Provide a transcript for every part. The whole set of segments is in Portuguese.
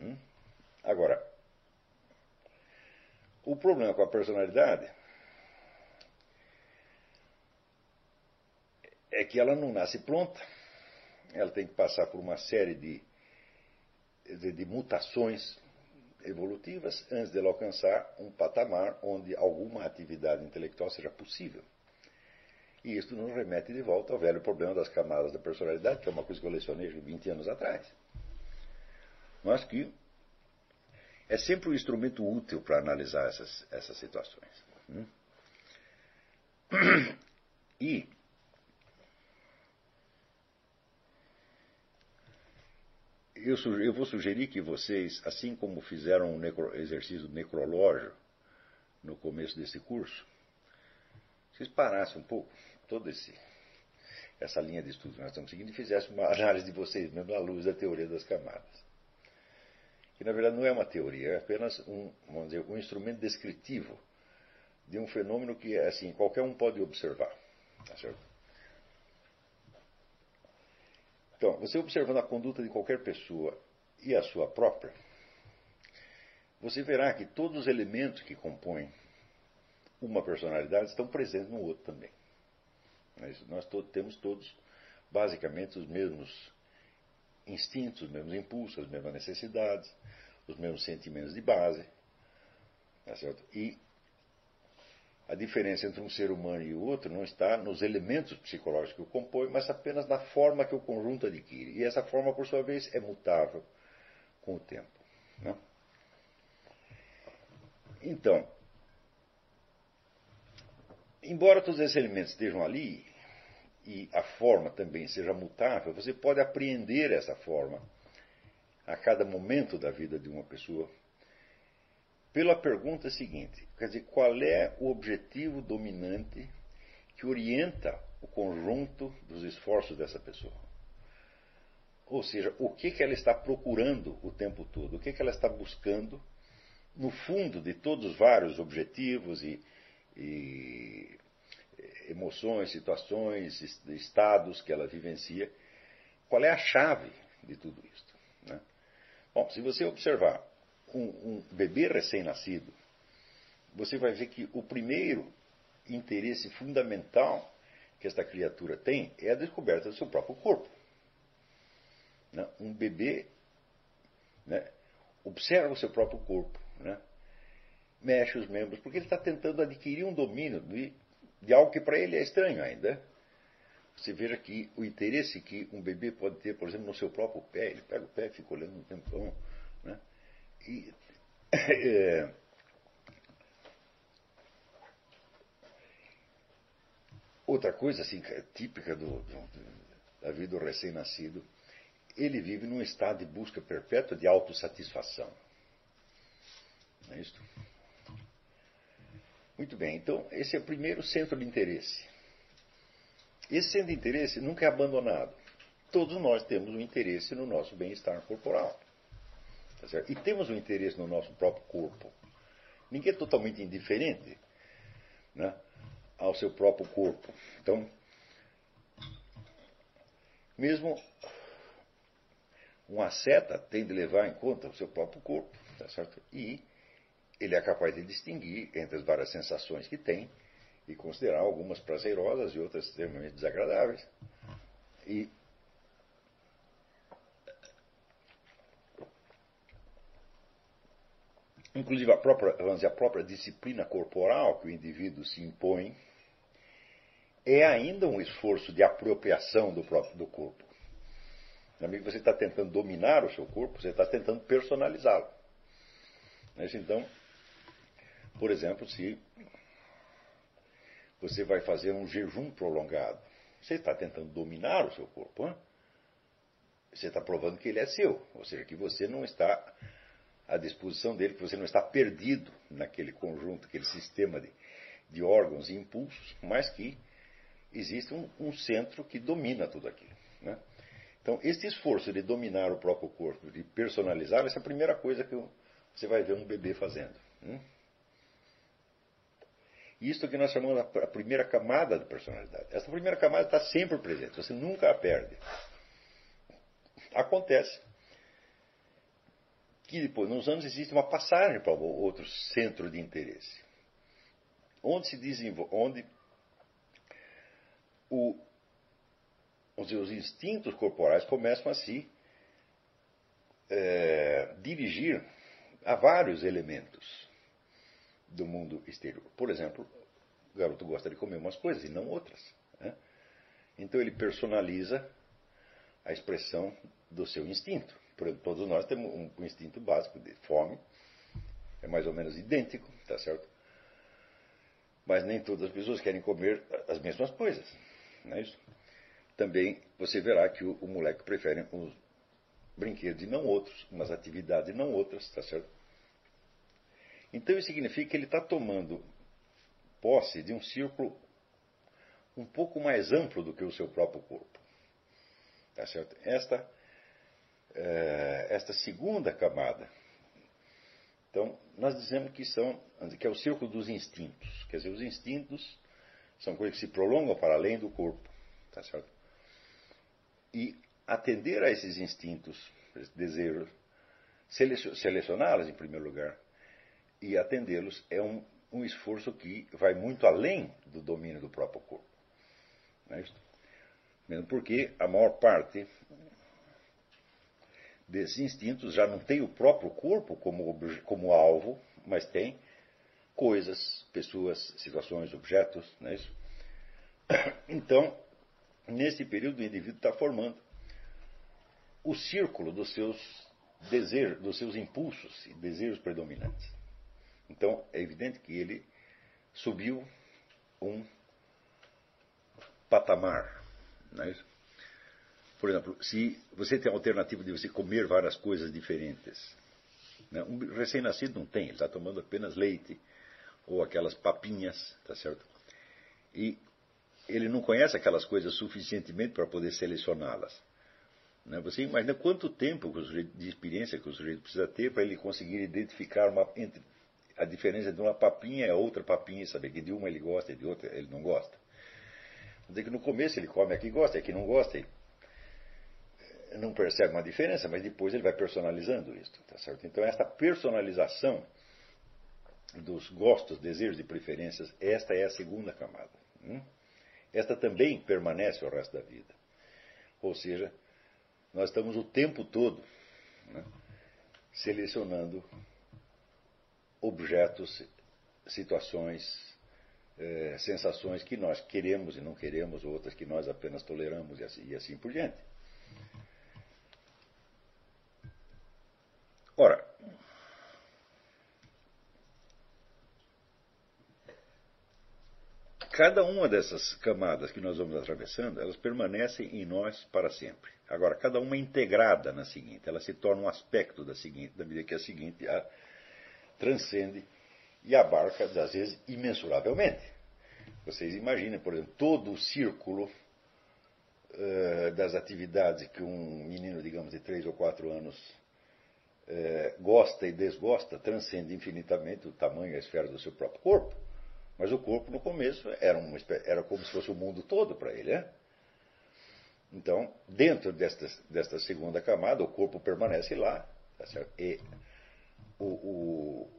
Hum? Agora, o problema com a personalidade é que ela não nasce pronta, ela tem que passar por uma série de, de, de mutações evolutivas antes de ela alcançar um patamar onde alguma atividade intelectual seja possível. E isso nos remete de volta ao velho problema das camadas da personalidade, que é uma coisa que eu lecionei 20 anos atrás. Mas que é sempre um instrumento útil para analisar essas, essas situações. Hum? E eu, eu, vou sugerir que vocês, assim como fizeram um necro, exercício necrológio no começo desse curso, vocês parassem um pouco toda essa linha de estudo que nós estamos seguindo e fizessem uma análise de vocês mesmo à luz da teoria das camadas. Que na verdade não é uma teoria, é apenas um, vamos dizer, um instrumento descritivo de um fenômeno que assim qualquer um pode observar. Tá certo? Então, você observando a conduta de qualquer pessoa e a sua própria, você verá que todos os elementos que compõem uma personalidade estão presentes no outro também. Mas nós temos todos, basicamente, os mesmos instintos, os mesmos impulsos, as mesmas necessidades, os mesmos sentimentos de base. Tá certo? E a diferença entre um ser humano e o outro não está nos elementos psicológicos que o compõem, mas apenas na forma que o conjunto adquire. E essa forma, por sua vez, é mutável com o tempo. Né? Então, embora todos esses elementos estejam ali, e a forma também seja mutável, você pode apreender essa forma a cada momento da vida de uma pessoa pela pergunta seguinte: quer dizer, qual é o objetivo dominante que orienta o conjunto dos esforços dessa pessoa? Ou seja, o que, que ela está procurando o tempo todo? O que, que ela está buscando no fundo de todos os vários objetivos e, e emoções, situações, estados que ela vivencia? Qual é a chave de tudo isso? Né? Bom, se você observar um, um bebê recém-nascido, você vai ver que o primeiro interesse fundamental que esta criatura tem é a descoberta do seu próprio corpo. Né? Um bebê né, observa o seu próprio corpo, né? mexe os membros, porque ele está tentando adquirir um domínio de, de algo que para ele é estranho ainda. Você veja que o interesse que um bebê pode ter, por exemplo, no seu próprio pé, ele pega o pé e fica olhando um tempão. Né? E, é, outra coisa assim, é típica do, do, da vida do recém-nascido, ele vive num estado de busca perpétua de autossatisfação. Não é isso? Muito bem, então esse é o primeiro centro de interesse. Esse centro de interesse nunca é abandonado. Todos nós temos um interesse no nosso bem-estar corporal. Tá e temos um interesse no nosso próprio corpo. Ninguém é totalmente indiferente né, ao seu próprio corpo. Então, mesmo um asceta tem de levar em conta o seu próprio corpo, tá certo? E ele é capaz de distinguir entre as várias sensações que tem e considerar algumas prazerosas e outras extremamente desagradáveis. E Inclusive, a própria, vamos dizer, a própria disciplina corporal que o indivíduo se impõe é ainda um esforço de apropriação do próprio do corpo. Amigo, você está tentando dominar o seu corpo, você está tentando personalizá-lo. Então, por exemplo, se você vai fazer um jejum prolongado, você está tentando dominar o seu corpo. Hein? Você está provando que ele é seu, ou seja, que você não está à disposição dele, que você não está perdido naquele conjunto, aquele sistema de, de órgãos e impulsos, mas que existe um, um centro que domina tudo aquilo. Né? Então, esse esforço de dominar o próprio corpo, de personalizar, essa é a primeira coisa que você vai ver um bebê fazendo. Hum? Isso que nós chamamos a primeira camada da personalidade. Essa primeira camada está sempre presente, você nunca a perde. Acontece que depois, nos anos, existe uma passagem para outro centro de interesse, onde se desenvolve, onde o, os seus instintos corporais começam a se é, dirigir a vários elementos do mundo exterior. Por exemplo, o garoto gosta de comer umas coisas e não outras. Né? Então ele personaliza a expressão do seu instinto. Por exemplo, todos nós temos um instinto básico de fome, é mais ou menos idêntico, tá certo? Mas nem todas as pessoas querem comer as mesmas coisas, não é isso? Também você verá que o, o moleque prefere uns brinquedos e não outros, umas atividades e não outras, tá certo? Então isso significa que ele está tomando posse de um círculo um pouco mais amplo do que o seu próprio corpo. Tá certo? Esta, é, esta segunda camada. Então, nós dizemos que, são, que é o círculo dos instintos. Quer dizer, os instintos são coisas que se prolongam para além do corpo. Tá certo? E atender a esses instintos, esses desejos, selecioná-los em primeiro lugar e atendê-los é um, um esforço que vai muito além do domínio do próprio corpo. É isso? Mesmo porque a maior parte desses instintos já não tem o próprio corpo como, como alvo, mas tem coisas, pessoas, situações, objetos, não é isso? Então, nesse período, o indivíduo está formando o círculo dos seus desejos, dos seus impulsos e desejos predominantes. Então, é evidente que ele subiu um patamar. Não é isso? Por exemplo, se você tem a alternativa de você comer várias coisas diferentes, né? um recém-nascido não tem, ele está tomando apenas leite ou aquelas papinhas, tá certo? E ele não conhece aquelas coisas suficientemente para poder selecioná-las. Né? Você imagina quanto tempo de experiência que o sujeito precisa ter para ele conseguir identificar uma, entre a diferença de uma papinha e outra papinha, saber que de uma ele gosta e de outra ele não gosta. Dizer que no começo ele come aqui gosta, aqui não gosta, e não percebe uma diferença, mas depois ele vai personalizando isso, tá certo? Então esta personalização dos gostos, desejos e preferências, esta é a segunda camada. Hum? Esta também permanece o resto da vida. Ou seja, nós estamos o tempo todo né, selecionando objetos, situações, eh, sensações que nós queremos e não queremos, outras que nós apenas toleramos e assim, e assim por diante. Ora, cada uma dessas camadas que nós vamos atravessando, elas permanecem em nós para sempre. Agora, cada uma é integrada na seguinte, ela se torna um aspecto da seguinte, da medida que a seguinte a transcende e abarca, às vezes, imensuravelmente. Vocês imaginem, por exemplo, todo o círculo uh, das atividades que um menino, digamos, de 3 ou 4 anos uh, gosta e desgosta, transcende infinitamente o tamanho e a esfera do seu próprio corpo. Mas o corpo, no começo, era, uma, era como se fosse o mundo todo para ele. Né? Então, dentro desta, desta segunda camada, o corpo permanece lá. Tá e o, o,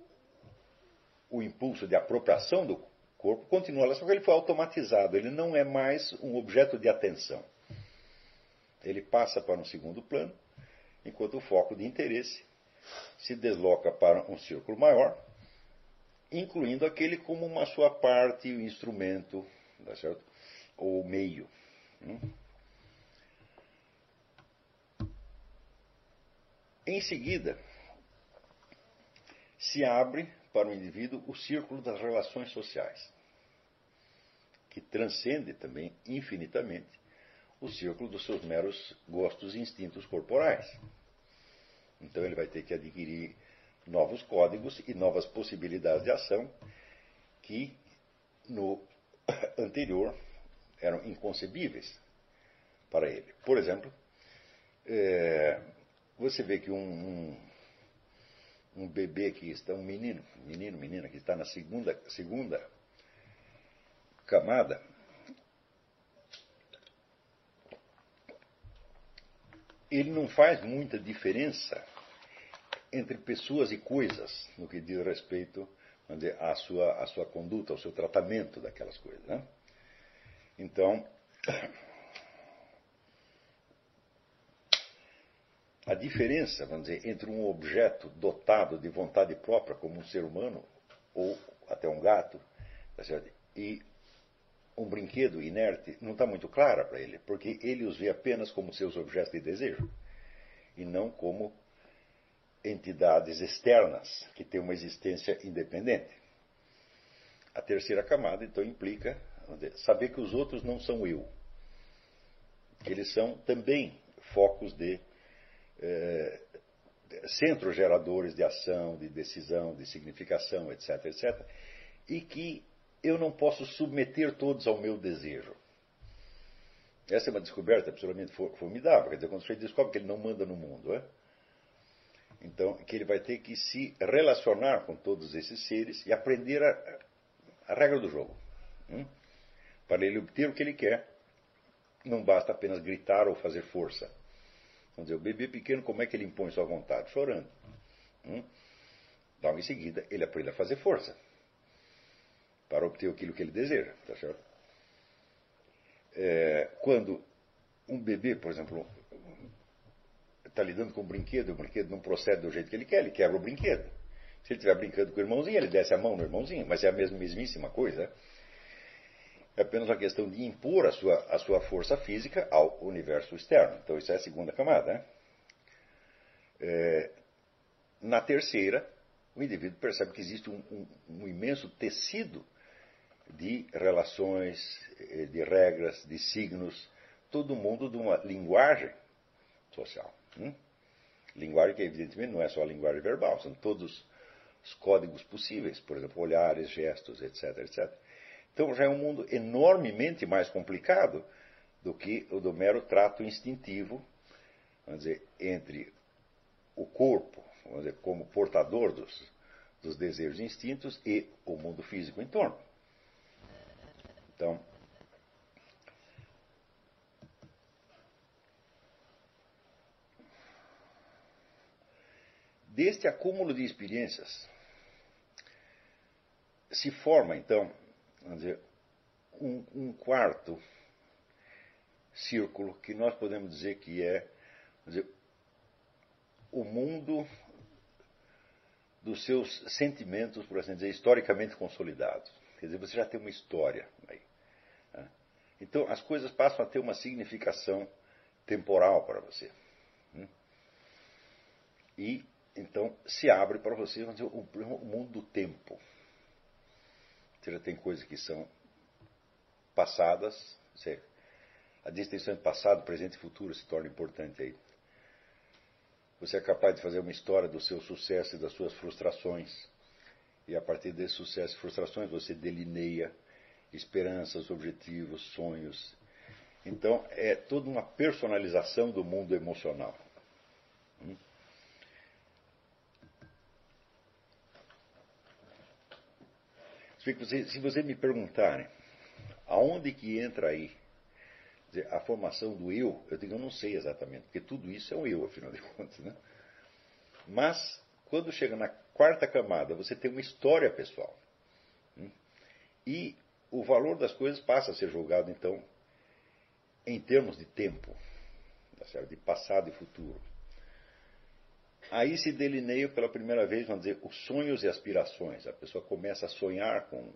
o impulso de apropriação do corpo continua lá, só que ele foi automatizado, ele não é mais um objeto de atenção. Ele passa para um segundo plano, enquanto o foco de interesse se desloca para um círculo maior, incluindo aquele como uma sua parte, o instrumento, tá certo? ou meio. Hum? Em seguida, se abre para o indivíduo o círculo das relações sociais, que transcende também infinitamente o círculo dos seus meros gostos e instintos corporais. Então ele vai ter que adquirir novos códigos e novas possibilidades de ação que no anterior eram inconcebíveis para ele. Por exemplo, é, você vê que um, um um bebê que está, um menino, menino, menina que está na segunda, segunda camada, ele não faz muita diferença entre pessoas e coisas, no que diz respeito dizer, à, sua, sua conduta, ao seu tratamento daquelas coisas. Né? Então, a diferença, vamos dizer, entre um objeto dotado de vontade própria, como um ser humano, ou até um gato, tá e um brinquedo inerte, não está muito clara para ele, porque ele os vê apenas como seus objetos de desejo, e não como entidades externas que têm uma existência independente. A terceira camada, então, implica saber que os outros não são eu, que eles são também focos de eh, centros geradores de ação, de decisão, de significação, etc., etc., e que eu não posso submeter todos ao meu desejo. Essa é uma descoberta absolutamente formidável. Quer dizer, quando você descobre que ele não manda no mundo, é? então que ele vai ter que se relacionar com todos esses seres e aprender a, a regra do jogo. Hum? Para ele obter o que ele quer, não basta apenas gritar ou fazer força. Vamos dizer, o bebê pequeno, como é que ele impõe sua vontade? Chorando. Hum? Logo em seguida, ele aprende a fazer força para obter aquilo que ele deseja. Tá certo? É, quando um bebê, por exemplo, está lidando com um brinquedo, o brinquedo não procede do jeito que ele quer, ele quebra o brinquedo. Se ele estiver brincando com o irmãozinho, ele desce a mão no irmãozinho, mas é a mesma, mesmíssima coisa. É apenas uma questão de impor a sua, a sua força física ao universo externo. Então, isso é a segunda camada. Né? É, na terceira, o indivíduo percebe que existe um, um, um imenso tecido de relações, eh, de regras, de signos, todo mundo de uma linguagem social. Hum? Linguagem que, evidentemente, não é só a linguagem verbal, são todos os códigos possíveis, por exemplo, olhares, gestos, etc, etc. Então já é um mundo enormemente mais complicado do que o do mero trato instintivo, vamos dizer, entre o corpo, vamos dizer, como portador dos, dos desejos e instintos e o mundo físico em torno. Então, deste acúmulo de experiências se forma, então, vamos dizer, um, um quarto círculo que nós podemos dizer que é dizer, o mundo dos seus sentimentos, por assim dizer, historicamente consolidados. Quer dizer, você já tem uma história aí. Então as coisas passam a ter uma significação temporal para você. Hum? E então se abre para você dizer, o, mundo do tempo. Já tem coisas que são passadas, você, a distinção entre passado, presente e futuro se torna importante aí. Você é capaz de fazer uma história do seu sucesso e das suas frustrações. E a partir desse sucesso e frustrações você delineia esperanças, objetivos, sonhos. Então, é toda uma personalização do mundo emocional. Se você me perguntarem aonde que entra aí a formação do eu, eu digo, eu não sei exatamente, porque tudo isso é um eu, afinal de contas. Né? Mas, quando chega na quarta camada, você tem uma história pessoal. Hum? E o valor das coisas passa a ser julgado, então, em termos de tempo, tá de passado e futuro. Aí se delineia pela primeira vez, vamos dizer, os sonhos e aspirações. A pessoa começa a sonhar com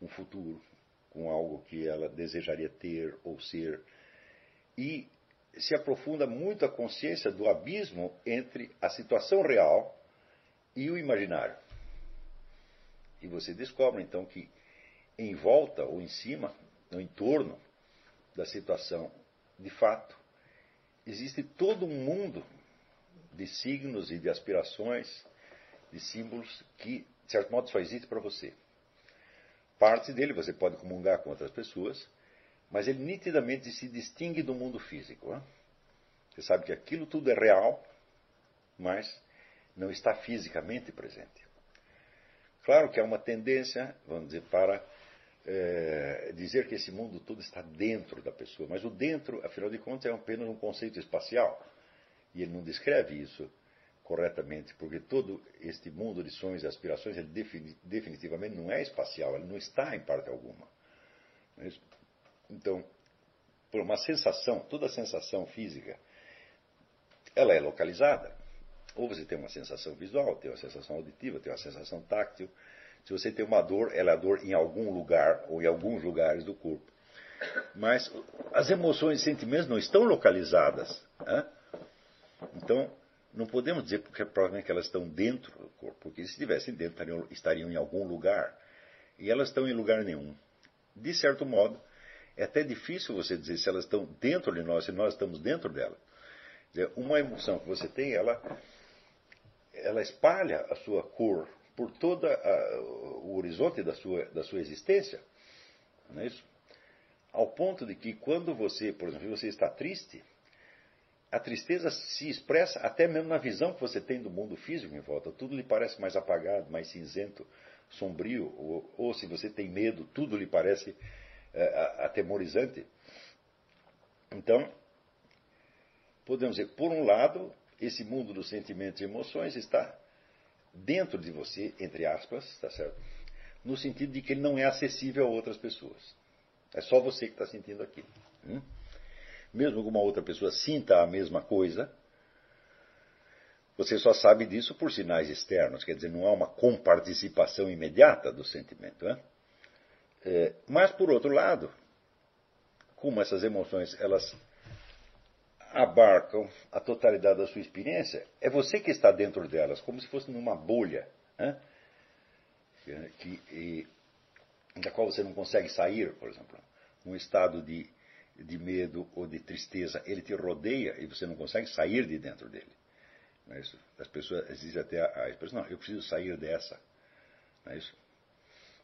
um futuro, com algo que ela desejaria ter ou ser. E se aprofunda muito a consciência do abismo entre a situação real e o imaginário. E você descobre então que em volta ou em cima, no entorno da situação de fato, existe todo um mundo de signos e de aspirações, de símbolos que, de certo modo, só existe para você. Parte dele você pode comungar com outras pessoas, mas ele nitidamente se distingue do mundo físico. Né? Você sabe que aquilo tudo é real, mas não está fisicamente presente. Claro que há uma tendência, vamos dizer, para é, dizer que esse mundo todo está dentro da pessoa, mas o dentro, afinal de contas, é apenas um conceito espacial. E ele não descreve isso corretamente, porque todo este mundo de sonhos e aspirações, ele definitivamente não é espacial, ele não está em parte alguma. É então, por uma sensação, toda sensação física, ela é localizada. Ou você tem uma sensação visual, tem uma sensação auditiva, tem uma sensação táctil. Se você tem uma dor, ela é dor em algum lugar ou em alguns lugares do corpo. Mas as emoções e sentimentos não estão localizadas. Né? Então, não podemos dizer porque provavelmente que elas estão dentro do corpo, porque se estivessem dentro, estariam, estariam em algum lugar. E elas estão em lugar nenhum. De certo modo, é até difícil você dizer se elas estão dentro de nós, se nós estamos dentro dela. Uma emoção que você tem, ela, ela espalha a sua cor por todo o horizonte da sua, da sua existência. Não é isso? Ao ponto de que quando você, por exemplo, você está triste, a tristeza se expressa até mesmo na visão que você tem do mundo físico em volta. Tudo lhe parece mais apagado, mais cinzento, sombrio. Ou, ou se você tem medo, tudo lhe parece é, atemorizante. Então, podemos dizer, por um lado, esse mundo dos sentimentos e emoções está dentro de você, entre aspas, está certo? No sentido de que ele não é acessível a outras pessoas. É só você que está sentindo aquilo. Hum? Mesmo que uma outra pessoa sinta a mesma coisa, você só sabe disso por sinais externos, quer dizer, não há uma comparticipação imediata do sentimento. Né? É, mas, por outro lado, como essas emoções elas abarcam a totalidade da sua experiência, é você que está dentro delas, como se fosse numa bolha, né? que, e, da qual você não consegue sair, por exemplo. Um estado de, de medo ou de tristeza, ele te rodeia e você não consegue sair de dentro dele. É? As pessoas dizem até a, expressão, não, eu preciso sair dessa. Não é isso?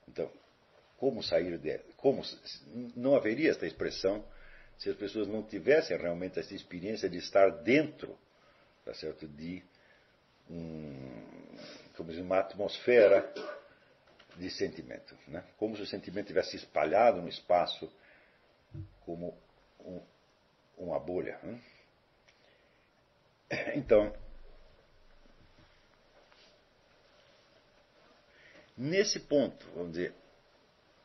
Então, como sair dela? Como, não haveria esta expressão se as pessoas não tivessem realmente essa experiência de estar dentro tá certo? de um, como uma atmosfera de sentimento. Né? Como se o sentimento tivesse espalhado no espaço como um, uma bolha. Né? Então, nesse ponto, vamos dizer,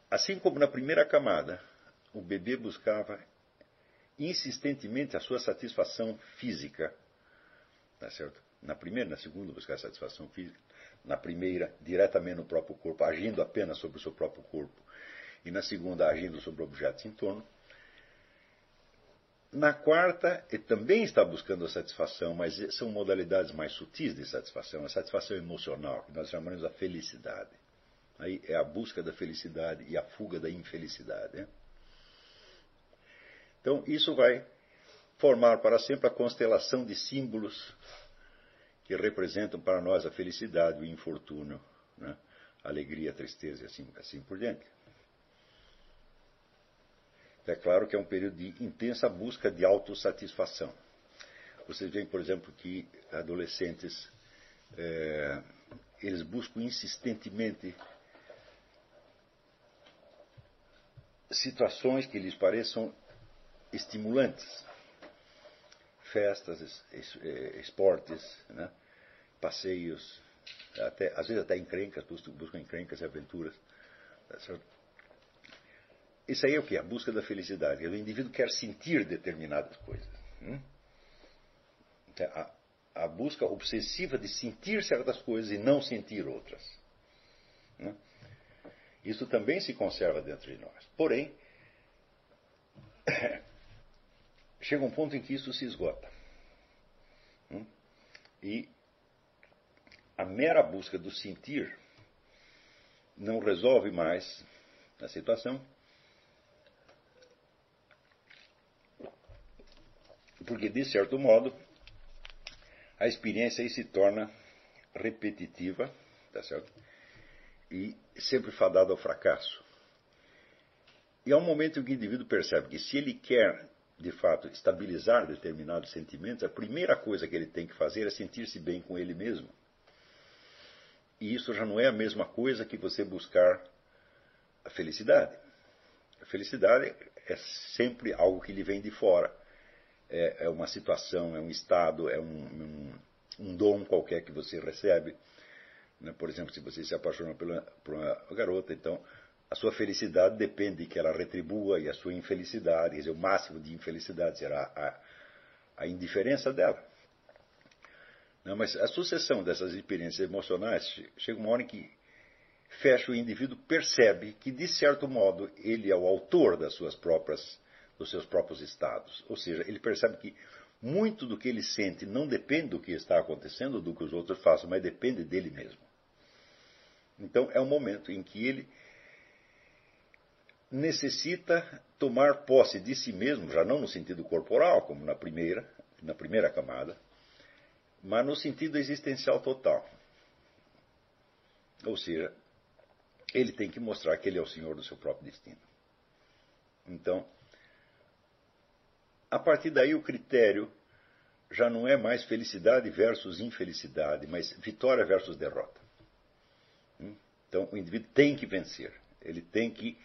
assim como na primeira camada, o bebê buscava insistentemente a sua satisfação física, tá certo? Na primeira, na segunda, buscar satisfação física na primeira, diretamente no próprio corpo, agindo apenas sobre o seu próprio corpo, e na segunda, agindo sobre objetos em torno. Na quarta, ele também está buscando a satisfação, mas são modalidades mais sutis de satisfação, a satisfação emocional, que nós chamamos a felicidade. Aí é a busca da felicidade e a fuga da infelicidade. Né? Então, isso vai formar para sempre a constelação de símbolos que representam para nós a felicidade, o infortúnio, né? a alegria, a tristeza e assim, assim por diante. É claro que é um período de intensa busca de autossatisfação. Vocês veem, por exemplo, que adolescentes é, eles buscam insistentemente situações que lhes pareçam estimulantes festas, eh, esportes, né? passeios, até, às vezes até encrencas, buscam encrencas e aventuras. Tá Isso aí é o que? A busca da felicidade. O indivíduo quer sentir determinadas coisas. Hum? A, a, busca obsessiva de sentir certas coisas e não sentir outras. Hum? Isso também se conserva dentro de nós. Porém, chega um ponto em que isso se esgota. Hum? E a mera busca do sentir não resolve mais a situação, porque, de certo modo, a experiência aí se torna repetitiva, tá certo? E sempre fadada ao fracasso. E há um momento em que o indivíduo percebe que se ele quer de fato, estabilizar determinados sentimentos, a primeira coisa que ele tem que fazer é sentir-se bem com ele mesmo. E isso já não é a mesma coisa que você buscar a felicidade. A felicidade é sempre algo que lhe vem de fora. É, é uma situação, é um estado, é um, um, um dom qualquer que você recebe. Né? Por exemplo, se você se apaixona por uma garota, então a sua felicidade depende de que ela retribua e a sua infelicidade, quer dizer, o máximo de infelicidade será a, a indiferença dela. Não, mas a sucessão dessas experiências emocionais chega uma hora em que fecha o indivíduo percebe que de certo modo ele é o autor das suas próprias dos seus próprios estados. Ou seja, ele percebe que muito do que ele sente não depende do que está acontecendo, do que os outros façam, mas depende dele mesmo. Então é um momento em que ele necessita tomar posse de si mesmo, já não no sentido corporal, como na primeira, na primeira camada, mas no sentido existencial total. Ou seja, ele tem que mostrar que ele é o senhor do seu próprio destino. Então, a partir daí o critério já não é mais felicidade versus infelicidade, mas vitória versus derrota. Hum? Então o indivíduo tem que vencer, ele tem que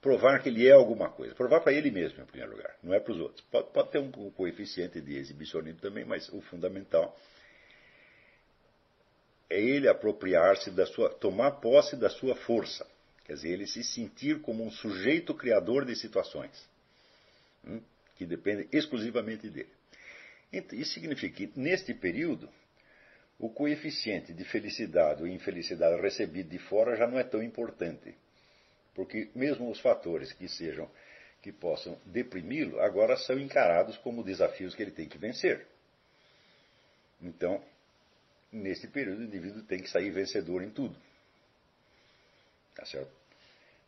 provar que ele é alguma coisa, provar para ele mesmo em primeiro lugar, não é para os outros. Pode, pode ter um, coeficiente de exibicionismo também, mas o fundamental é ele apropriar-se da sua, tomar posse da sua força, quer dizer, ele se sentir como um sujeito criador de situações. Hum? Que dependem exclusivamente dele. Isso significa que, neste período, o coeficiente de felicidade ou infelicidade recebido de fora já não é tão importante. Porque mesmo os fatores que sejam que possam deprimi-lo, agora são encarados como desafios que ele tem que vencer. Então, neste período, o indivíduo tem que sair vencedor em tudo. Tá certo?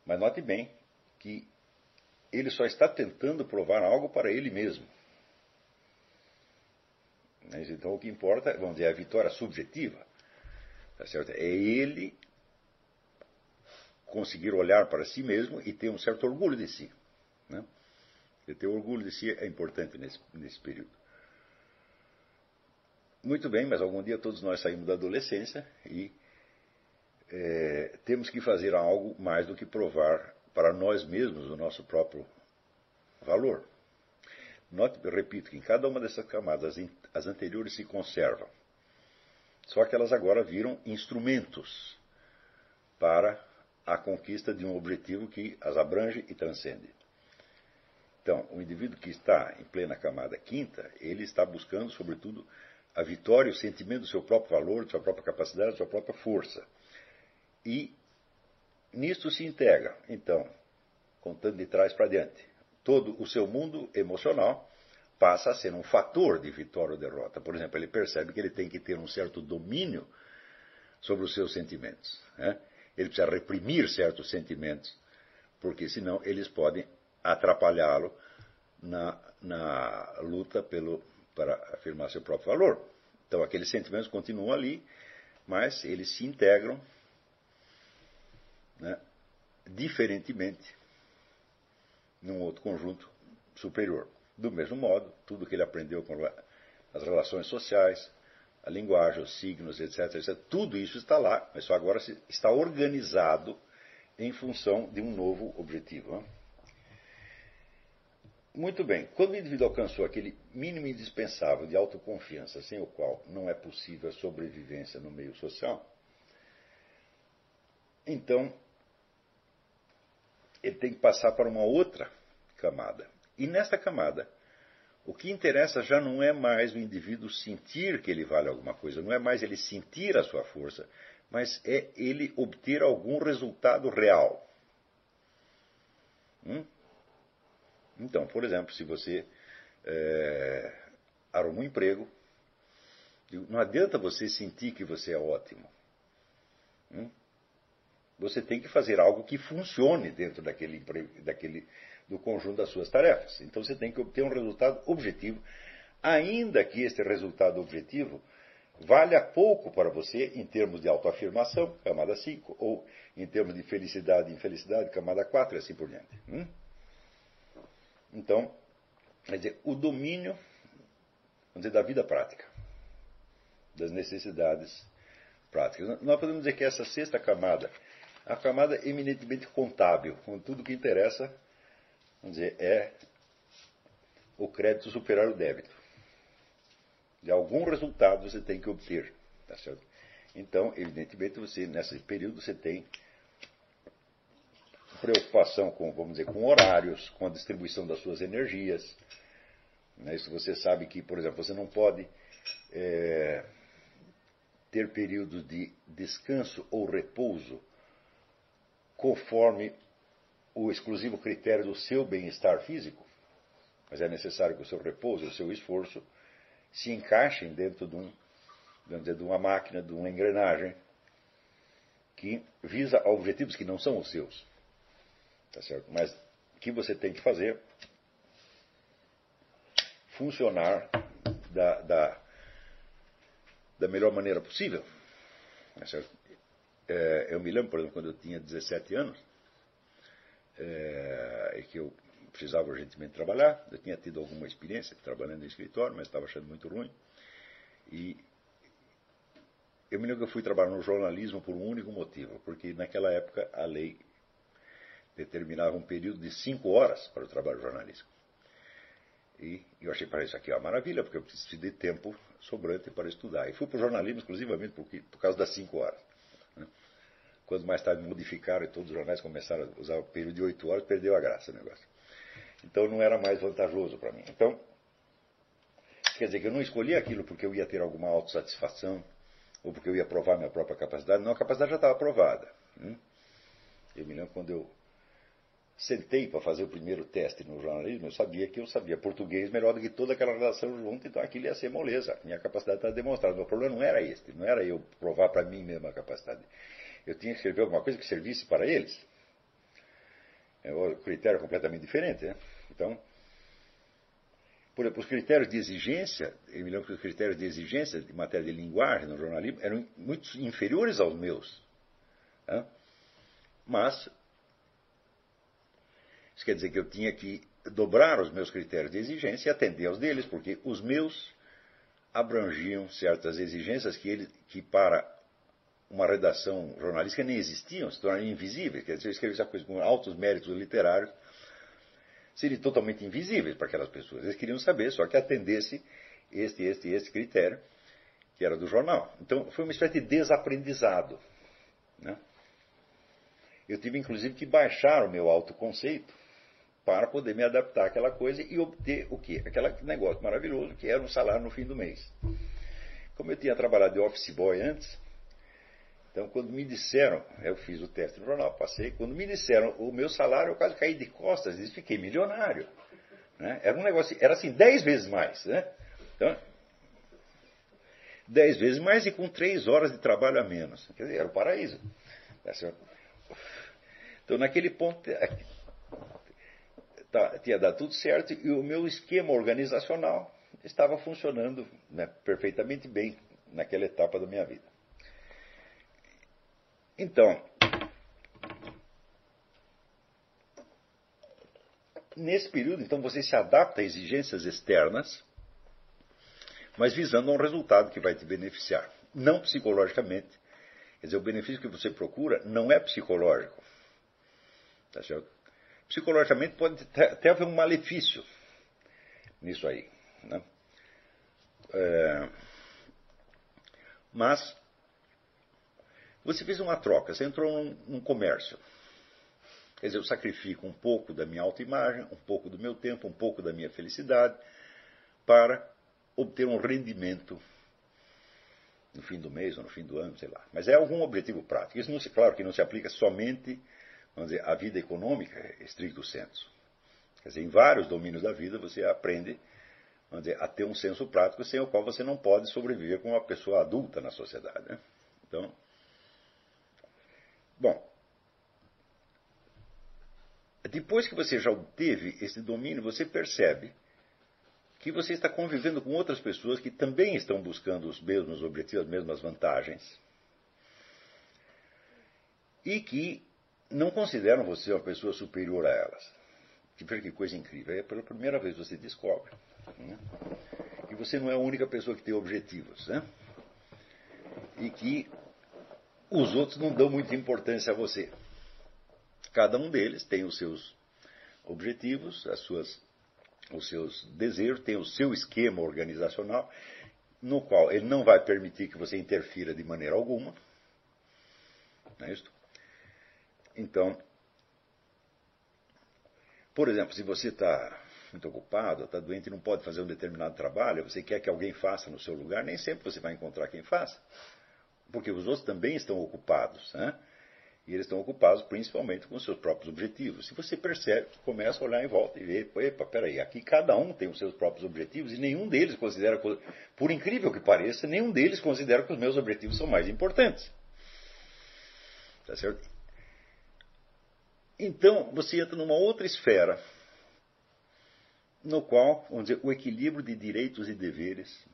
Mas note bem que ele só está tentando provar algo para ele mesmo. Então o que importa, vamos dizer, é a vitória subjetiva. Tá certo? É ele conseguir olhar para si mesmo e ter um certo orgulho de si. Né? E ter orgulho de si é importante nesse, nesse período. Muito bem, mas algum dia todos nós saímos da adolescência e é, temos que fazer algo mais do que provar para nós mesmos o nosso próprio valor. Note, repito, que em cada uma dessas camadas as anteriores se conservam. Só que elas agora viram instrumentos para a conquista de um objetivo que as abrange e transcende. Então, o indivíduo que está em plena camada quinta, ele está buscando, sobretudo, a vitória, o sentimento do seu próprio valor, de sua própria capacidade, de sua própria força. E nisto se integra, então, contando de trás para diante. Todo o seu mundo emocional passa a ser um fator de vitória ou derrota. Por exemplo, ele percebe que ele tem que ter um certo domínio sobre os seus sentimentos. Né? Ele precisa reprimir certos sentimentos, porque senão eles podem atrapalhá-lo na, na, luta pelo, para afirmar seu próprio valor. Então, aqueles sentimentos continuam ali, mas eles se integram né, diferentemente num outro conjunto superior. Do mesmo modo, tudo que ele aprendeu com as relações sociais, a linguagem, os signos, etc, etc, tudo isso está lá, mas só agora está organizado em função de um novo objetivo. Muito bem, quando o indivíduo alcançou aquele mínimo indispensável de autoconfiança, sem o qual não é possível a sobrevivência no meio social, então ele tem que passar para uma outra camada. E nesta camada, o que interessa já não é mais o indivíduo sentir que ele vale alguma coisa, não é mais ele sentir a sua força, mas é ele obter algum resultado real. Hum? Então, por exemplo, se você é, arruma um emprego, não adianta você sentir que você é ótimo. Hum? Você tem que fazer algo que funcione dentro daquele, daquele, do conjunto das suas tarefas. Então você tem que obter um resultado objetivo, ainda que este resultado objetivo valha pouco para você em termos de autoafirmação, camada 5, ou em termos de felicidade e infelicidade, camada 4 e assim por diante. Hum? Então, quer dizer, o domínio dizer, da vida prática, das necessidades práticas. Nós podemos dizer que essa sexta camada a camada eminentemente contábil, com tudo que interessa, vamos dizer, é o crédito superar o débito. De algum resultado você tem que obter. Tá certo? Então, evidentemente, você, nesse período, você tem preocupação com, vamos dizer, com horários, com a distribuição das suas energias. Né? Isso você sabe que, por exemplo, você não pode é, ter períodos de descanso ou repouso conforme o exclusivo critério do seu bem-estar físico, mas é necessário que o seu repouso, o seu esforço se encaixem dentro de, um, de uma máquina, de uma engrenagem que visa objetivos que não são os seus. Tá certo? Mas que você tem que fazer funcionar da, da, da melhor maneira possível. Tá certo? É, eu me lembro, por exemplo, quando eu tinha 17 anos, é, e que eu precisava urgentemente trabalhar, eu tinha tido alguma experiência trabalhando em escritório, mas estava achando muito ruim. E eu me lembro que eu fui trabalhar no jornalismo por um único motivo, porque naquela época a lei determinava um período de cinco horas para o trabalho jornalístico. E eu achei para isso aqui uma maravilha, porque eu preciso de tempo sobrante para estudar. E fui para o jornalismo exclusivamente porque, por causa das cinco horas. Né? Quando mais tarde modificaram e todos os jornais começaram a usar o período de oito horas, perdeu a graça o negócio. Então não era mais vantajoso para mim. Então, quer dizer que eu não escolhi aquilo porque eu ia ter alguma autossatisfação ou porque eu ia provar minha própria capacidade. Não, a capacidade já estava provada. Né? Eu me lembro quando eu sentei para fazer o primeiro teste no jornalismo, eu sabia que eu sabia português melhor do que toda aquela redação junto, então aquilo ia ser moleza. Minha capacidade estava demonstrada. O meu problema não era este, não era eu provar para mim mesmo a capacidade. Eu tinha que escrever alguma coisa que servisse para eles. É um critério completamente diferente. Né? Então, por exemplo, os critérios de exigência, eu me lembro que os critérios de exigência de matéria de linguagem no jornalismo eram muito inferiores aos meus. Né? Mas isso quer dizer que eu tinha que dobrar os meus critérios de exigência e atender aos deles, porque os meus abrangiam certas exigências que, ele, que para uma redação jornalística nem existiam, se tornariam invisíveis. Quer dizer, eu escrevesse a coisa com altos méritos literários, seriam totalmente invisíveis para aquelas pessoas. Eles queriam saber só que atendesse este, este e este critério, que era do jornal. Então, foi uma espécie de desaprendizado. Né? Eu tive, inclusive, que baixar o meu autoconceito para poder me adaptar àquela coisa e obter o quê? Aquele negócio maravilhoso que era um salário no fim do mês. Como eu tinha trabalhado de office boy antes, então quando me disseram, eu fiz o teste no jornal, passei, quando me disseram o meu salário, eu quase caí de costas e fiquei milionário. Né? Era um negócio, era assim, dez vezes mais. Né? Então, dez vezes mais e com três horas de trabalho a menos. Quer dizer, era o paraíso. Tá então, naquele ponto, tá, tinha dado tudo certo e o meu esquema organizacional estava funcionando né, perfeitamente bem naquela etapa da minha vida. Então, nesse período, então você se adapta a exigências externas, mas visando um resultado que vai te beneficiar, não psicologicamente. Quer dizer, o benefício que você procura não é psicológico. Tá certo? Psicologicamente pode até haver um malefício nisso aí. Né? É, mas você fez uma troca, você entrou num, num, comércio. Quer dizer, eu sacrifico um pouco da minha autoimagem, um pouco do meu tempo, um pouco da minha felicidade para obter um rendimento no fim do mês ou no fim do ano, sei lá. Mas é algum objetivo prático. Isso, não se, claro, que não se aplica somente vamos dizer, a vida econômica é estricto senso. Quer dizer, em vários domínios da vida você aprende vamos dizer, a ter um senso prático sem o qual você não pode sobreviver como uma pessoa adulta na sociedade. Né? Então, bom, depois que você já obteve esse domínio, você percebe que você está convivendo com outras pessoas que também estão buscando os mesmos objetivos, as mesmas vantagens, e que não consideram você uma pessoa superior a elas. Que coisa incrível. É pela primeira vez você descobre né? que você não é a única pessoa que tem objetivos. Né? E que os outros não dão muita importância a você. Cada um deles tem os seus objetivos, as suas, os seus desejos, tem o seu esquema organizacional, no qual ele não vai permitir que você interfira de maneira alguma. Não é isso? Então, por exemplo, se você está muito ocupado, está doente e não pode fazer um determinado trabalho, você quer que alguém faça no seu lugar, nem sempre você vai encontrar quem faça. Porque os outros também estão ocupados. Né? E eles estão ocupados principalmente com os seus próprios objetivos. Se você percebe, começa a olhar em volta e ver, epa, peraí, aqui cada um tem os seus próprios objetivos e nenhum deles considera, por incrível que pareça, nenhum deles considera que os meus objetivos são mais importantes. Tá certo? Então, você entra numa outra esfera, no qual, vamos dizer, o equilíbrio de direitos e deveres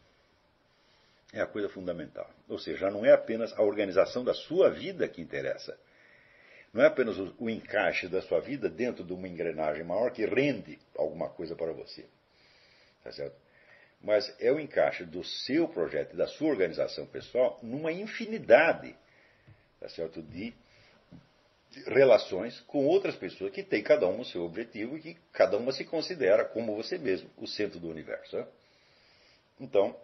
é a coisa fundamental. Ou seja, não é apenas a organização da sua vida que interessa. Não é apenas o, o encaixe da sua vida dentro de uma engrenagem maior que rende alguma coisa para você. Tá certo? Mas é o encaixe do seu projeto e da sua organização pessoal numa infinidade tá certo? de relações com outras pessoas que têm cada uma o seu objetivo e que cada uma se considera como você mesmo, o centro do universo. Né? Então,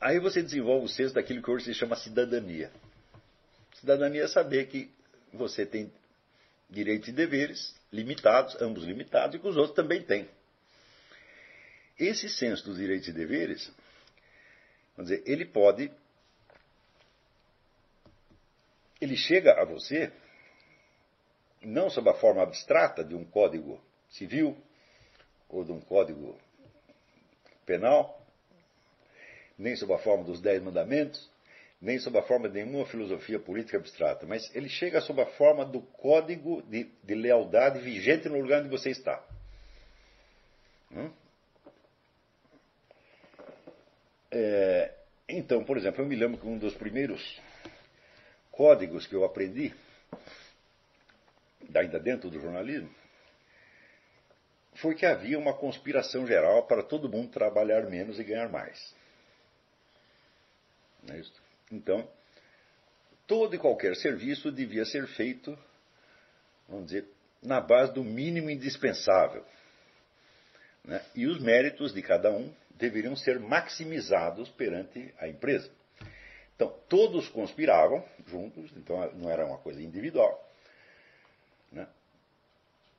aí você desenvolve o senso daquilo que hoje se chama cidadania. Cidadania é saber que você tem direitos e deveres limitados, ambos limitados, e que os outros também têm. Esse senso dos direitos e deveres, vamos dizer, ele pode ele chega a você não sob a forma abstrata de um código civil ou de um código penal, nem sob a forma dos Dez Mandamentos, nem sob a forma de nenhuma filosofia política abstrata, mas ele chega sob a forma do código de, de lealdade vigente no lugar onde você está. Hum? É, então, por exemplo, eu me lembro que um dos primeiros códigos que eu aprendi, ainda dentro do jornalismo, foi que havia uma conspiração geral para todo mundo trabalhar menos e ganhar mais. É? Então, todo e qualquer serviço devia ser feito, vamos dizer, na base do mínimo indispensável. Né? E os méritos de cada um deveriam ser maximizados perante a empresa. Então, todos conspiravam juntos, então não era uma coisa individual. Né?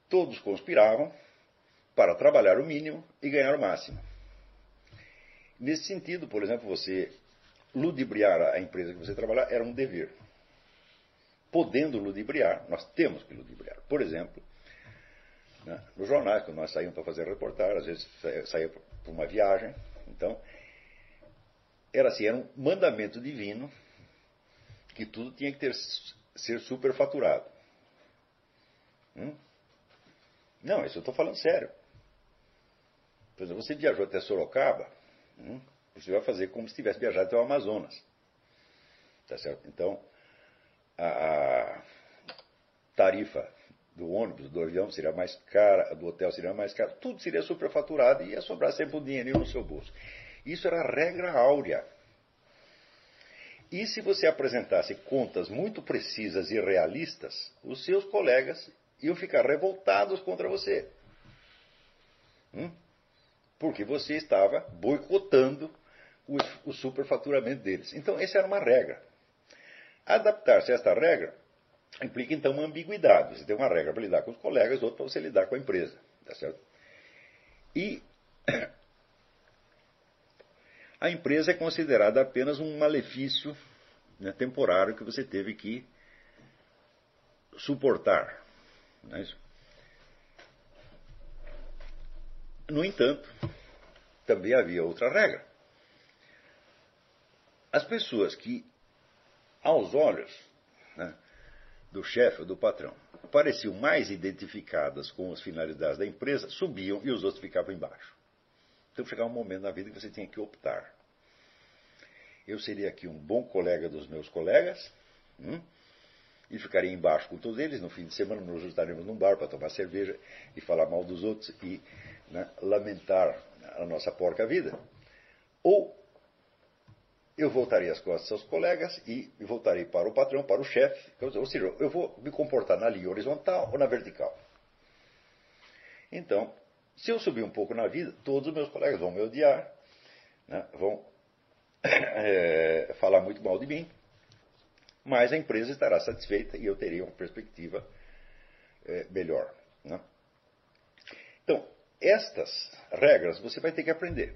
Todos conspiravam para trabalhar o mínimo e ganhar o máximo. Nesse sentido, por exemplo, você ludibriar a empresa que você trabalhar era um dever. Podendo ludibriar, nós temos que ludibriar. Por exemplo, né, nos jornais, quando nós saímos para fazer reportagem, às vezes saía para uma viagem, então era assim, era um mandamento divino que tudo tinha que ter, ser superfaturado. Hum? Não, isso eu estou falando sério. Por exemplo, você viajou até Sorocaba, hum? você vai fazer como se tivesse viajado até o Amazonas. Tá certo? Então, a, tarifa do ônibus, do avião seria mais cara, do hotel seria mais cara, tudo seria superfaturado e ia sobrar sempre um dinheirinho no seu bolso. Isso era a regra áurea. E se você apresentasse contas muito precisas e realistas, os seus colegas iam ficar revoltados contra você. Hum? Porque você estava boicotando o, o superfaturamento deles. Então, essa era uma regra. Adaptar-se a esta regra implica, então, uma ambiguidade. Você tem uma regra para lidar com os colegas, outra para você lidar com a empresa. Tá certo? E a empresa é considerada apenas um malefício né, temporário que você teve que suportar. É no entanto, também havia outra regra. As pessoas que, aos olhos né, do chefe ou do patrão, pareciam mais identificadas com as finalidades da empresa, subiam e os outros ficavam embaixo. Então chegava um momento na vida que você tinha que optar. Eu seria aqui um bom colega dos meus colegas, hum, e ficaria embaixo com todos eles. No fim de semana nos juntaremos num bar para tomar cerveja e falar mal dos outros e né, lamentar a nossa porca vida. Ou eu voltarei as costas aos colegas e voltarei para o patrão, para o chefe. Ou seja, eu vou me comportar na linha horizontal ou na vertical. Então, Se eu subir um pouco na vida, todos os meus colegas vão me odiar, né? vão é, falar muito mal de mim, mas a empresa estará satisfeita e eu terei uma perspectiva é, melhor. Né? Então, estas regras você vai ter que aprender.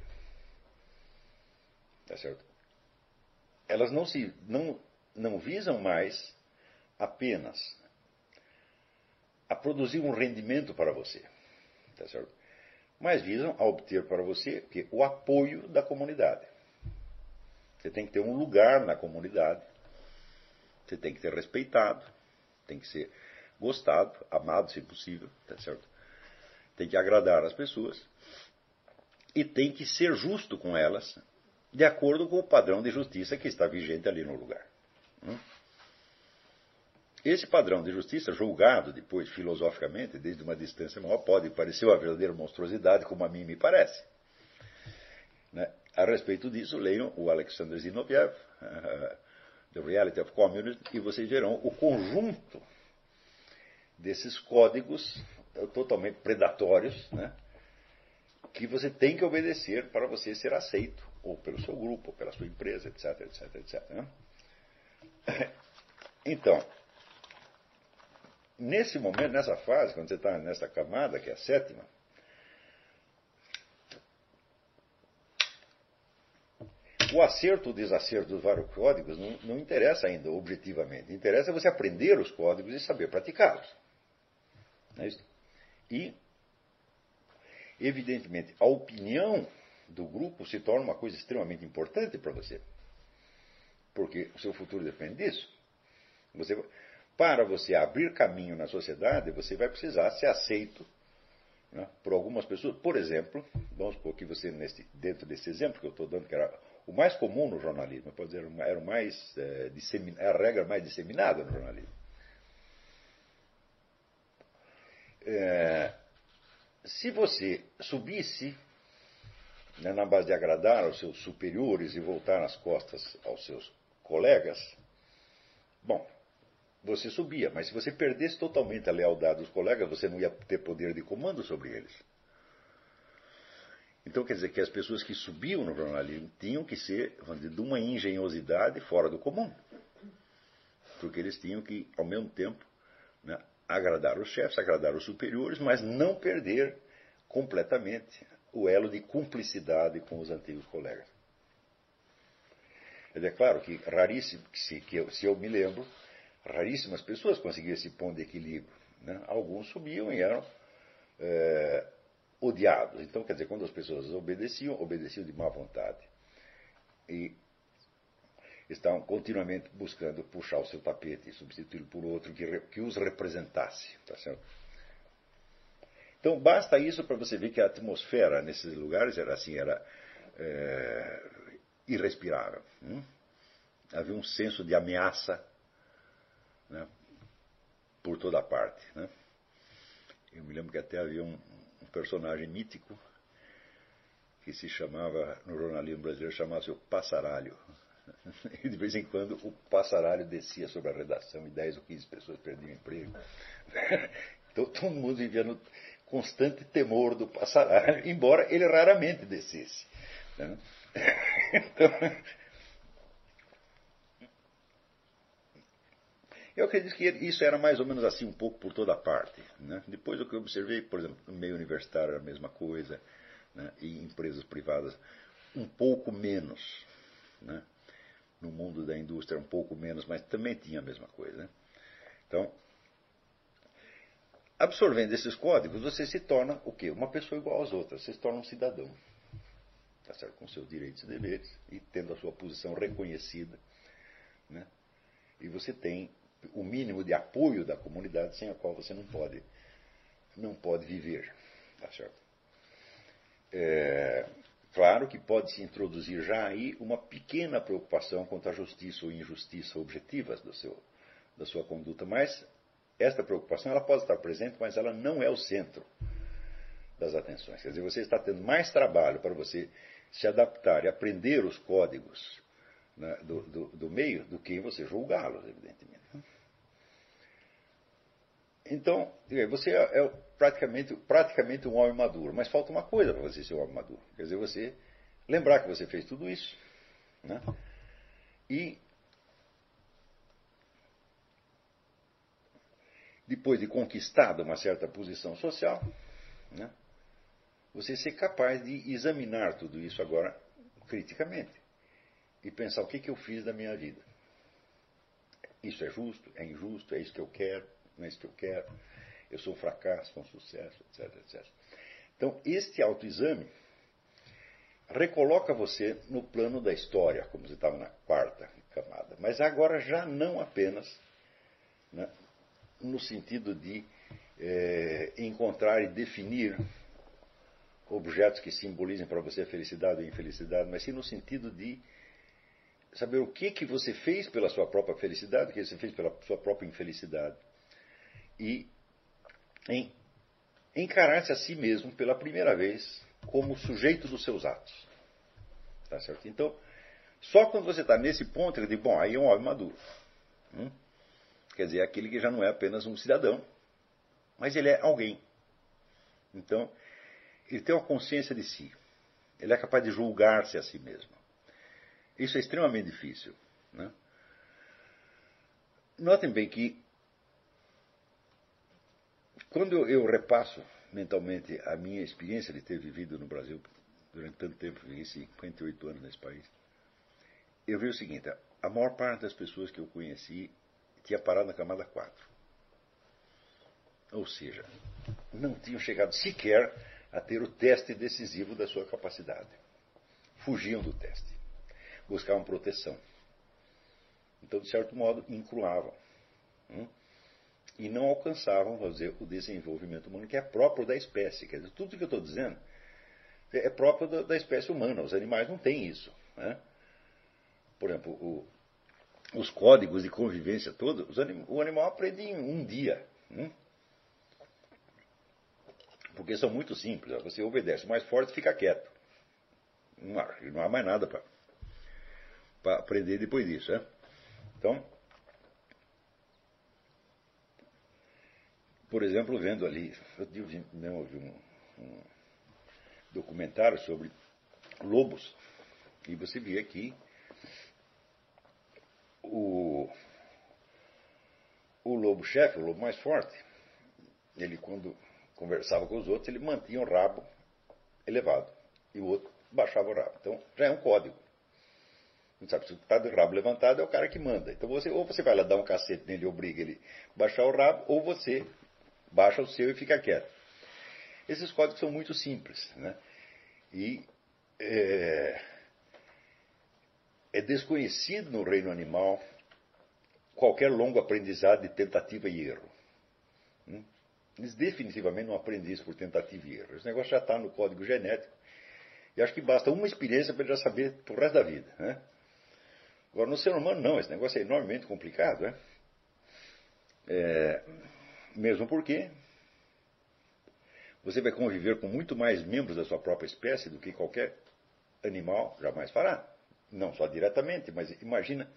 Tá certo? Elas não, se, não, não visam mais apenas a produzir um rendimento para você. Tá certo? Mas visam a obter para você o apoio da comunidade. Você tem que ter um lugar na comunidade, você tem que ser respeitado, tem que ser gostado, amado, se possível, tá certo? Tem que agradar as pessoas e tem que ser justo com elas, de acordo com o padrão de justiça que está vigente ali no lugar. Hum? Esse padrão de justiça, julgado depois filosoficamente, desde uma distância maior, pode parecer uma verdadeira monstruosidade, como a mim me parece. Né? A respeito disso, leiam o Alexander Zinoviev, uh, The Reality of Communism, e vocês verão o conjunto desses códigos totalmente predatórios, né? que você tem que obedecer para você ser aceito, ou pelo seu grupo, ou pela sua empresa, etc, etc, etc. Né? Então, Nesse momento, nessa fase, quando você está nessa camada, que é a sétima, o acerto ou desacerto dos vários códigos não, não, interessa ainda objetivamente. Interessa você aprender os códigos e saber praticá-los. É e, evidentemente, a opinião do grupo se torna uma coisa extremamente importante para você. Porque o seu futuro depende disso. Você, para você abrir caminho na sociedade, você vai precisar ser aceito né, por algumas pessoas. Por exemplo, vamos supor que você, nesse, dentro desse exemplo que eu estou dando, que era o mais comum no jornalismo, pode dizer, era, mais, é, a regra mais disseminada no jornalismo. É, se você subisse né, na base de agradar aos seus superiores e voltar nas costas aos seus colegas, bom, você subia. Mas se você perdesse totalmente a lealdade dos colegas, você não ia ter poder de comando sobre eles. Então quer dizer que as pessoas que subiam no jornalismo tinham que ser dizer, de uma engenhosidade fora do comum. Porque eles tinham que, ao mesmo tempo, né, agradar os chefes, agradar os superiores, mas não perder completamente o elo de cumplicidade com os antigos colegas. É claro que raríssimo, que se, que eu, se eu me lembro, raríssimas pessoas conseguiam esse ponto de equilíbrio. Né? Alguns subiam e eram é, odiados. Então, quer dizer, quando as pessoas obedeciam, obedeciam de má vontade. E estavam continuamente buscando puxar o seu tapete e substituí-lo por outro que, que os representasse. Tá certo? Então, basta isso para você ver que a atmosfera nesses lugares era assim, era é, irrespirável. Hum? Havia um senso de ameaça por toda parte. Né. Eu me lembro que até havia um, um, personagem mítico que se chamava, no jornalismo brasileiro, chamava-se o Passaralho. E de vez em quando o Passaralho descia sobre a redação e 10 ou 15 pessoas perdiam emprego. Então todo mundo vivia no constante temor do Passaralho, embora ele raramente descesse. Né. Então, Eu acredito que isso era mais ou menos assim um pouco por toda parte. Né? Depois o que eu observei, por exemplo, no meio universitário era a mesma coisa, né? e empresas privadas um pouco menos. Né? No mundo da indústria um pouco menos, mas também tinha a mesma coisa. Né? Então, absorvendo esses códigos, você se torna o quê? Uma pessoa igual às outras, você se torna um cidadão. Tá certo? Com seus direitos e deveres, e tendo a sua posição reconhecida. Né? E você tem o mínimo de apoio da comunidade sem a qual você não pode, não pode viver. Tá certo? É, claro que pode se introduzir já aí uma pequena preocupação quanto à justiça ou injustiça objetivas do seu, da sua conduta, mas esta preocupação ela pode estar presente, mas ela não é o centro das atenções. Quer dizer, você está tendo mais trabalho para você se adaptar e aprender os códigos né, do, do, do, meio do que você julgá-los, evidentemente. Então, você é, é praticamente, praticamente um homem maduro, mas falta uma coisa para você ser um homem maduro. Quer dizer, você lembrar que você fez tudo isso. Né? E depois de conquistada uma certa posição social, né, você ser capaz de examinar tudo isso agora criticamente e pensar o que, que eu fiz da minha vida. Isso é justo? É injusto? É isso que eu quero? Não é isso que eu quero? Eu sou um fracasso, sou um sucesso, etc, etc. Então, este autoexame recoloca você no plano da história, como você estava na quarta camada, mas agora já não apenas né, no sentido de é, encontrar e definir objetos que simbolizem para você a felicidade ou a infelicidade, mas sim no sentido de saber o que, que você fez pela sua própria felicidade, o que você fez pela sua própria infelicidade. E em encarar-se a si mesmo pela primeira vez como sujeito dos seus atos. Tá certo? Então, só quando você está nesse ponto, ele diz, bom, aí é um homem maduro. Hum? Quer dizer, é aquele que já não é apenas um cidadão, mas ele é alguém. Então, ele tem uma consciência de si. Ele é capaz de julgar-se a si mesmo. Isso é extremamente difícil. Né? Notem bem que, quando eu repasso mentalmente a minha experiência de ter vivido no Brasil durante tanto tempo, vivi 58 anos nesse país, eu vi o seguinte: a maior parte das pessoas que eu conheci tinha parado na camada 4. Ou seja, não tinham chegado sequer a ter o teste decisivo da sua capacidade. Fugiam do teste. Buscavam proteção. Então, de certo modo, incruavam. Hum? E não alcançavam, dizer, o desenvolvimento humano, que é próprio da espécie. Quer dizer, tudo que eu estou dizendo é próprio da, da, espécie humana. Os animais não têm isso. Né? Por exemplo, o, os códigos de convivência todos, anim, o animal aprende em um dia. Hum? Porque são muito simples. Você obedece. Mais forte fica quieto. Não há, não há mais nada para aprender depois disso. Né? Então, por exemplo, vendo ali, eu vi, não, eu vi um, um documentário sobre lobos, e você via aqui o, o lobo-chefe, o lobo mais forte, ele quando conversava com os outros, ele mantinha o rabo elevado e o outro baixava o rabo. Então já é um código. Não sabe, se está de rabo levantado é o cara que manda. Então você, ou você vai lá dar um cacete nele e obriga ele a baixar o rabo, ou você baixa o seu e fica quieto. Esses códigos são muito simples. Né? E é, é desconhecido no reino animal qualquer longo aprendizado de tentativa e erro. Hum? Eles definitivamente não aprendem isso por tentativa e erro. Esse negócio já está no código genético. E acho que basta uma experiência para ele já saber o resto da vida. Né? Agora, no ser humano, não. Esse negócio é enormemente complicado. Né? É, mesmo porque você vai conviver com muito mais membros da sua própria espécie do que qualquer animal jamais fará. Não só diretamente, mas imagina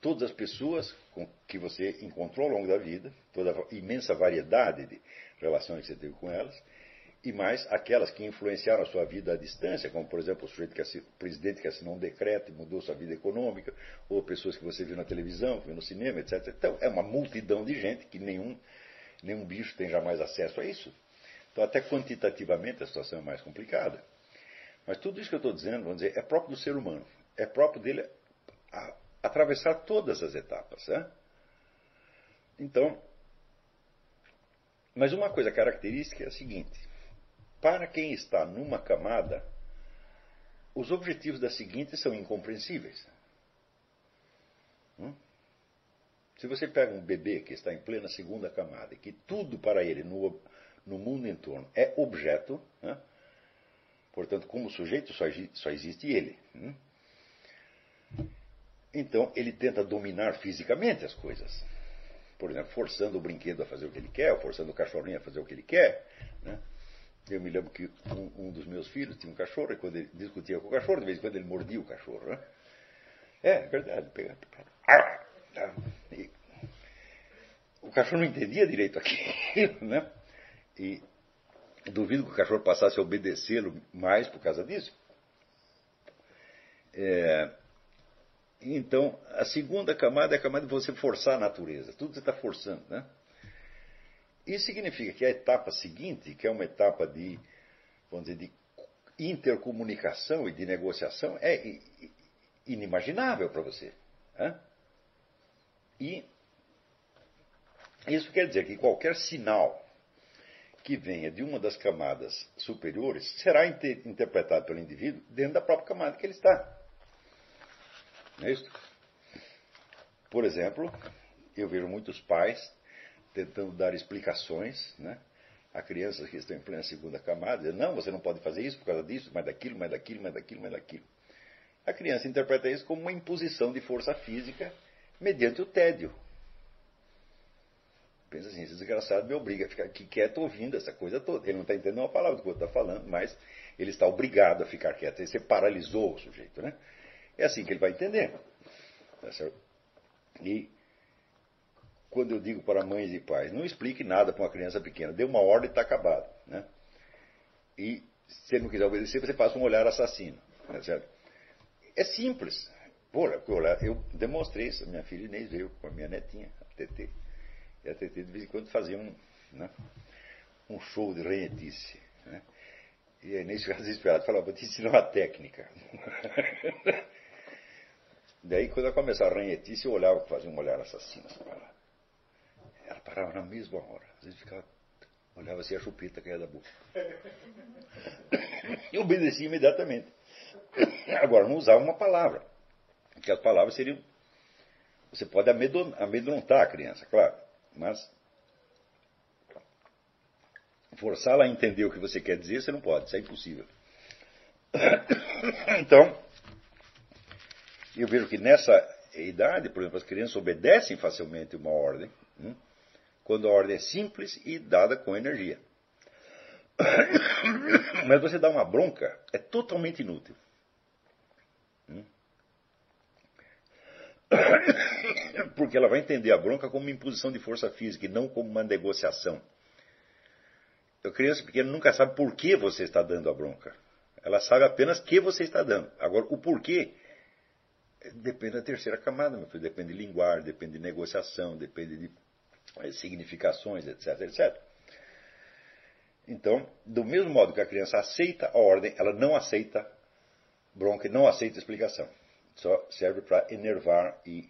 todas as pessoas com que você encontrou ao longo da vida, toda a imensa variedade de relações que você teve com elas, e mais aquelas que influenciaram a sua vida à distância, como por exemplo o, sujeito que assinou, presidente que assinou um decreto e mudou sua vida econômica, ou pessoas que você viu na televisão, viu no cinema, etc. Então é uma multidão de gente que nenhum, nenhum bicho tem jamais acesso a isso. Então até quantitativamente a situação é mais complicada. Mas tudo isso que eu estou dizendo, vamos dizer, é próprio do ser humano. É próprio dele a, atravessar todas as etapas. Né? Então, mas uma coisa característica é a seguinte: para quem está numa camada, os objetivos da seguinte são incompreensíveis. Hum? Se você pega um bebê que está em plena segunda camada e que tudo para ele no, no mundo em torno é objeto, né? Portanto, como sujeito, só, só existe ele. Hum? Então, ele tenta dominar fisicamente as coisas. Por exemplo, forçando o brinquedo a fazer o que ele quer, forçando o cachorrinho a fazer o que ele quer. Né? Eu me lembro que um, um, dos meus filhos tinha um cachorro, e quando ele discutia com o cachorro, de vez em quando ele mordia o cachorro. Né? É, verdade. Pega, e, o cachorro não entendia direito aquilo, né? E duvido que o cachorro passasse a obedecê-lo mais por causa disso. É, então, a segunda camada é a camada de você forçar a natureza. Tudo você está forçando, né? Isso significa que a etapa seguinte, que é uma etapa de, vamos dizer, de intercomunicação e de negociação, é inimaginável para você. Né? E isso quer dizer que qualquer sinal que venha de uma das camadas superiores será inter interpretado pelo indivíduo dentro da própria camada que ele está. Não é isso? Por exemplo, eu vejo muitos pais tentando dar explicações né, a crianças que estão em plena segunda camada, dizendo, não, você não pode fazer isso por causa disso, mais daquilo, mais daquilo, mais daquilo, mais daquilo. A criança interpreta isso como uma imposição de força física mediante o tédio. Pensa assim, esse desgraçado me obriga a ficar aqui quieto ouvindo essa coisa toda. Ele não está entendendo uma palavra do que o outro está falando, mas ele está obrigado a ficar quieto. Você paralisou o sujeito, né? É assim que ele vai entender. Tá e quando eu digo para mães e pais, não explique nada para uma criança pequena, dê uma ordem e está acabado. Né? E se ele não quiser obedecer, você passa um olhar assassino. Tá certo? É simples. eu demonstrei isso. Minha filha Inês veio com a minha netinha, a TT. E a TT de vez em quando fazia um, né, um show de ranhetice. Né? E a Inês ficava desesperada, falava, vou te ensinar uma técnica. Daí, quando ela começava a ranhetice, eu olhava, fazia um olhar assassino assim, ela. Parava na mesma hora. Às vezes ficava, olhava assim a chupeta era da boca. E obedecia imediatamente. Agora, não usava uma palavra. Porque as palavras seriam. Você pode amedrontar a criança, claro. Mas forçá-la a entender o que você quer dizer, você não pode, isso é impossível. Então, eu vejo que nessa idade, por exemplo, as crianças obedecem facilmente uma ordem, hein? Quando a ordem é simples e dada com energia. Mas você dá uma bronca, é totalmente inútil. Hum? Porque ela vai entender a bronca como uma imposição de força física e não como uma negociação. A criança pequena nunca sabe por que você está dando a bronca. Ela sabe apenas que você está dando. Agora, o porquê depende da terceira camada, meu filho. Depende de linguagem, depende de negociação, depende de eh, significações, etc, etc. Então, do mesmo modo que a criança aceita a ordem, ela não aceita bronca, não aceita explicação. Só serve para enervar e,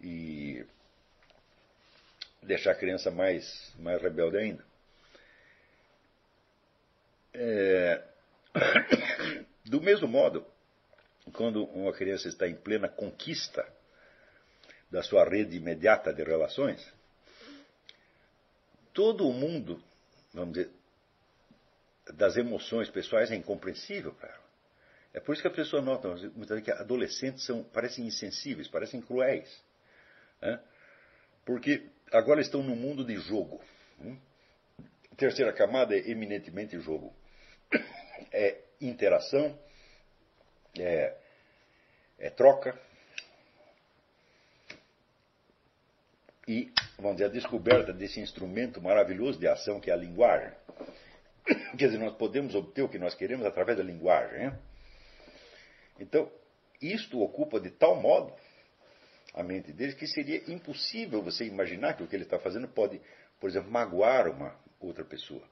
e deixar a criança mais, mais rebelde ainda. É... Do mesmo modo, quando uma criança está em plena conquista da sua rede imediata de relações, todo o mundo, vamos dizer, das emoções pessoais é incompreensível para ela. É por isso que a pessoa nota muitas vezes que adolescentes são, parecem insensíveis, parecem cruéis. Né? Porque agora estão no mundo de jogo. Né? Terceira camada é eminentemente jogo. É interação, é, é troca e, vamos dizer, a descoberta desse instrumento maravilhoso de ação que é a linguagem. Quer dizer, nós podemos obter o que nós queremos através da linguagem. Hein? Então, isto ocupa de tal modo a mente deles que seria impossível você imaginar que o que ele está fazendo pode, por exemplo, magoar uma outra pessoa.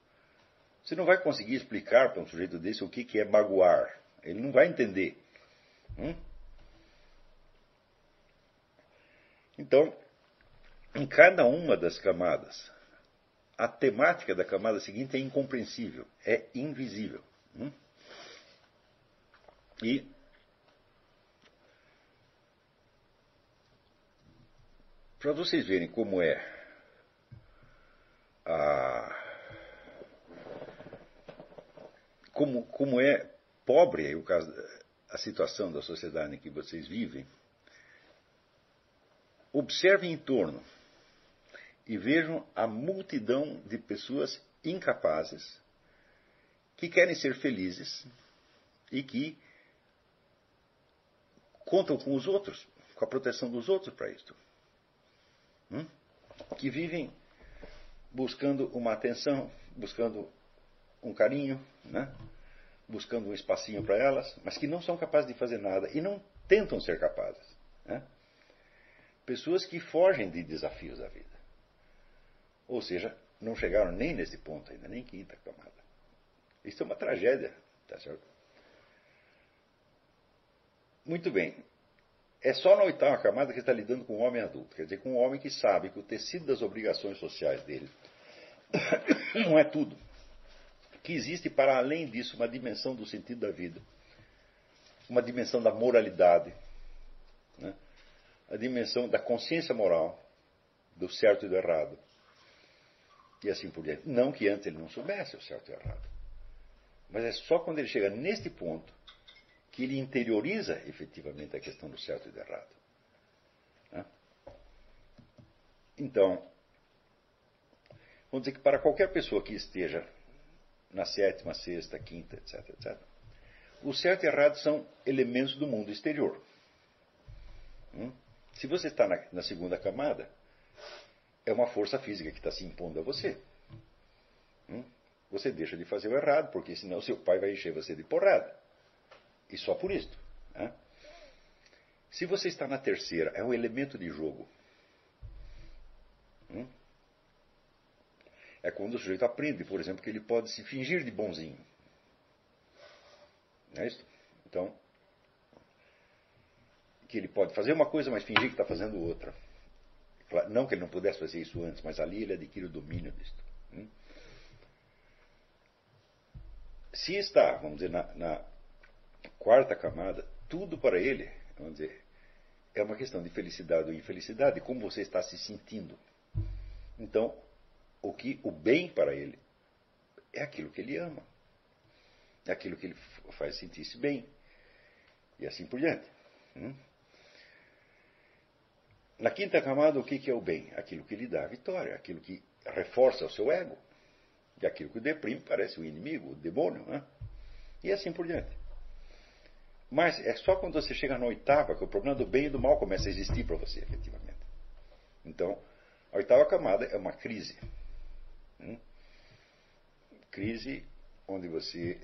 Você não vai conseguir explicar para um sujeito desse o que, que é magoar. Ele não vai entender. Hum? Então, em cada uma das camadas, a temática da camada seguinte é incompreensível, é invisível. Hum? E para vocês verem como é a como, como é pobre o caso, a situação da sociedade em que vocês vivem, observem em torno e vejam a multidão de pessoas incapazes que querem ser felizes e que contam com os outros, com a proteção dos outros para isto. Hum? que vivem buscando uma atenção, buscando um carinho, né? buscando um espacinho para elas, mas que não são capazes de fazer nada e não tentam ser capazes. Né? Pessoas que fogem de desafios da vida. Ou seja, não chegaram nem nesse ponto ainda, nem quinta camada. Isso é uma tragédia, tá certo? Muito bem. É só na oitava camada que está lidando com o homem adulto, quer dizer, com um homem que sabe que o tecido das obrigações sociais dele não é tudo. Que existe para além disso uma dimensão do sentido da vida, uma dimensão da moralidade, né? a dimensão da consciência moral, do certo e do errado, e assim por diante. Não que antes ele não soubesse o certo e o errado. Mas é só quando ele chega neste ponto que ele interioriza efetivamente a questão do certo e do errado. Né? Então, vamos dizer que para qualquer pessoa que esteja na sétima, sexta, quinta, etc., etc., o certo e errado são elementos do mundo exterior. Hum? Se você está na segunda camada, é uma força física que está se impondo a você. Hum? Você deixa de fazer o errado, porque senão seu pai vai encher você de porrada. E só por isto. Né? Se você está na terceira, é um elemento de jogo. Hum? É quando o sujeito aprende, por exemplo, que ele pode se fingir de bonzinho. Não é isso? Então, que ele pode fazer uma coisa, mas fingir que está fazendo outra. Não que ele não pudesse fazer isso antes, mas ali ele adquire o domínio disto. Hum? Se está, vamos dizer, na, na quarta camada, tudo para ele, vamos dizer, é uma questão de felicidade ou infelicidade, como você está se sentindo. Então, o que o bem para ele é aquilo que ele ama, é aquilo que ele faz sentir-se bem, e assim por diante. Hum? Na quinta camada, o que é o bem? Aquilo que lhe dá a vitória, aquilo que reforça o seu ego. E aquilo que o deprime parece o inimigo, o demônio. Né? E assim por diante. Mas é só quando você chega na oitava que o problema do bem e do mal começa a existir para você, efetivamente. Então, a oitava camada é uma crise. Hum? Crise onde você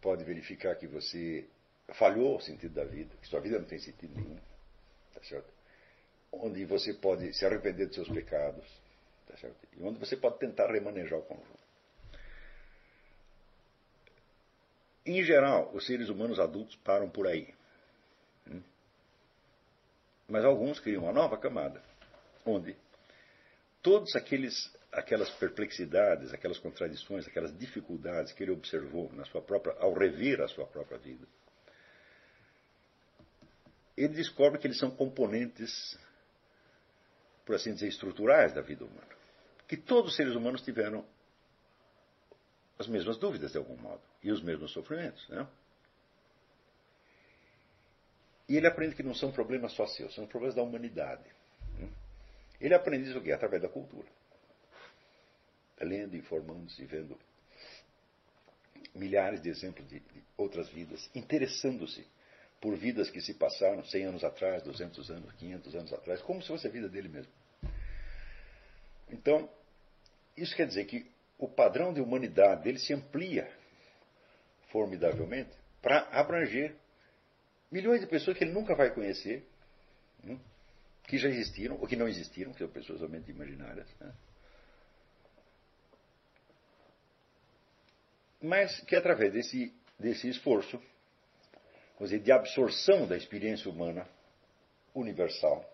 pode verificar que você falhou o sentido da vida, que sua vida não tem sentido nenhum. Tá certo? Onde você pode se arrepender dos seus pecados, tá e onde você pode tentar remanejar o conjunto. Em geral, os seres humanos adultos param por aí. Hum? Mas alguns criam uma nova camada, onde todas aquelas perplexidades, aquelas contradições, aquelas dificuldades que ele observou na sua própria, ao rever a sua própria vida, ele descobre que eles são componentes por assim dizer, estruturais da vida humana. Que todos os seres humanos tiveram as mesmas dúvidas, de algum modo, e os mesmos sofrimentos. Né? E ele aprende que não são problemas só seus, são problemas da humanidade. Né? Ele aprende isso o quê? Através da cultura. Lendo, informando-se, vendo milhares de exemplos de, de outras vidas, interessando-se por vidas que se passaram 100 anos atrás, 200 anos, 500 anos atrás, como se fosse a vida dele mesmo. Então, isso quer dizer que o padrão de humanidade dele se amplia formidavelmente para abranger milhões de pessoas que ele nunca vai conhecer, né? que já existiram ou que não existiram, que são pessoas somente imaginárias. Né? Mas que através desse, desse esforço dizer, de absorção da experiência humana universal,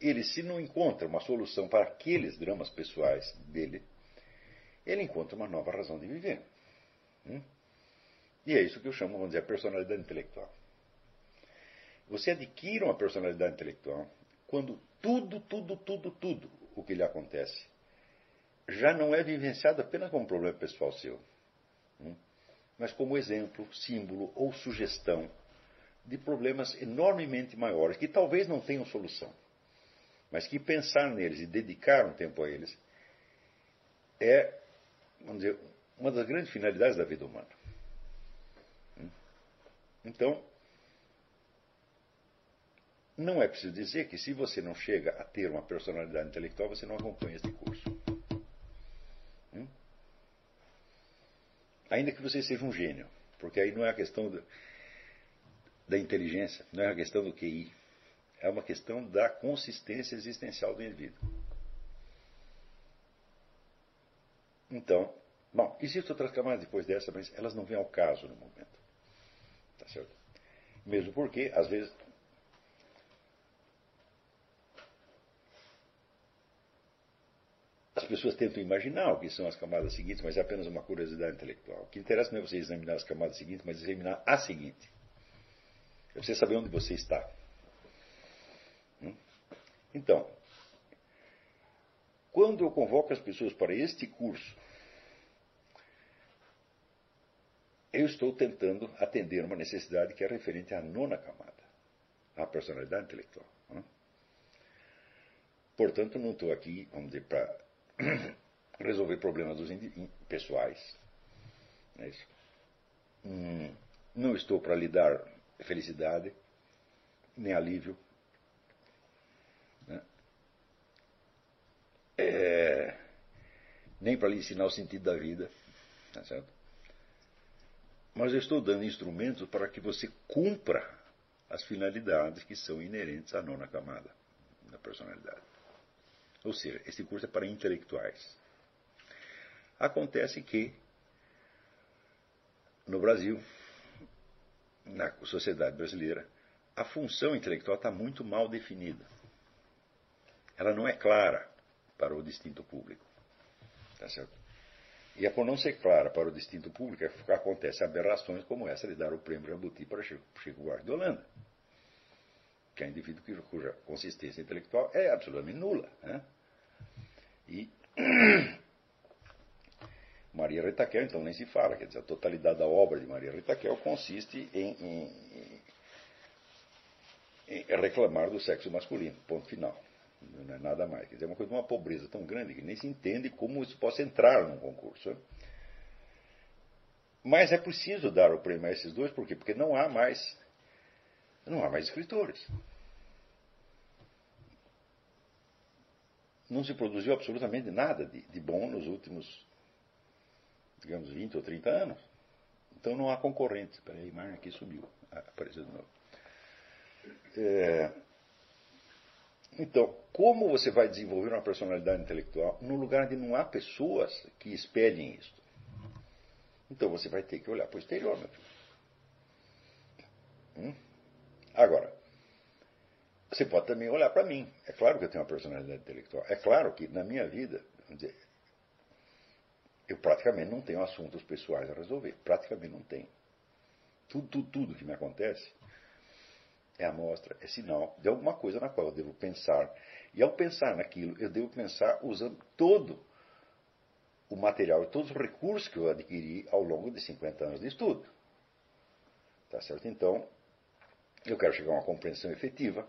ele, se não encontra uma solução para aqueles dramas pessoais dele, ele encontra uma nova razão de viver. Hum? E é isso que eu chamo, vamos dizer, a personalidade intelectual. Você adquire uma personalidade intelectual quando tudo, tudo, tudo, tudo o que lhe acontece já não é vivenciado apenas como um problema pessoal seu. Hum? Mas como exemplo, símbolo ou sugestão de problemas enormemente maiores que talvez não tenham solução, mas que pensar neles e dedicar um tempo a eles é, vamos dizer, uma das grandes finalidades da vida humana. Então, não é preciso dizer que se você não chega a ter uma personalidade intelectual, você não acompanha este curso. Ainda que você seja um gênio, porque aí não é a questão da, da inteligência, não é a questão do QI, é uma questão da consistência existencial do indivíduo. Então, bom, existem outras camadas depois dessa, mas elas não vêm ao caso no momento. Tá certo? Mesmo porque, às vezes, pessoas tentam imaginar o que são as camadas seguintes, mas é apenas uma curiosidade intelectual. O que interessa não é você examinar as camadas seguintes, mas examinar a seguinte. É você saber onde você está. Hum? Então, quando eu convoco as pessoas para este curso, eu estou tentando atender uma necessidade que é referente à nona camada, à personalidade intelectual. Hum? Portanto, não estou aqui, vamos dizer, para resolver problemas dos pessoais. É isso. Hum, não estou para lhe dar felicidade, nem alívio. Né? É, nem para lhe ensinar o sentido da vida. Tá certo? Mas eu estou dando instrumentos para que você cumpra as finalidades que são inerentes à nona camada da personalidade. Ou seja, esse curso é para intelectuais. Acontece que, no Brasil, na sociedade brasileira, a função intelectual está muito mal definida. Ela não é clara para o distinto público. Tá certo? E é por não ser clara para o distinto público é que acontecem aberrações como essa de dar o prêmio Jabuti para Chico Buarque de Holanda que é um indivíduo cuja consistência intelectual é absolutamente nula. Né? E Maria Retaquel, então, nem se fala. Quer dizer, a totalidade da obra de Maria Retaquel consiste em, em, em reclamar do sexo masculino. Ponto final. Não é nada mais. Quer dizer, é uma coisa de uma pobreza tão grande que nem se entende como isso possa entrar num concurso. Né? Mas é preciso dar o prêmio a esses dois, por quê? Porque não há mais não há mais escritores. Não se produziu absolutamente nada de, de bom nos últimos, digamos, 20 ou 30 anos. Então não há concorrente. Espera aí, Mar aqui subiu. Apareceu de novo. É, então, como você vai desenvolver uma personalidade intelectual no lugar onde não há pessoas que espelhem isso? Então você vai ter que olhar para o exterior, meu filho. Hum? Agora, você pode também olhar para mim. É claro que eu tenho uma personalidade intelectual. É claro que na minha vida, dizer, eu praticamente não tenho assuntos pessoais a resolver. Praticamente não tenho. Tudo, tudo, tudo que me acontece é amostra, é sinal de alguma coisa na qual eu devo pensar. E ao pensar naquilo, eu devo pensar usando todo o material e todos os recursos que eu adquiri ao longo de 50 anos de estudo. Tá certo? Então, eu quero chegar a uma compreensão efetiva.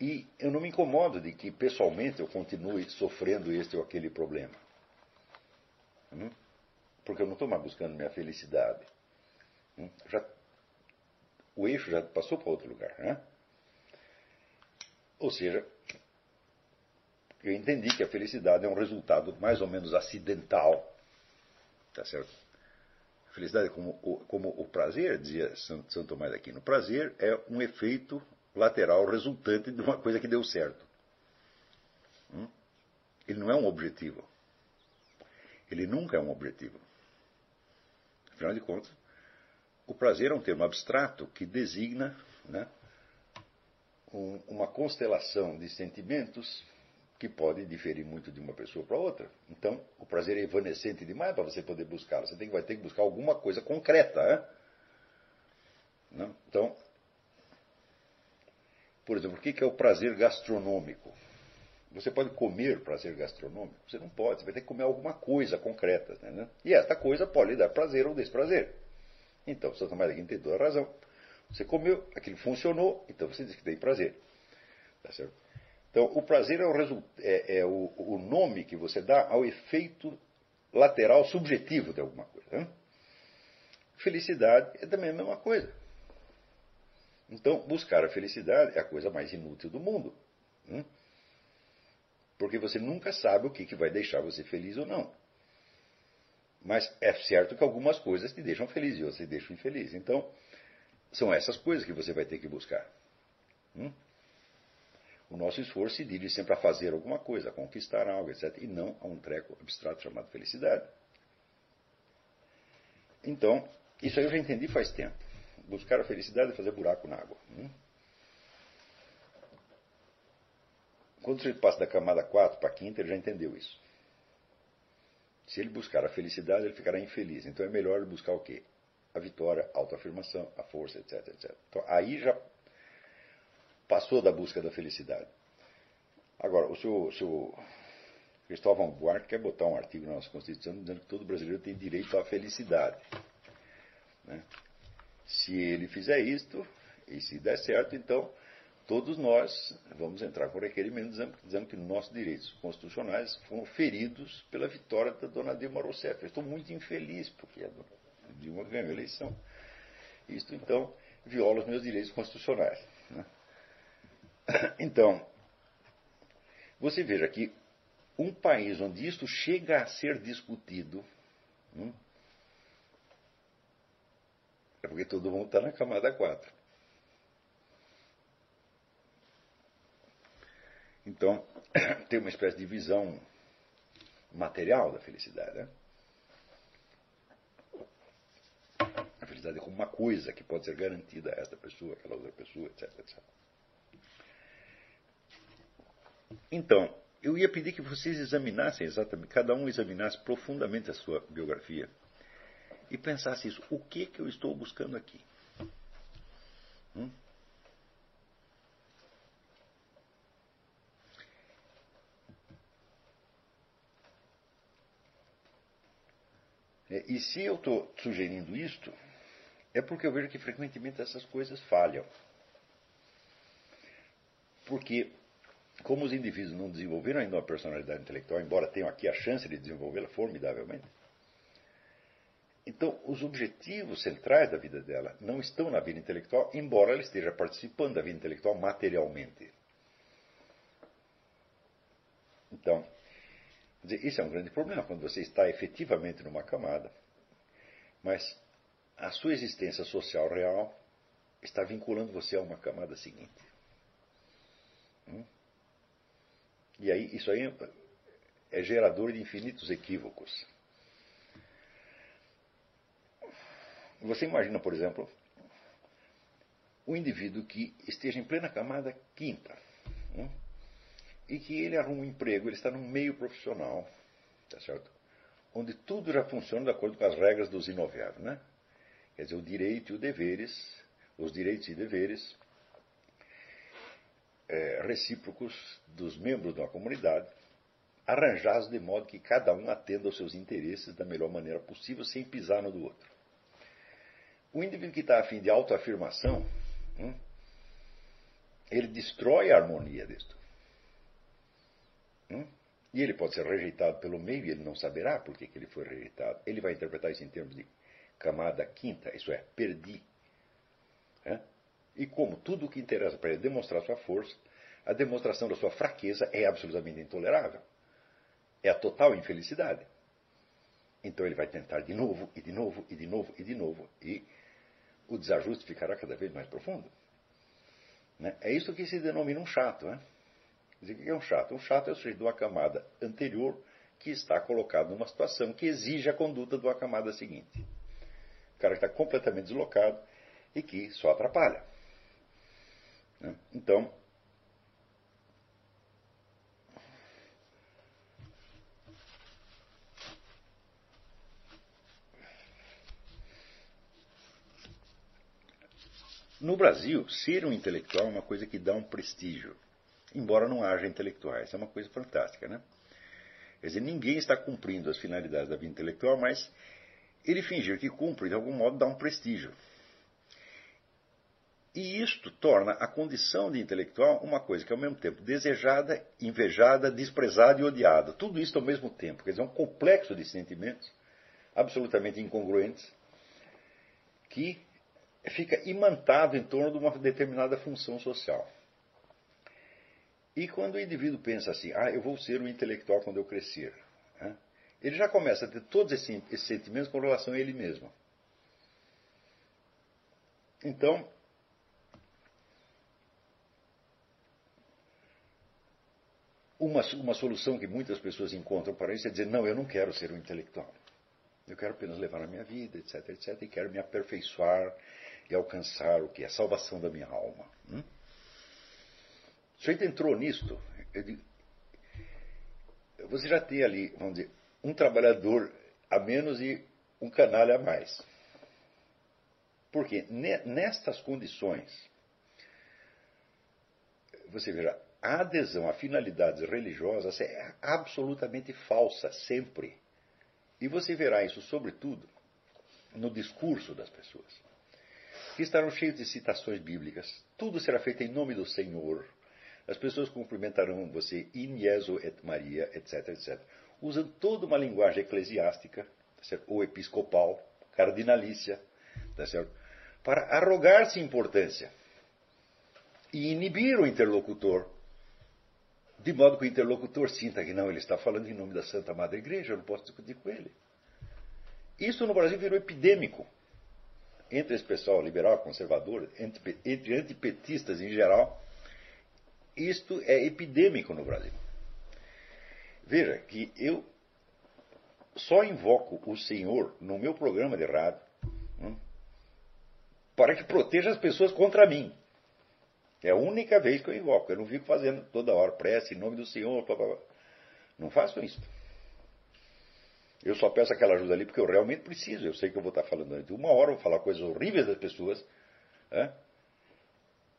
E eu não me incomodo de que, pessoalmente, eu continue sofrendo este ou aquele problema. Hum? Porque eu não estou mais buscando minha felicidade. Hum? Já, o eixo já passou para outro lugar. Né? Ou seja, eu entendi que a felicidade é um resultado mais ou menos acidental. Tá certo? Felicidade como como o prazer, dizia Santo, Tomás de Aquino, o prazer é um efeito lateral resultante de uma coisa que deu certo. Hum? Ele não é um objetivo. Ele nunca é um objetivo. Afinal de contas, o prazer é um termo abstrato que designa né, um, uma constelação de sentimentos que pode diferir muito de uma pessoa para outra. Então, o prazer é evanescente demais para você poder buscá-lo. Você tem, vai ter que buscar alguma coisa concreta. Né? Então, por exemplo, o que é o prazer gastronômico? Você pode comer prazer gastronômico? Você não pode, você vai ter que comer alguma coisa concreta. Né? E esta coisa pode lhe dar prazer ou desprazer. Então, Santa Tomás aqui tem toda a razão. Você comeu, aquilo funcionou, então você diz que tem prazer. Tá certo? Então, o prazer é, o, é, é o, o, nome que você dá ao efeito lateral subjetivo de alguma coisa. Né? Felicidade é também a mesma coisa. Então, buscar a felicidade é a coisa mais inútil do mundo. Hum? Porque você nunca sabe o que, que vai deixar você feliz ou não. Mas é certo que algumas coisas te deixam feliz e outras te deixam infeliz. Então, são essas coisas que você vai ter que buscar. Hum? O nosso esforço se dirige sempre a fazer alguma coisa, a conquistar algo, etc. E não a um treco abstrato chamado felicidade. Então, isso aí eu já entendi faz tempo. Buscar a felicidade é fazer buraco na água. Hum? Quando você passa da camada 4 para a quinta, ele já entendeu isso. Se ele buscar a felicidade, ele ficará infeliz. Então é melhor ele buscar o quê? A vitória, a autoafirmação, a força, etc, etc. Então aí já passou da busca da felicidade. Agora, o seu Cristóvão Buarque quer botar um artigo na nossa Constituição dizendo que todo brasileiro tem direito à felicidade. Né? Se ele fizer isto, e se der certo, então todos nós vamos entrar com requerimento dizendo, dizendo, que nossos direitos constitucionais foram feridos pela vitória da dona Dilma Rousseff. Eu estou muito infeliz porque a dona Dilma ganhou a eleição. Isto, então, viola os meus direitos constitucionais. Né? Então, você veja que um país onde isto chega a ser discutido, hum, é porque todo mundo está na camada 4. Então, tem uma espécie de visão material da felicidade. Né? A felicidade é como uma coisa que pode ser garantida a esta pessoa, aquela outra pessoa, etc, etc. Então, eu ia pedir que vocês examinassem exatamente, cada um examinasse profundamente a sua biografia e pensasse isso: o que que eu estou buscando aqui? Hum? É, e se eu estou sugerindo isto, é porque eu vejo que frequentemente essas coisas falham. Porque, como os indivíduos não desenvolveram ainda uma personalidade intelectual, embora tenham aqui a chance de desenvolvê-la formidavelmente, então os objetivos centrais da vida dela não estão na vida intelectual, embora ela esteja participando da vida intelectual materialmente. Então, isso é um grande problema quando você está efetivamente numa camada, mas a sua existência social real está vinculando você a uma camada seguinte. Hum? E aí, isso aí é gerador de infinitos equívocos. Você imagina, por exemplo, um indivíduo que esteja em plena camada quinta. Hum? e que ele arruma um emprego, ele está num meio profissional, tá certo? Onde tudo já funciona de acordo com as regras dos inoviáveis, né? Quer dizer, o direito e os deveres, os direitos e deveres é, recíprocos dos membros de uma comunidade, arranjados de modo que cada um atenda aos seus interesses da melhor maneira possível, sem pisar no do outro. O indivíduo que está afim de autoafirmação, hum, ele destrói a harmonia disto. Hum? E ele pode ser rejeitado pelo meio e ele não saberá por que, ele foi rejeitado. Ele vai interpretar isso em termos de camada quinta, isso é, perdi. E como tudo o que interessa para ele é demonstrar sua força, a demonstração da sua fraqueza é absolutamente intolerável. É a total infelicidade. Então ele vai tentar de novo, e de novo, e de novo, e de novo. E o desajuste ficará cada vez mais profundo. Né? É isso que se denomina um chato. Né? o que é um chato? Um chato é o sujeito de uma camada anterior que está colocado numa situação que exige a conduta de uma camada seguinte. O cara está completamente deslocado e que só atrapalha. Né? Então, No Brasil, ser um intelectual é uma coisa que dá um prestígio embora não haja intelectuais. É uma coisa fantástica, né? Quer dizer, ninguém está cumprindo as finalidades da vida intelectual, mas ele fingir que cumpre, de algum modo, dá um prestígio. E isto torna a condição de intelectual uma coisa que é ao mesmo tempo desejada, invejada, desprezada e odiada. Tudo isso ao mesmo tempo. Quer dizer, é um complexo de sentimentos absolutamente incongruentes que fica imantado em torno de uma determinada função social. E quando o indivíduo pensa assim, ah, eu vou ser um intelectual quando eu crescer, né? ele já começa a ter todos esses, esses sentimentos com relação a ele mesmo. Então, uma, uma solução que muitas pessoas encontram para isso é dizer: não, eu não quero ser um intelectual. Eu quero apenas levar a minha vida, etc, etc, e quero me aperfeiçoar e alcançar o que? é A salvação da minha alma. Hum? A gente entrou nisto, digo, você já tem ali, vamos dizer, um trabalhador a menos e um canalha a mais. Porque nestas condições, você verá, a adesão a finalidades religiosas é absolutamente falsa, sempre. E você verá isso, sobretudo, no discurso das pessoas, que estarão cheios de citações bíblicas. Tudo será feito em nome do Senhor. As pessoas cumprimentarão você in Jesu et Maria, etc, etc. Usando toda uma linguagem eclesiástica, tá ou episcopal, cardinalícia, tá certo? para arrogar-se importância e inibir o interlocutor, de modo que o interlocutor sinta que não, ele está falando em nome da Santa Madre Igreja, eu não posso discutir com ele. Isso no Brasil virou epidêmico entre esse pessoal liberal, conservador, entre, entre antipetistas em geral. Isto é epidêmico no Brasil. Veja que eu só invoco o Senhor no meu programa de rádio hum, para que proteja as pessoas contra mim. É a única vez que eu invoco. Eu não fico fazendo toda hora prece em nome do Senhor. Blá, blá, blá. Não faço isso. Eu só peço aquela ajuda ali porque eu realmente preciso. Eu sei que eu vou estar falando de uma hora, vou falar coisas horríveis das pessoas. Né?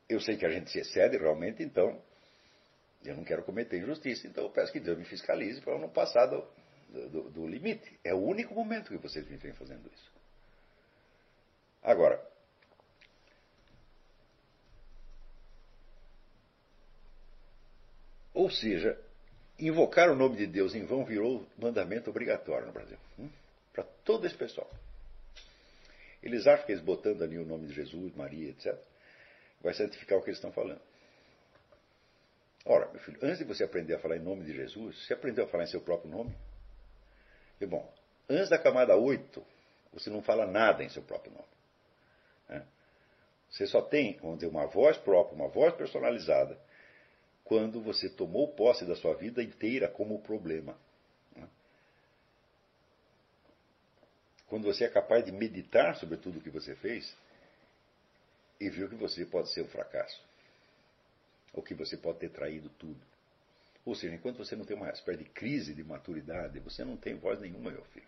Eu sei que a gente se excede realmente, então eu não quero cometer injustiça. Então eu peço que Deus me fiscalize para eu não passar do, do, do limite. É o único momento que vocês me vêm fazendo isso. Agora, Ou seja, invocar o nome de Deus em vão virou mandamento obrigatório no Brasil. Hum? Para todo esse pessoal. Eles acham que eles botando ali o nome de Jesus, Maria, etc., vai santificar o que eles estão falando. Ora, meu filho, antes de você aprender a falar em nome de Jesus, você aprendeu a falar em seu próprio nome? E bom, antes da camada 8, você não fala nada em seu próprio nome. Né? Você só tem, vamos dizer, uma voz própria, uma voz personalizada, quando você tomou posse da sua vida inteira como problema. Né? Quando você é capaz de meditar sobre tudo o que você fez e viu que você pode ser um fracasso. Ou que você pode ter traído tudo. Ou seja, enquanto você não tem uma espécie de crise de maturidade, você não tem voz nenhuma, meu filho.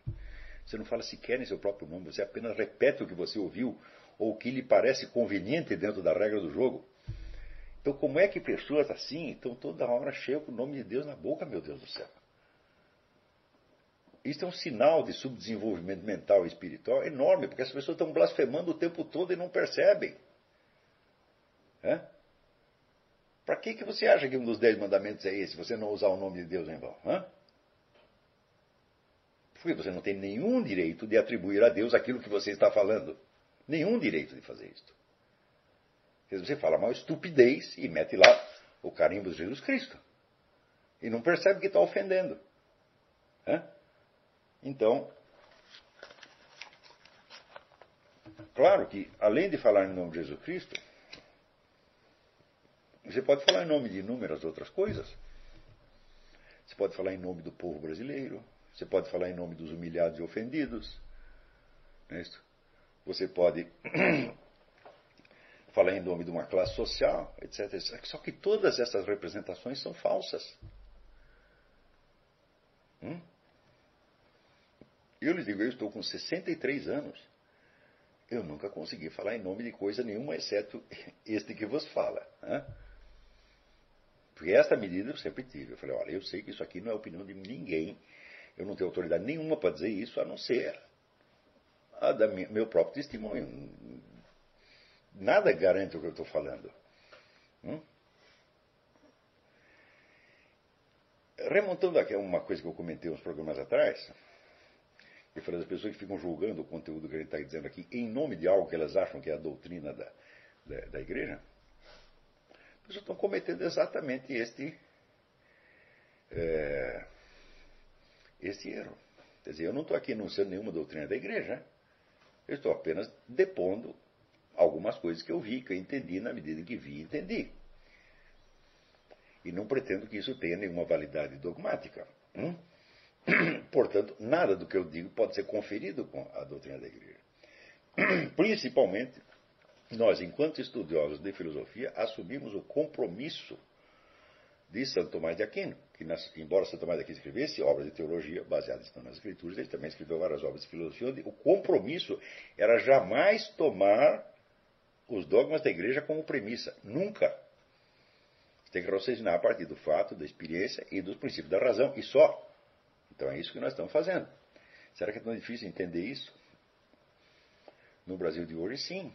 Você não fala sequer em seu próprio nome, você apenas repete o que você ouviu ou o que lhe parece conveniente dentro da regra do jogo. Então, como é que pessoas assim estão toda hora cheias com o nome de Deus na boca, meu Deus do céu? Isso é um sinal de subdesenvolvimento mental e espiritual enorme, porque as pessoas estão blasfemando o tempo todo e não percebem. É? Para que, que você acha que um dos dez mandamentos é esse, você não usar o nome de Deus em vão? Porque você não tem nenhum direito de atribuir a Deus aquilo que você está falando. Nenhum direito de fazer isso. Você fala uma estupidez e mete lá o carimbo de Jesus Cristo. E não percebe que está ofendendo. Então, claro que, além de falar em nome de Jesus Cristo, você pode falar em nome de inúmeras outras coisas. Você pode falar em nome do povo brasileiro. Você pode falar em nome dos humilhados e ofendidos. É você pode falar em nome de uma classe social, etc, etc. Só que todas essas representações são falsas. Hum? Eu lhe digo, eu estou com 63 anos. Eu nunca consegui falar em nome de coisa nenhuma, exceto este que vos fala. Né? Porque esta medida eu sempre tive. Eu falei, olha, eu sei que isso aqui não é opinião de ninguém. Eu não tenho autoridade nenhuma para dizer isso, a não ser a da meu próprio testemunho. Nada garante o que eu estou falando. Hum? Remontando aqui a uma coisa que eu comentei uns programas atrás, Eu falei das pessoas que ficam julgando o conteúdo que a gente está dizendo aqui em nome de algo que elas acham que é a doutrina da, da, da igreja. As pessoas estão cometendo exatamente este, é, este erro. Quer dizer, eu não estou aqui anunciando nenhuma doutrina da igreja. Eu estou apenas depondo algumas coisas que eu vi, que eu entendi na medida que vi e entendi. E não pretendo que isso tenha nenhuma validade dogmática. Hum? Portanto, nada do que eu digo pode ser conferido com a doutrina da igreja. Principalmente, nós, enquanto estudiosos de filosofia, assumimos o compromisso de Santo Tomás de Aquino, que, embora Santo Tomás de Aquino escrevesse obras de teologia baseadas nas escrituras, ele também escreveu várias obras de filosofia, onde o compromisso era jamais tomar os dogmas da igreja como premissa. Nunca. Tem que raciocinar a partir do fato, da experiência e dos princípios da razão, e só. Então é isso que nós estamos fazendo. Será que é tão difícil entender isso? No Brasil de hoje, sim.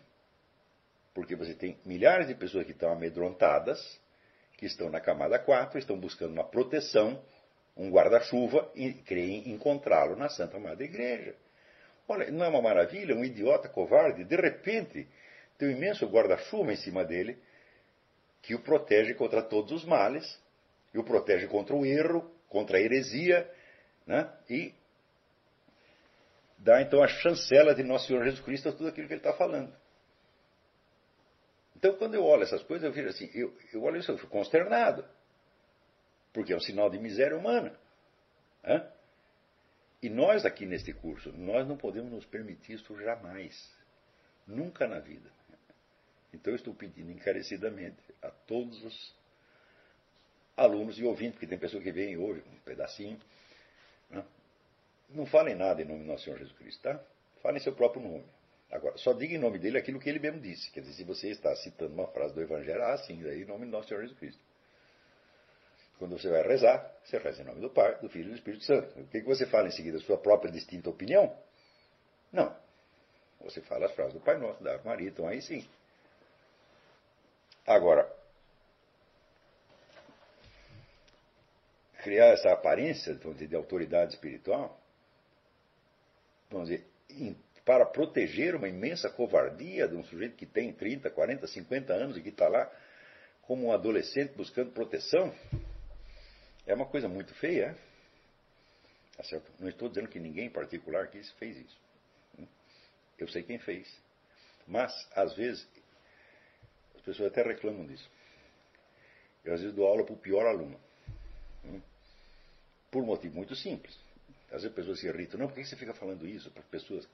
Porque você tem milhares de pessoas que estão amedrontadas, que estão na camada 4, estão buscando uma proteção, um guarda-chuva, e creem encontrá-lo na Santa Amada Igreja. Olha, não é uma maravilha? Um idiota covarde, de repente, tem um imenso guarda-chuva em cima dele, que o protege contra todos os males, e o protege contra o erro, contra a heresia, né? E dá então a chancela de Nosso Senhor Jesus Cristo a tudo aquilo que ele está falando. Então, quando eu olho essas coisas, eu vejo assim, eu, eu olho isso, eu fico consternado. Porque é um sinal de miséria humana. Né? E nós aqui neste curso, nós não podemos nos permitir isso jamais. Nunca na vida. Então eu estou pedindo encarecidamente a todos os alunos e ouvintes, porque tem pessoas que vêm e ouvem um pedacinho, né? Não falem nada em nome do nosso Senhor Jesus Cristo, tá? Falem seu próprio nome. Agora, só diga em nome dele aquilo que ele mesmo disse. Quer dizer, se você está citando uma frase do Evangelho, ah, sim, daí em nome do nosso Senhor Jesus Cristo. Quando você vai rezar, você reza em nome do Pai, do Filho e do Espírito Santo. O que, que você fala em seguida? Sua própria distinta opinião? Não. Você fala as frases do Pai Nosso, da Ave Maria, então aí sim. Agora, criar essa aparência dizer, de autoridade espiritual, vamos dizer, para proteger uma imensa covardia de um sujeito que tem 30, 40, 50 anos e que está lá como um adolescente buscando proteção, é uma coisa muito feia. Tá certo? Não estou dizendo que ninguém em particular que fez isso. Eu sei quem fez. Mas, às vezes, as pessoas até reclamam disso. Eu, às vezes, dou aula para o pior aluno. Por um motivo muito simples. Às vezes as pessoas se irritam. Não, por que você fica falando isso para pessoas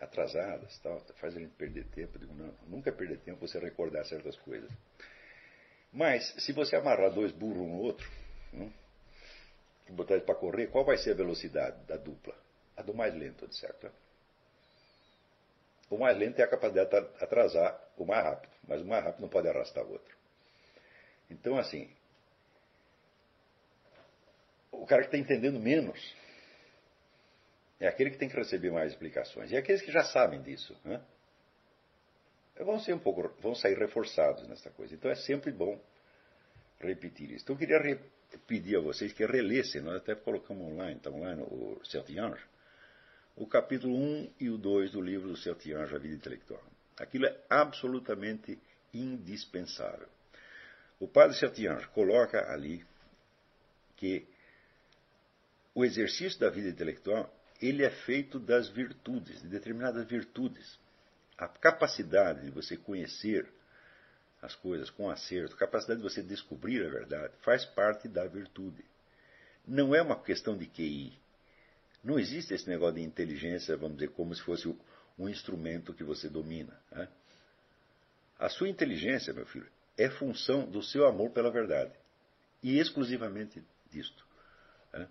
atrasadas, tal, faz a gente perder tempo. Eu digo, não, nunca é perder tempo você recordar certas coisas. Mas, se você amarrar dois burros um no outro, hum, e botar eles para correr, qual vai ser a velocidade da dupla? A do mais lento, de certo? O mais lento tem a capacidade de atrasar o mais rápido, mas o mais rápido não pode arrastar o outro. Então, assim, o cara que está entendendo menos é aquele que tem que receber mais explicações. E aqueles que já sabem disso, né? vão ser um pouco, vão sair reforçados nessa coisa. Então é sempre bom repetir isso. Então eu queria pedir a vocês que relessem, nós até colocamos online, está online o Anjo, o capítulo 1 e o 2 do livro do Anjo, A Vida Intelectual. Aquilo é absolutamente indispensável. O padre Anjo coloca ali que o exercício da vida intelectual ele é feito das virtudes, de determinadas virtudes. A capacidade de você conhecer as coisas com acerto, a capacidade de você descobrir a verdade, faz parte da virtude. Não é uma questão de QI. Não existe esse negócio de inteligência, vamos dizer, como se fosse um instrumento que você domina. Né? A sua inteligência, meu filho, é função do seu amor pela verdade. E exclusivamente disto. Né?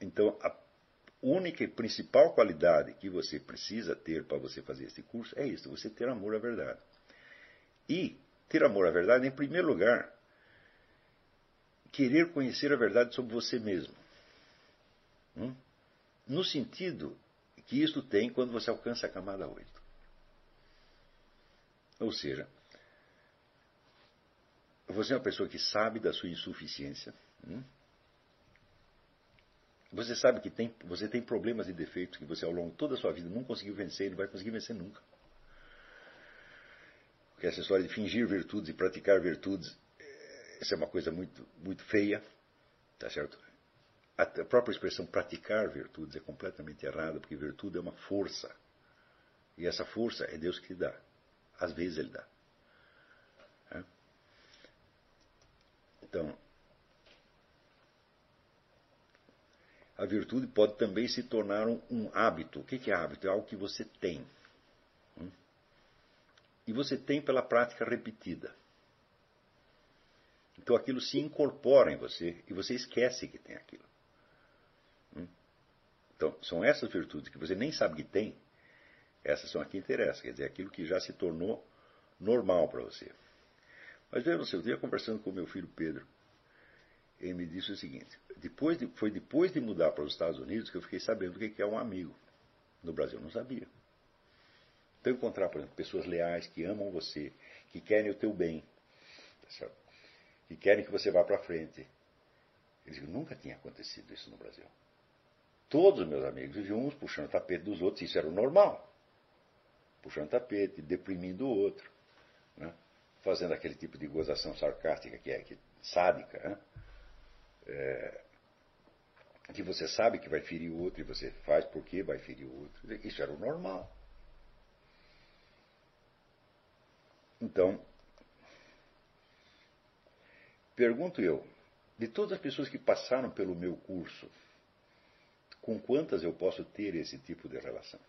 Então, a única e principal qualidade que você precisa ter para você fazer esse curso é isso, você ter amor à verdade. E ter amor à verdade, em primeiro lugar, querer conhecer a verdade sobre você mesmo. Hum? No sentido que isto tem quando você alcança a camada 8. Ou seja, você é uma pessoa que sabe da sua insuficiência. Hum? Você sabe que tem, você tem problemas e defeitos que você ao longo de toda a sua vida não conseguiu vencer e não vai conseguir vencer nunca. Porque essa história de fingir virtudes e praticar virtudes, essa é uma coisa muito, muito feia, tá certo? A própria expressão praticar virtudes é completamente errada, porque virtude é uma força. E essa força é Deus que dá. Às vezes Ele dá. Então, a virtude pode também se tornar um, um hábito. O que é hábito? É algo que você tem. Hum? E você tem pela prática repetida. Então aquilo se incorpora em você e você esquece que tem aquilo. Então, são essas virtudes que você nem sabe que tem, essas são as que interessam. Quer dizer, aquilo que já se tornou normal para você. Mas veja você, eu dia conversando com meu filho Pedro, ele me disse o seguinte: depois de, foi depois de mudar para os Estados Unidos que eu fiquei sabendo o que é um amigo. No Brasil eu não sabia. Então encontrar, por exemplo, pessoas leais que amam você, que querem o teu bem, tá que querem que você vá para frente. Eu digo, nunca tinha acontecido isso no Brasil. Todos os meus amigos viviam uns puxando o tapete dos outros, isso era o normal. Puxando tapete, deprimindo o outro. Né? fazendo aquele tipo de gozação sarcástica que é que, sádica, né? é, que você sabe que vai ferir o outro e você faz porque vai ferir o outro. Isso era o normal. Então, pergunto eu, de todas as pessoas que passaram pelo meu curso, com quantas eu posso ter esse tipo de relação?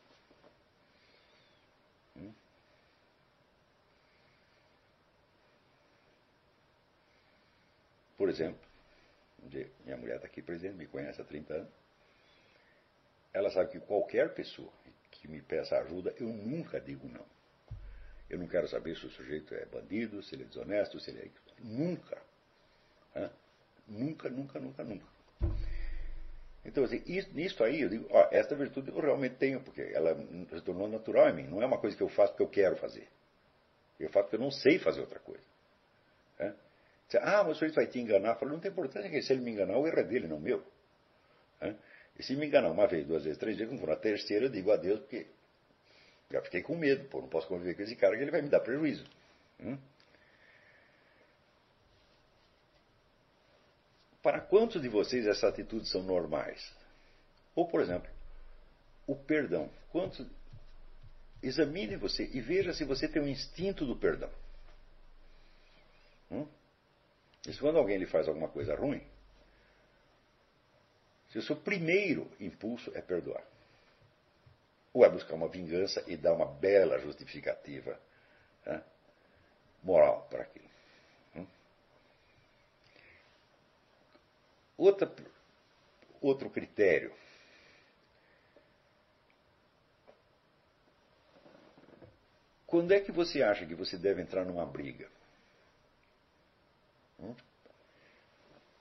Hum? Por exemplo, minha mulher está aqui presente, me conhece há 30 anos. Ela sabe que qualquer pessoa que me peça ajuda, eu nunca digo não. Eu não quero saber se o sujeito é bandido, se ele é desonesto, se ele é. Nunca. Nunca, nunca, nunca, nunca. Então, assim, isso, nisso aí, eu digo, ó, esta virtude eu realmente tenho, porque ela se tornou natural em mim. Não é uma coisa que eu faço porque eu quero fazer. Eu faço porque eu não sei fazer outra coisa. É? Ah, mas o sujeito vai te enganar. Falo, não tem importância que se ele me enganar, o erro é dele, não meu. E se me enganar uma vez, duas vezes, três vezes, quando for na terceira, eu digo adeus, porque já fiquei com medo, pô, não posso conviver com esse cara que ele vai me dar prejuízo. Hum? Para quantos de vocês essas atitudes são normais? Ou, por exemplo, o perdão. Quantos... Examine você e veja se você tem um instinto do perdão. Hum? Isso quando alguém lhe faz alguma coisa ruim, se o seu primeiro impulso é perdoar. Ou é buscar uma vingança e dar uma bela justificativa né, moral para aquilo. Hum? Outra, outro critério. Quando é que você acha que você deve entrar numa briga? Hum?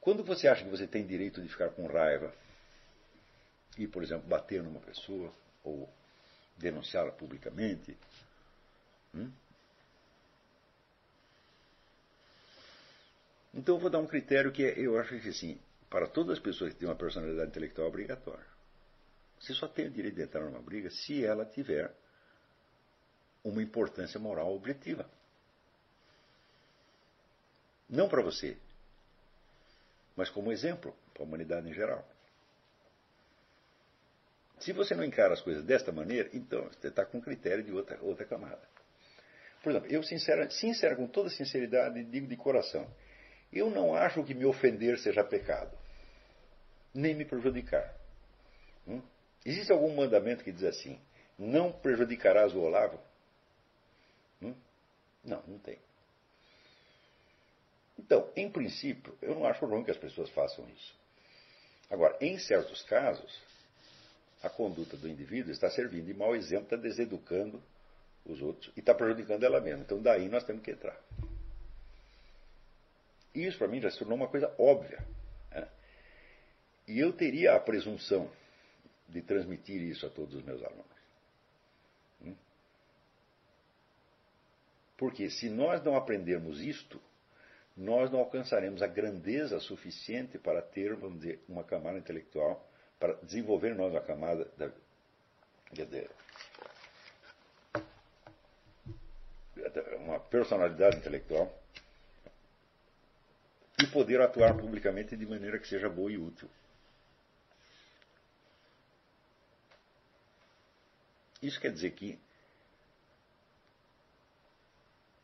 Quando você acha que você tem direito de ficar com raiva e, por exemplo, bater numa pessoa ou denunciá-la publicamente, hum? então eu vou dar um critério que é, eu acho que assim, para todas as pessoas que têm uma personalidade intelectual é obrigatória. Você só tem o direito de entrar numa briga se ela tiver uma importância moral objetiva. Não para você, mas como exemplo para a humanidade em geral. Se você não encara as coisas desta maneira, então você está com critério de outra, outra camada. Por exemplo, eu, sincera, sincera, com toda sinceridade, digo de coração: eu não acho que me ofender seja pecado, nem me prejudicar. Hum? Existe algum mandamento que diz assim: não prejudicarás o Olavo? Hum? Não, não tem. Então, em princípio, eu não acho ruim que as pessoas façam isso. Agora, em certos casos, a conduta do indivíduo está servindo de mau exemplo, está deseducando os outros e está prejudicando ela mesma. Então, daí nós temos que entrar. Isso, para mim, já se tornou uma coisa óbvia. Né? E eu teria a presunção de transmitir isso a todos os meus alunos. Hum? Porque se nós não aprendermos isto, nós não alcançaremos a grandeza suficiente para ter, vamos dizer, uma camada intelectual para desenvolver nós a camada da, uma personalidade intelectual e poder atuar publicamente de maneira que seja boa e útil. Isso quer dizer que,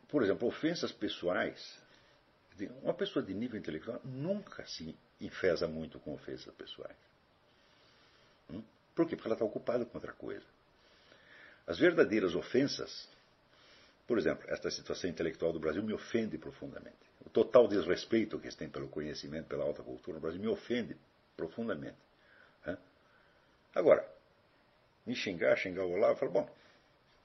por exemplo, ofensas pessoais, uma pessoa de nível intelectual nunca se enfesa muito com ofensas pessoais. Hum? Por quê? Porque ela está ocupada com outra coisa. As verdadeiras ofensas, por exemplo, esta situação intelectual do Brasil me ofende profundamente. O total desrespeito que eles têm pelo conhecimento, pela alta cultura no Brasil me ofende profundamente. Agora, me xingar, xingar o Olavo, eu falo, bom,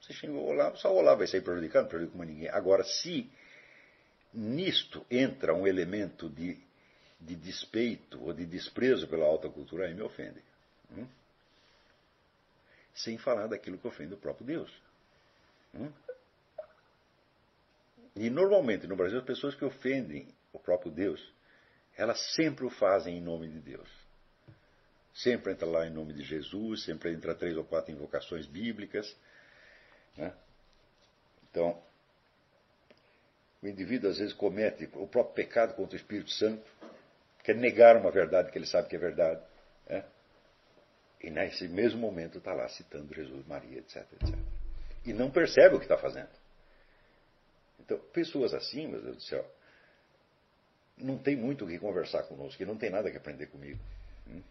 você xingou o Olavo, só o Olavo vai sair prejudicado, não prejudica ninguém. Agora, se nisto entra um elemento de, de despeito ou de desprezo pela alta cultura, aí me ofende. Hum? Sem falar daquilo que ofende o próprio Deus. Hum? E normalmente no Brasil as pessoas que ofendem o próprio Deus, elas sempre o fazem em nome de Deus. Sempre entra lá em nome de Jesus, sempre entra três ou quatro invocações bíblicas. Né? Então, o indivíduo às vezes comete o próprio pecado contra o Espírito Santo, quer negar uma verdade que ele sabe que é verdade. Né? E nesse mesmo momento está lá citando Jesus, Maria, etc, etc. E não percebe o que está fazendo. Então, pessoas assim, meu Deus do céu, não tem muito o que conversar conosco, que não tem nada que aprender comigo. Hum?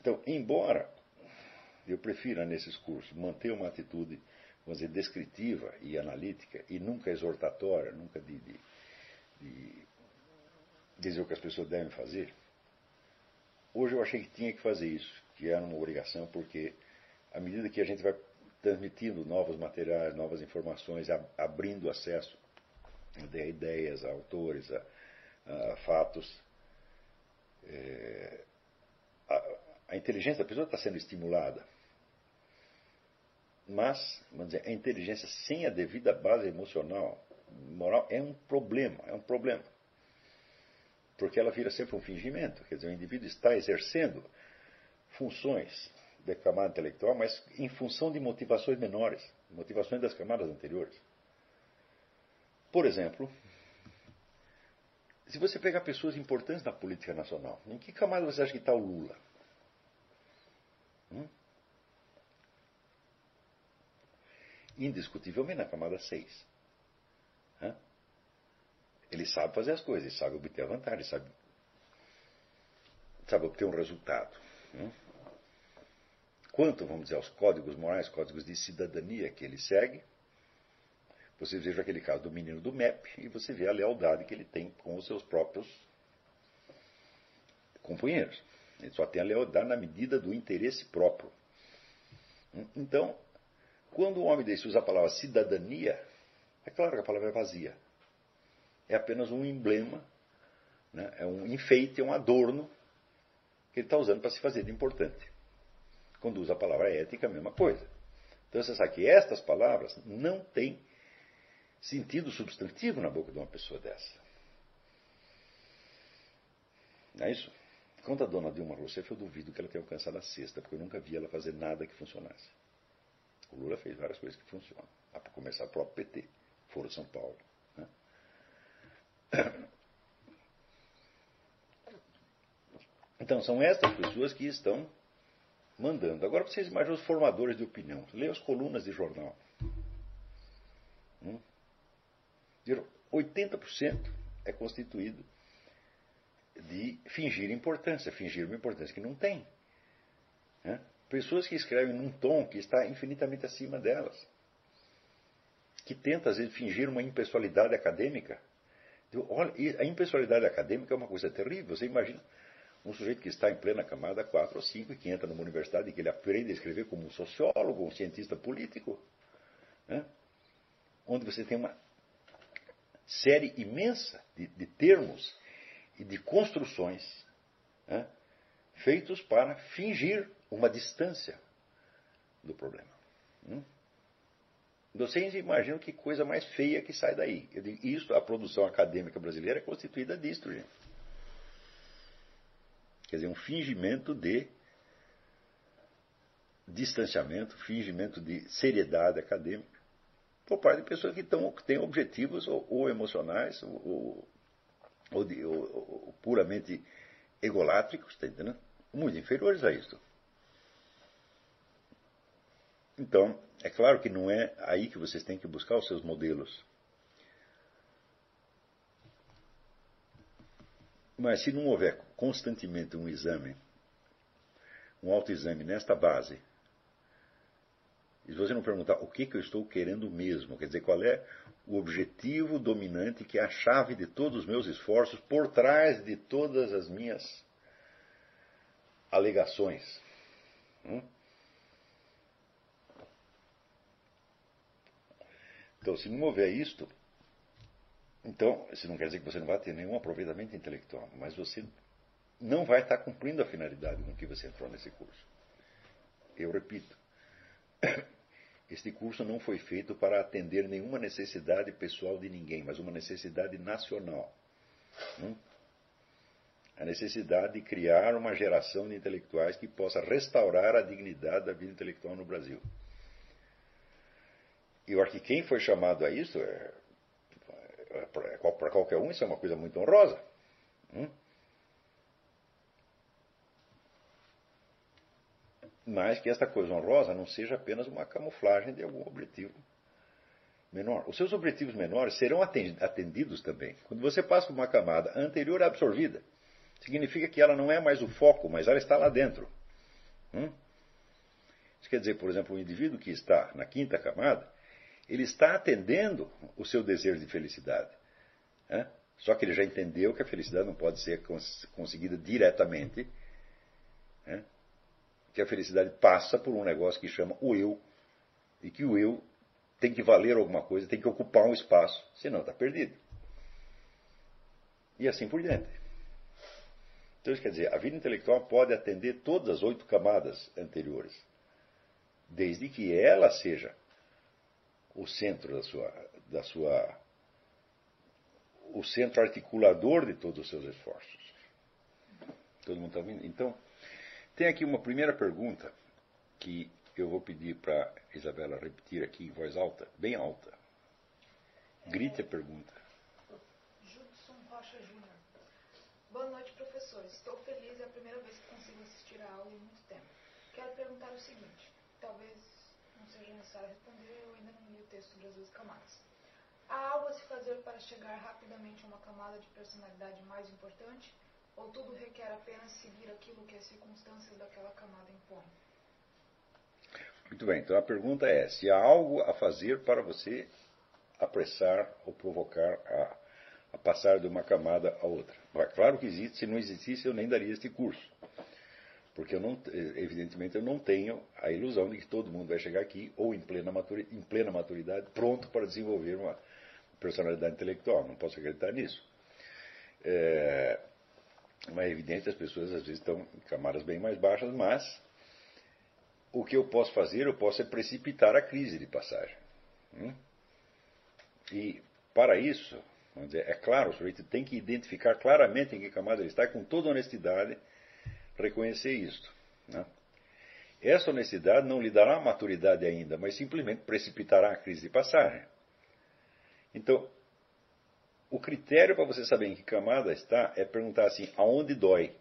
Então, embora eu prefira nesses cursos manter uma atitude, vamos dizer, descritiva e analítica e nunca exortatória, nunca de, de, de dizer o que as pessoas devem fazer, hoje eu achei que tinha que fazer isso, que era uma obrigação, porque à medida que a gente vai transmitindo novos materiais, novas informações, abrindo acesso a ideias, a autores, a, a fatos, é, a, a inteligência da pessoa está sendo estimulada. Mas, vamos dizer, a inteligência sem a devida base emocional, moral, é um problema, é um problema. Porque ela vira sempre um fingimento. Quer dizer, o indivíduo está exercendo funções da camada intelectual, mas em função de motivações menores, motivações das camadas anteriores. Por exemplo, se você pegar pessoas importantes na política nacional, em que camada você acha que está o Lula? Hum? Indiscutivelmente na camada 6. Hã? Ele sabe fazer as coisas, ele sabe obter a vantagem, sabe, sabe obter um resultado. Hum? Quanto, vamos dizer, aos códigos morais, códigos de cidadania que ele segue, você veja aquele caso do menino do MEP e você vê a lealdade que ele tem com os seus próprios companheiros. Ele só tem a lealdade na medida do interesse próprio. Então, quando um homem desse usa a palavra cidadania, é claro que a palavra é vazia. É apenas um emblema, né? é um enfeite, é um adorno que ele está usando para se fazer de importante. Usa a palavra ética, a mesma coisa. Então você sabe que estas palavras não têm sentido substantivo na boca de uma pessoa dessa. Não é isso? Quanto a dona Dilma Rousseff, eu duvido que ela tenha alcançado a sexta, porque eu nunca vi ela fazer nada que funcionasse. O Lula fez várias coisas que funcionam. Para começar o próprio PT, Foro São Paulo. Né? Então, são estas pessoas que estão mandando. Agora vocês imaginam os formadores de opinião. Leiam as colunas de jornal. Hum? 80% é constituído de fingir importância, fingir uma importância que não tem. Né? Pessoas que escrevem num tom que está infinitamente acima delas, que tenta às vezes fingir uma impessoalidade acadêmica. Olha, a impessoalidade acadêmica é uma coisa terrível. Você imagina um sujeito que está em plena camada 4 ou 5 e que entra numa universidade e que ele aprende a escrever como um sociólogo, um cientista político, né? onde você tem uma série imensa de, de termos e de construções né, feitos para fingir uma distância do problema. Vocês imaginam que coisa mais feia que sai daí. Digo, isso, a produção acadêmica brasileira é constituída disto, gente. Quer dizer, um fingimento de distanciamento, fingimento de seriedade acadêmica por parte de pessoas que, têm objetivos ou, ou emocionais ou, ou, de, ou, puramente egolátricos, tá entendendo? muito inferiores a isso. Então, é claro que não é aí que vocês têm que buscar os seus modelos. Mas se não houver constantemente um exame, um autoexame nesta base, e você não perguntar o que, que eu estou querendo mesmo, quer dizer, qual é o objetivo dominante que é a chave de todos os meus esforços por trás de todas as minhas alegações. Hum? Então, se não houver isto, então, isso não quer dizer que você não vai ter nenhum aproveitamento intelectual, mas você não vai estar cumprindo a finalidade com que você entrou nesse curso. Eu repito, este curso não foi feito para atender nenhuma necessidade pessoal de ninguém, mas uma necessidade nacional. Hum? A necessidade de criar uma geração de intelectuais que possa restaurar a dignidade da vida intelectual no Brasil. E eu acho que quem foi chamado a isso, é, é, para qualquer um, isso é uma coisa muito honrosa. Hum? Mas que esta coisa honrosa não seja apenas uma camuflagem de algum objetivo menor. Os seus objetivos menores serão atendidos também. Quando você passa por uma camada anterior absorvida, significa que ela não é mais o foco, mas ela está lá dentro. Hum? Isso quer dizer, por exemplo, o indivíduo que está na quinta camada, ele está atendendo o seu desejo de felicidade. Né? Só que ele já entendeu que a felicidade não pode ser cons conseguida diretamente. Né? Que a felicidade passa por um negócio que chama o eu. E que o eu tem que valer alguma coisa, tem que ocupar um espaço, senão está perdido. E assim por diante. Então, isso quer dizer, a vida intelectual pode atender todas as oito camadas anteriores, desde que ela seja o centro da sua, da sua o centro articulador de todos os seus esforços. Todo mundo está ouvindo? Então, tem aqui uma primeira pergunta que eu vou pedir para Isabela repetir aqui em voz alta, bem alta. Grite a pergunta. Judson Rocha Júnior. Boa noite, professor. Estou feliz, é a primeira vez que consigo assistir a aula em muito tempo. Quero perguntar o seguinte: talvez não seja necessário responder, eu ainda não li o texto sobre as duas camadas. Há algo a se fazer para chegar rapidamente a uma camada de personalidade mais importante? Ou tudo requer apenas seguir aquilo que as circunstâncias daquela camada impõem? Muito bem, então a pergunta é: se há algo a fazer para você apressar ou provocar a, a passar de uma camada a outra? Claro que existe, se não existisse eu nem daria este curso. Porque eu não, evidentemente eu não tenho a ilusão de que todo mundo vai chegar aqui, ou em plena, maturidade, em plena maturidade, pronto para desenvolver uma personalidade intelectual. Não posso acreditar nisso. É, mas é evidente as pessoas às vezes estão em camadas bem mais baixas, mas o que eu posso fazer, eu posso é precipitar a crise de passagem. Hum? E para isso, dizer, é claro, o sujeito tem que identificar claramente em que camada ele está, com toda honestidade, reconhecer isto. Né? Essa honestidade não lhe dará maturidade ainda, mas simplesmente precipitará a crise de passagem. Então, o critério para você saber em que camada está é perguntar assim: aonde dói?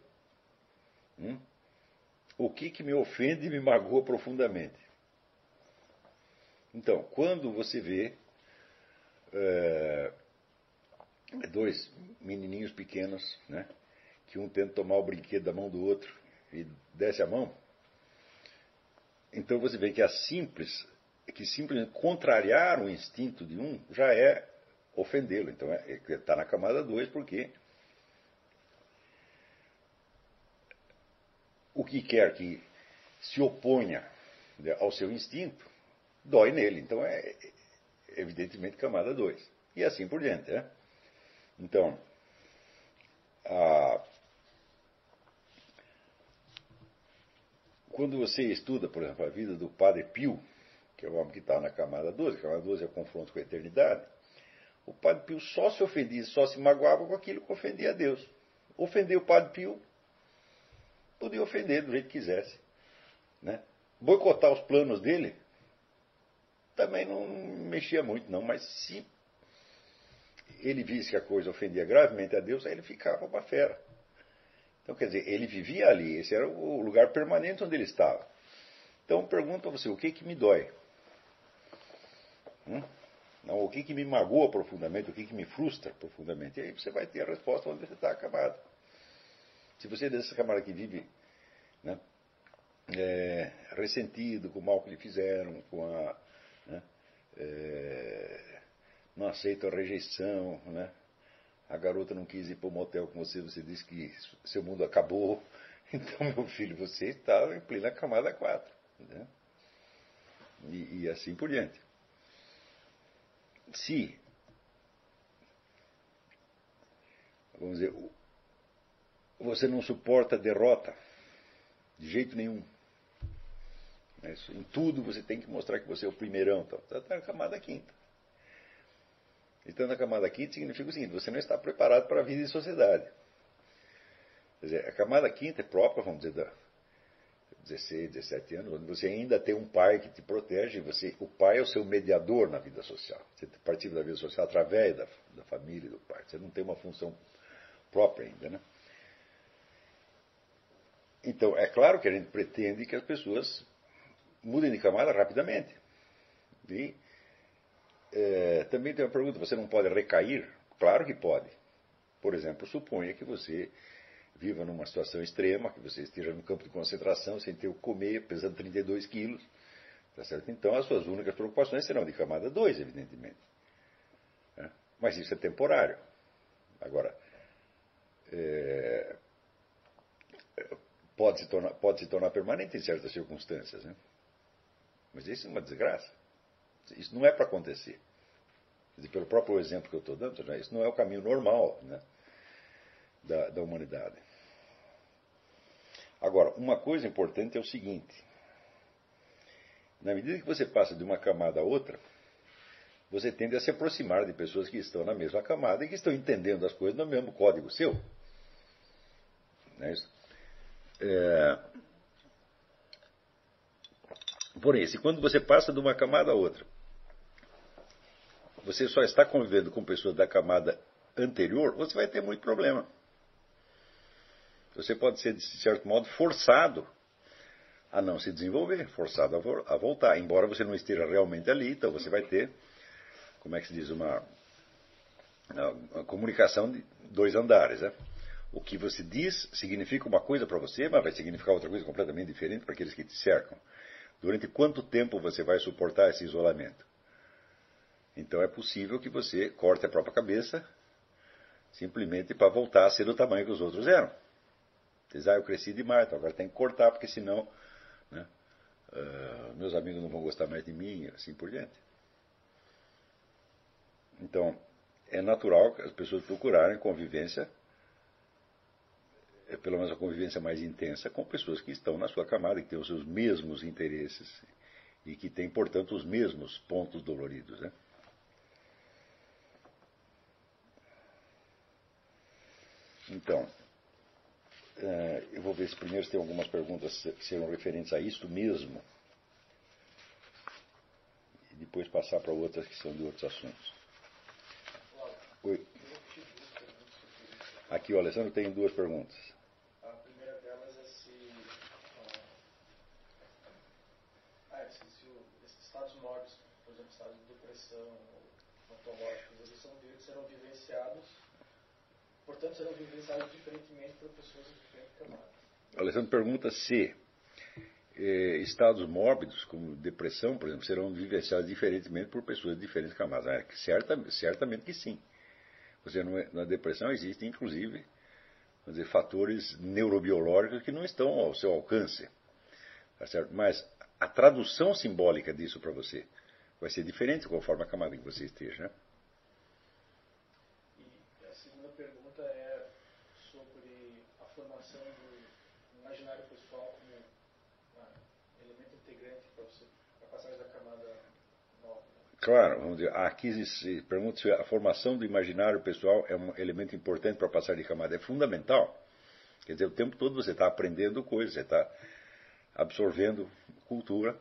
Hum? O que, que me ofende e me magoa profundamente? Então, quando você vê é, dois menininhos pequenos, né, que um tenta tomar o brinquedo da mão do outro e desce a mão, então você vê que a simples que simplesmente contrariar o instinto de um já é ofendê-lo. Então está é, tá na camada 2 porque o que quer que se oponha né, ao seu instinto dói nele. Então é evidentemente camada 2. E assim por diante. Né? Então, a, quando você estuda, por exemplo, a vida do Padre Pio, que é o homem que está na camada 12, a camada 12 é o confronto com a eternidade, o Padre Pio só se ofendia, só se magoava com aquilo que ofendia a Deus. Ofender o Padre Pio podia ofender do jeito que quisesse. Né? Boicotar os planos dele também não mexia muito, não, mas se ele visse que a coisa ofendia gravemente a Deus, aí ele ficava uma fera. Então, quer dizer, ele vivia ali, esse era o lugar permanente onde ele estava. Então, pergunto a você, o que que me dói? Hum? Não, o que que me magoa profundamente, o que que me frustra profundamente? E aí você vai ter a resposta onde você está acabado. Se você é dessa camada que vive né, é, ressentido com o mal que lhe fizeram, com a né? É, não aceita a rejeição, né? A garota não quis ir para o motel com você, você disse que seu mundo acabou. Então, meu filho, você está em plena camada 4. Né? E, e assim por diante. Se, vamos dizer, você não suporta derrota, de jeito nenhum, né? Em tudo você tem que mostrar que você é o primeirão. Então, está na camada quinta. Então, na camada quinta significa o seguinte: você não está preparado para a vida em sociedade. Quer dizer, a camada quinta é própria, vamos dizer, da 16, 17 anos, onde você ainda tem um pai que te protege, você, o pai é o seu mediador na vida social. Você participa da vida social através da, da família do pai. Você não tem uma função própria ainda, né? Então, é claro que a gente pretende que as pessoas mudem de camada rapidamente. E é, também tem uma pergunta: você não pode recair? Claro que pode. Por exemplo, suponha que você viva numa situação extrema, que você esteja no campo de concentração sem ter o comer, pesando 32 quilos. Tá certo? Então, as suas únicas preocupações serão de camada 2, evidentemente. É? Mas isso é temporário. Agora, é, pode, se tornar, pode se tornar permanente em certas circunstâncias. Né? Mas isso é uma desgraça. Isso não é para acontecer. Dizer, pelo próprio exemplo que eu estou dando, né, isso não é o caminho normal né, da, da humanidade. Agora, uma coisa importante é o seguinte: na medida que você passa de uma camada a outra, você tende a se aproximar de pessoas que estão na mesma camada e que estão entendendo as coisas no mesmo código seu. Não é isso? É, Porém, se quando você passa de uma camada a outra, você só está convivendo com pessoas da camada anterior, você vai ter muito problema. Você pode ser, de certo modo, forçado a não se desenvolver, forçado a, voltar, embora você não esteja realmente ali, então você vai ter, como é que se diz, uma, uma comunicação de dois andares. Né? O que você diz significa uma coisa para você, mas vai significar outra coisa completamente diferente para aqueles que te cercam. Durante quanto tempo você vai suportar esse isolamento? Então é possível que você corte a própria cabeça simplesmente para voltar a ser do tamanho que os outros eram. Diz, ah, eu cresci demais, então agora tem que cortar, porque senão né, uh, meus amigos não vão gostar mais de mim, assim por diante. Então, é natural que as pessoas procurarem convivência é pelo menos a convivência mais intensa com pessoas que estão na sua camada, que têm os seus mesmos interesses e que têm, portanto, os mesmos pontos doloridos. Né? Então, eu vou ver se primeiro se tem algumas perguntas que serão referentes a isto mesmo. E depois passar para outras que são de outros assuntos. Oi. Aqui o Alessandro tem duas perguntas. Portanto, serão vivenciados diferentemente por pessoas de diferentes camadas. Alessandro pergunta se eh, estados mórbidos, como depressão, por exemplo, serão vivenciados diferentemente por pessoas de diferentes camadas. É, certa, certamente que sim. Você é, na depressão existem, inclusive, dizer, fatores neurobiológicos que não estão ao seu alcance. Tá certo? Mas a tradução simbólica disso para você vai ser diferente conforme a camada que você esteja. Né? Claro, vamos dizer, aqui se pergunta se a formação do imaginário pessoal é um elemento importante para passar de camada. É fundamental. Quer dizer, o tempo todo você está aprendendo coisas, você está absorvendo cultura,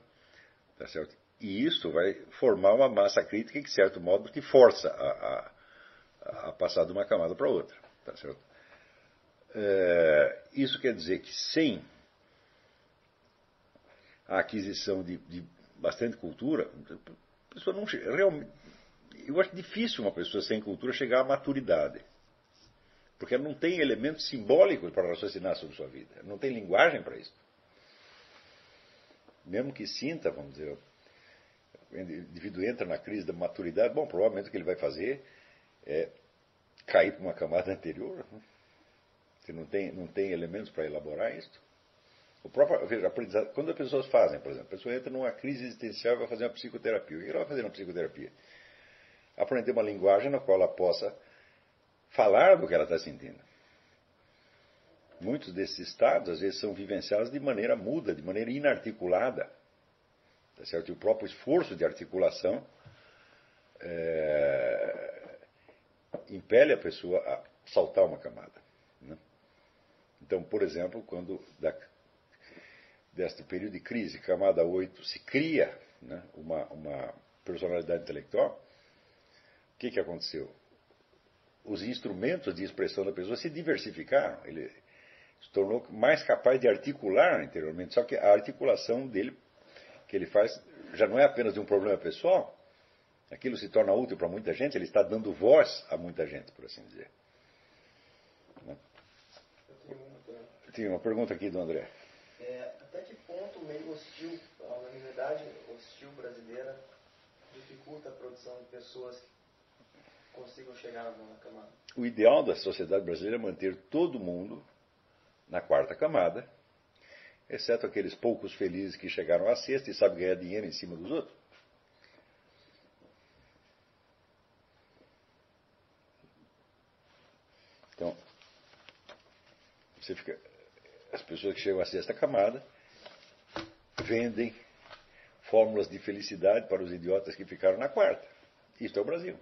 tá certo? E isso vai formar uma massa crítica que, de certo modo, te força a, a, a passar de uma camada para outra, tá certo? É, isso quer dizer que sem a aquisição de, de bastante cultura, a pessoa não realmente. Eu acho difícil uma pessoa sem cultura chegar à maturidade. Porque ela não tem elementos simbólicos para raciocinar sobre sua vida. Não tem linguagem para isso. Mesmo que sinta, vamos dizer, o indivíduo entra na crise da maturidade, bom, provavelmente o que ele vai fazer é cair para uma camada anterior. Você não tem, não tem elementos para elaborar isso. O próprio veja, quando as pessoas fazem, por exemplo, a pessoa entra numa crise existencial e vai fazer uma psicoterapia. O que ela vai fazer na psicoterapia? Aprender uma linguagem na qual ela possa falar do que ela está sentindo. Muitos desses estados, às vezes, são vivenciados de maneira muda, de maneira inarticulada. Tá certo? E o próprio esforço de articulação é, impele a pessoa a saltar uma camada. Né? Então, por exemplo, quando da, deste período de crise, camada 8, se cria né, uma, uma personalidade intelectual, o que, que aconteceu? Os instrumentos de expressão da pessoa se diversificaram. Ele se tornou mais capaz de articular interiormente. Só que a articulação dele, que ele faz, já não é apenas de um problema pessoal. Aquilo se torna útil para muita gente, ele está dando voz a muita gente, por assim dizer. Né? Tem uma pergunta aqui do André. É, até que ponto o meio hostil, a unanimidade hostil brasileira, dificulta a produção de pessoas que consigam chegar na camada? O ideal da sociedade brasileira é manter todo mundo na quarta camada, exceto aqueles poucos felizes que chegaram à sexta e sabem ganhar dinheiro em cima dos outros. Então, você fica, as pessoas que chegam à sexta camada vendem fórmulas de felicidade para os idiotas que ficaram na quarta. Isto é o Brasil.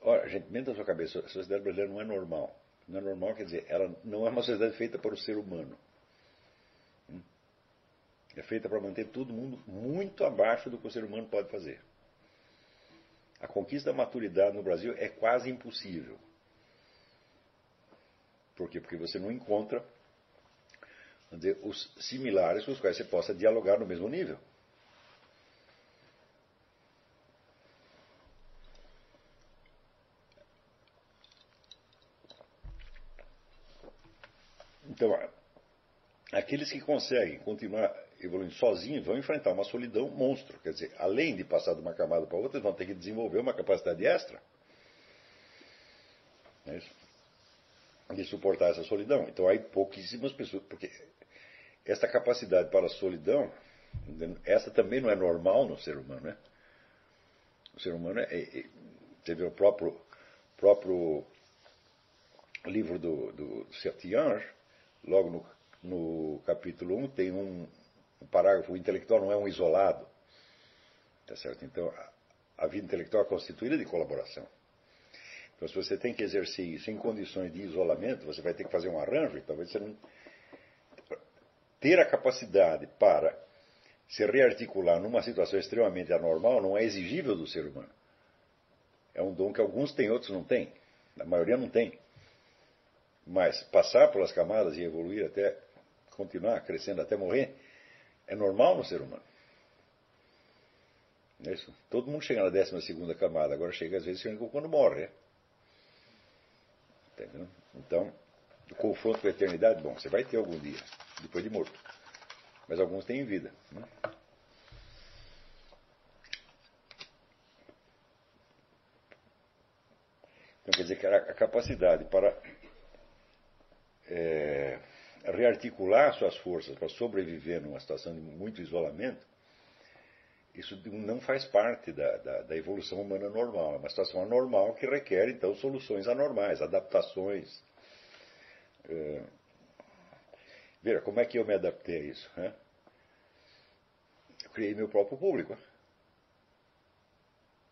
Ora, gente, mente a sua cabeça, a sociedade brasileira não é normal. Não é normal, quer dizer, ela não é uma sociedade feita para o ser humano. Hum? É feita para manter todo mundo muito abaixo do que o ser humano pode fazer. A conquista da maturidade no Brasil é quase impossível. Por quê? Porque você não encontra dizer, os similares com os quais você possa dialogar no mesmo nível. Então, aqueles que conseguem continuar evoluindo sozinhos vão enfrentar uma solidão monstro. Quer dizer, além de passar de uma camada para outra, vão ter que desenvolver uma capacidade extra. É isso? De suportar essa solidão. Então, há pouquíssimas pessoas. Porque essa capacidade para a solidão, essa também não é normal no ser humano, né? O ser humano é. é, é vê o próprio, próprio livro do, do logo no, no capítulo 1, tem um, um, parágrafo: o intelectual não é um isolado. Tá certo? Então, a, a vida intelectual é constituída de colaboração. Então, se você tem que exercer isso em condições de isolamento, você vai ter que fazer um arranjo, talvez você não. Ter a capacidade para se rearticular numa situação extremamente anormal não é exigível do ser humano. É um dom que alguns têm, outros não têm. A maioria não tem. Mas passar pelas camadas e evoluir até continuar crescendo até morrer é normal no ser humano. É isso? Todo mundo chega na 12 segunda camada, agora chega às vezes quando morre. É? Entendeu? Então, o confronto com a eternidade, bom, você vai ter algum dia, depois de morto. Mas alguns têm vida. Né? Então, quer dizer que a capacidade para é, rearticular suas forças para sobreviver numa situação de muito isolamento, isso não faz parte da, da, da, evolução humana normal. É uma situação anormal que requer, então, soluções anormais, adaptações. É... Veja, como é que eu me adaptei a isso? Né? Eu criei meu próprio público.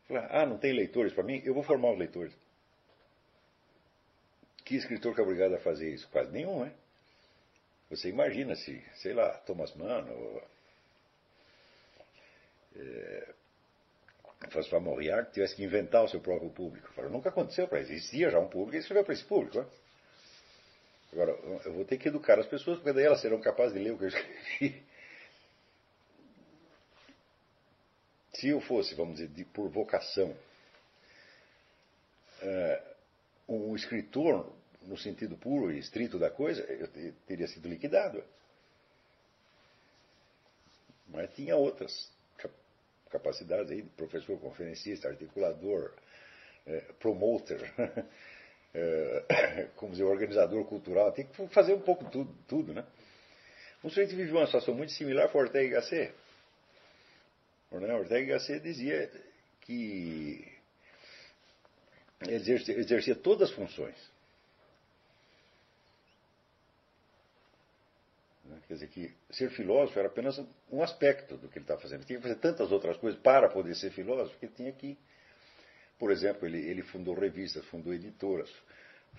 Falei, ah, não tem leitores para mim? Eu vou formar os leitores. que escritor que é obrigado a fazer isso? Quase nenhum, né? Você imagina se, sei lá, Thomas Mann ou é, François Mauriac tivesse que inventar o seu próprio público. Falei, nunca aconteceu para existia já um público e escreveu para esse público. Né? Agora, eu vou ter que educar as pessoas, porque daí elas serão capazes de ler o que eu escrevi. Se eu fosse, vamos dizer, de, por vocação, é, um escritor, no sentido puro e estrito da coisa, eu teria sido liquidado. Mas tinha outras capacidades aí professor, conferencista, articulador, é, promoter, é, como dizer, organizador cultural, tem que fazer um pouco tudo, tudo né? Um sujeito viveu uma situação muito similar com Ortega y Gasset. Ortega y Gasset dizia que ele exercia todas as funções. Quer dizer que ser filósofo era apenas um aspecto do que ele estava fazendo. Ele tinha que fazer tantas outras coisas para poder ser filósofo que ele tinha que. Por exemplo, ele, ele fundou revistas, fundou editoras,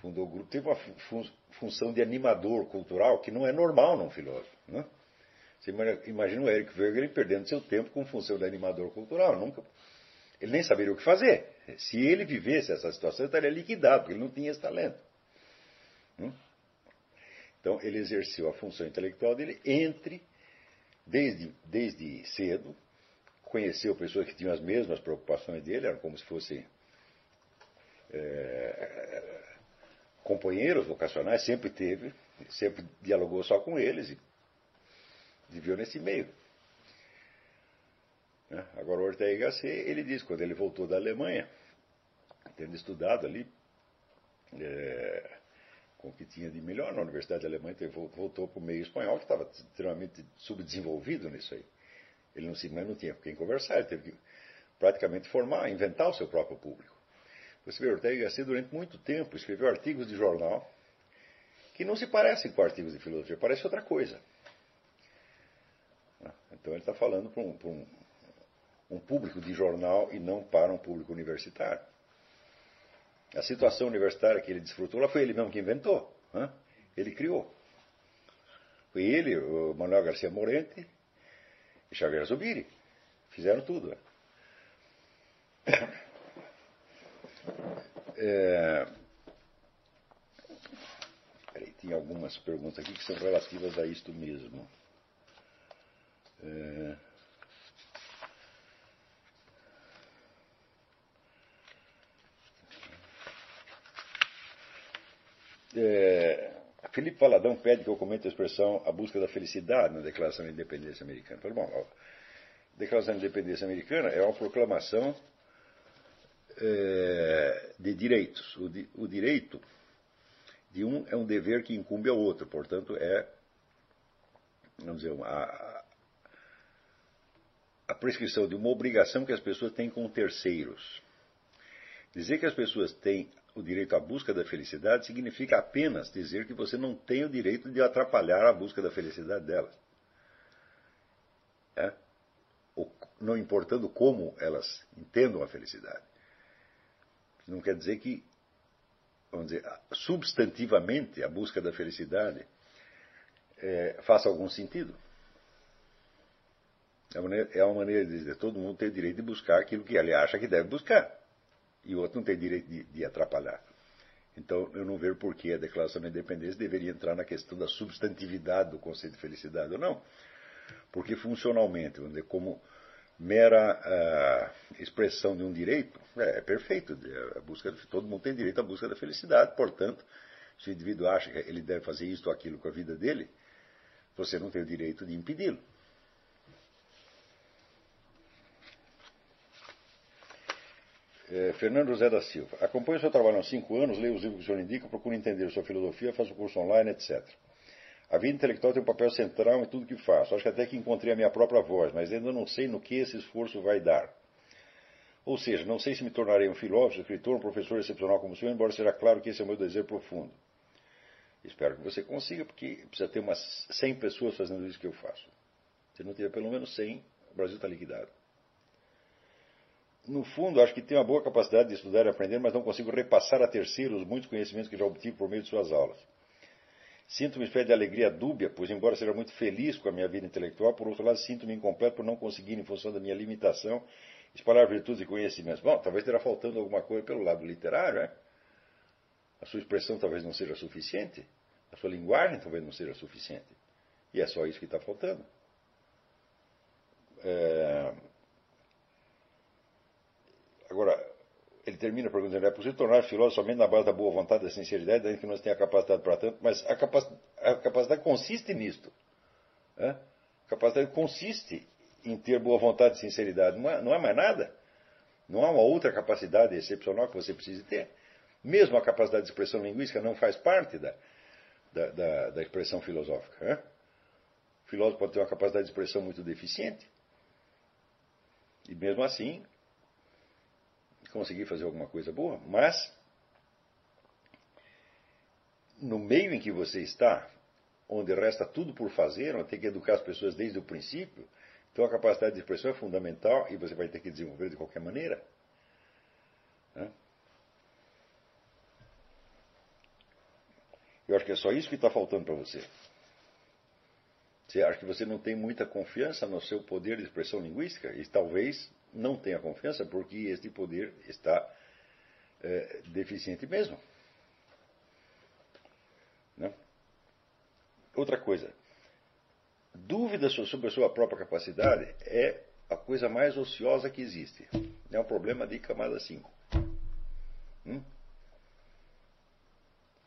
fundou grupo. Teve uma fun função de animador cultural que não é normal num filósofo. Né? Você imagina o Eric Wegener perdendo seu tempo com função de animador cultural. Nunca, ele nem saberia o que fazer. Se ele vivesse essa situação, ele estaria liquidado, porque ele não tinha esse talento. Hum? Então, ele exerceu a função intelectual dele entre, desde, desde cedo, conheceu pessoas que tinham as mesmas preocupações dele, eram como se fossem é, companheiros vocacionais, sempre teve, sempre dialogou só com eles e viveu nesse meio. Né? Agora, o Ortega Gasset, ele diz, quando ele voltou da Alemanha, tendo estudado ali, é, com o que tinha de melhor na Universidade Alemã, então voltou para o meio espanhol, que estava extremamente subdesenvolvido nisso aí. Ele não, se, não tinha com quem conversar, ele teve que praticamente formar, inventar o seu próprio público. Você vê, Ortega Gasset durante muito tempo escreveu artigos de jornal que não se parecem com artigos de filosofia, parece outra coisa. Então ele está falando para um, um, um público de jornal e não para um público universitário. A situação universitária que ele desfrutou lá foi ele mesmo que inventou. Hein? Ele criou. Foi ele, o Manuel Garcia Morente e Xavier Zubiri. Fizeram tudo. Né? É... Peraí, tem algumas perguntas aqui que são relativas a isto mesmo. É... É, Felipe Valadão pede que eu comente a expressão a busca da felicidade na Declaração de Independência Americana. Falei, bom, a Declaração de Independência Americana é uma proclamação é, de direitos. O, o, direito de um é um dever que incumbe ao outro, portanto, é, vamos dizer, a, a prescrição de uma obrigação que as pessoas têm com terceiros. Dizer que as pessoas têm o direito à busca da felicidade significa apenas dizer que você não tem o direito de atrapalhar a busca da felicidade delas. É? não importando como elas entendam a felicidade. Não quer dizer que, vamos dizer, substantivamente a busca da felicidade é, faça algum sentido. É uma, maneira, é uma maneira de dizer todo mundo tem o direito de buscar aquilo que ele acha que deve buscar e o outro não tem direito de, de atrapalhar. Então, eu não vejo por que a Declaração da Independência deveria entrar na questão da substantividade do conceito de felicidade ou não. Porque, funcionalmente, vamos dizer, como mera uh, expressão de um direito, é, é perfeito. A busca, todo mundo tem direito à busca da felicidade, portanto, se o indivíduo acha que ele deve fazer isto ou aquilo com a vida dele, você não tem o direito de impedi-lo. É, Fernando José da Silva. Acompanho o seu trabalho há cinco anos, leio os livros que o senhor indica, procuro entender sua filosofia, faço curso online, etc. A vida intelectual tem um papel central em tudo que faço. Acho que até que encontrei a minha própria voz, mas ainda não sei no que esse esforço vai dar. Ou seja, não sei se me tornarei um filósofo, escritor, um professor excepcional como o senhor, embora seja claro que esse é o meu desejo profundo. Espero que você consiga, porque precisa ter umas 100 pessoas fazendo isso que eu faço. Se não tiver pelo menos 100, o Brasil está liquidado. No fundo, acho que tenho uma boa capacidade de estudar e aprender, mas não consigo repassar a terceiros muitos conhecimentos que já obtive por meio de suas aulas. Sinto uma espécie de alegria dúbia, pois, embora seja muito feliz com a minha vida intelectual, por outro lado, sinto-me incompleto por não conseguir, em função da minha limitação, espalhar virtudes e conhecimentos. Bom, talvez terá faltando alguma coisa pelo lado literário, é? A sua expressão talvez não seja suficiente, a sua linguagem talvez não seja suficiente. E é só isso que está faltando. É... Agora, ele termina perguntando: é possível tornar filósofo somente na base da boa vontade, da sinceridade, ainda que nós tenha capacidade para tanto, mas a, capac... a capacidade consiste nisto. É? A capacidade consiste em ter boa vontade e sinceridade. Não é, não é mais nada. Não há uma outra capacidade excepcional que você precise ter. Mesmo a capacidade de expressão linguística não faz parte da, da, da, da expressão filosófica. É? O filósofo pode ter uma capacidade de expressão muito deficiente. E mesmo assim, conseguir fazer alguma coisa boa. Mas, no meio em que você está, onde resta tudo por fazer, onde tem que educar as pessoas desde o princípio, então a capacidade de expressão é fundamental e você vai ter que desenvolver de qualquer maneira. Eu acho que é só isso que está faltando para você. Você acha que você não tem muita confiança no seu poder de expressão linguística? E talvez não tenha confiança porque este poder está é, deficiente mesmo. Né? Outra coisa, dúvida sobre a sua própria capacidade é a coisa mais ociosa que existe. É um problema de camada 5. Hum?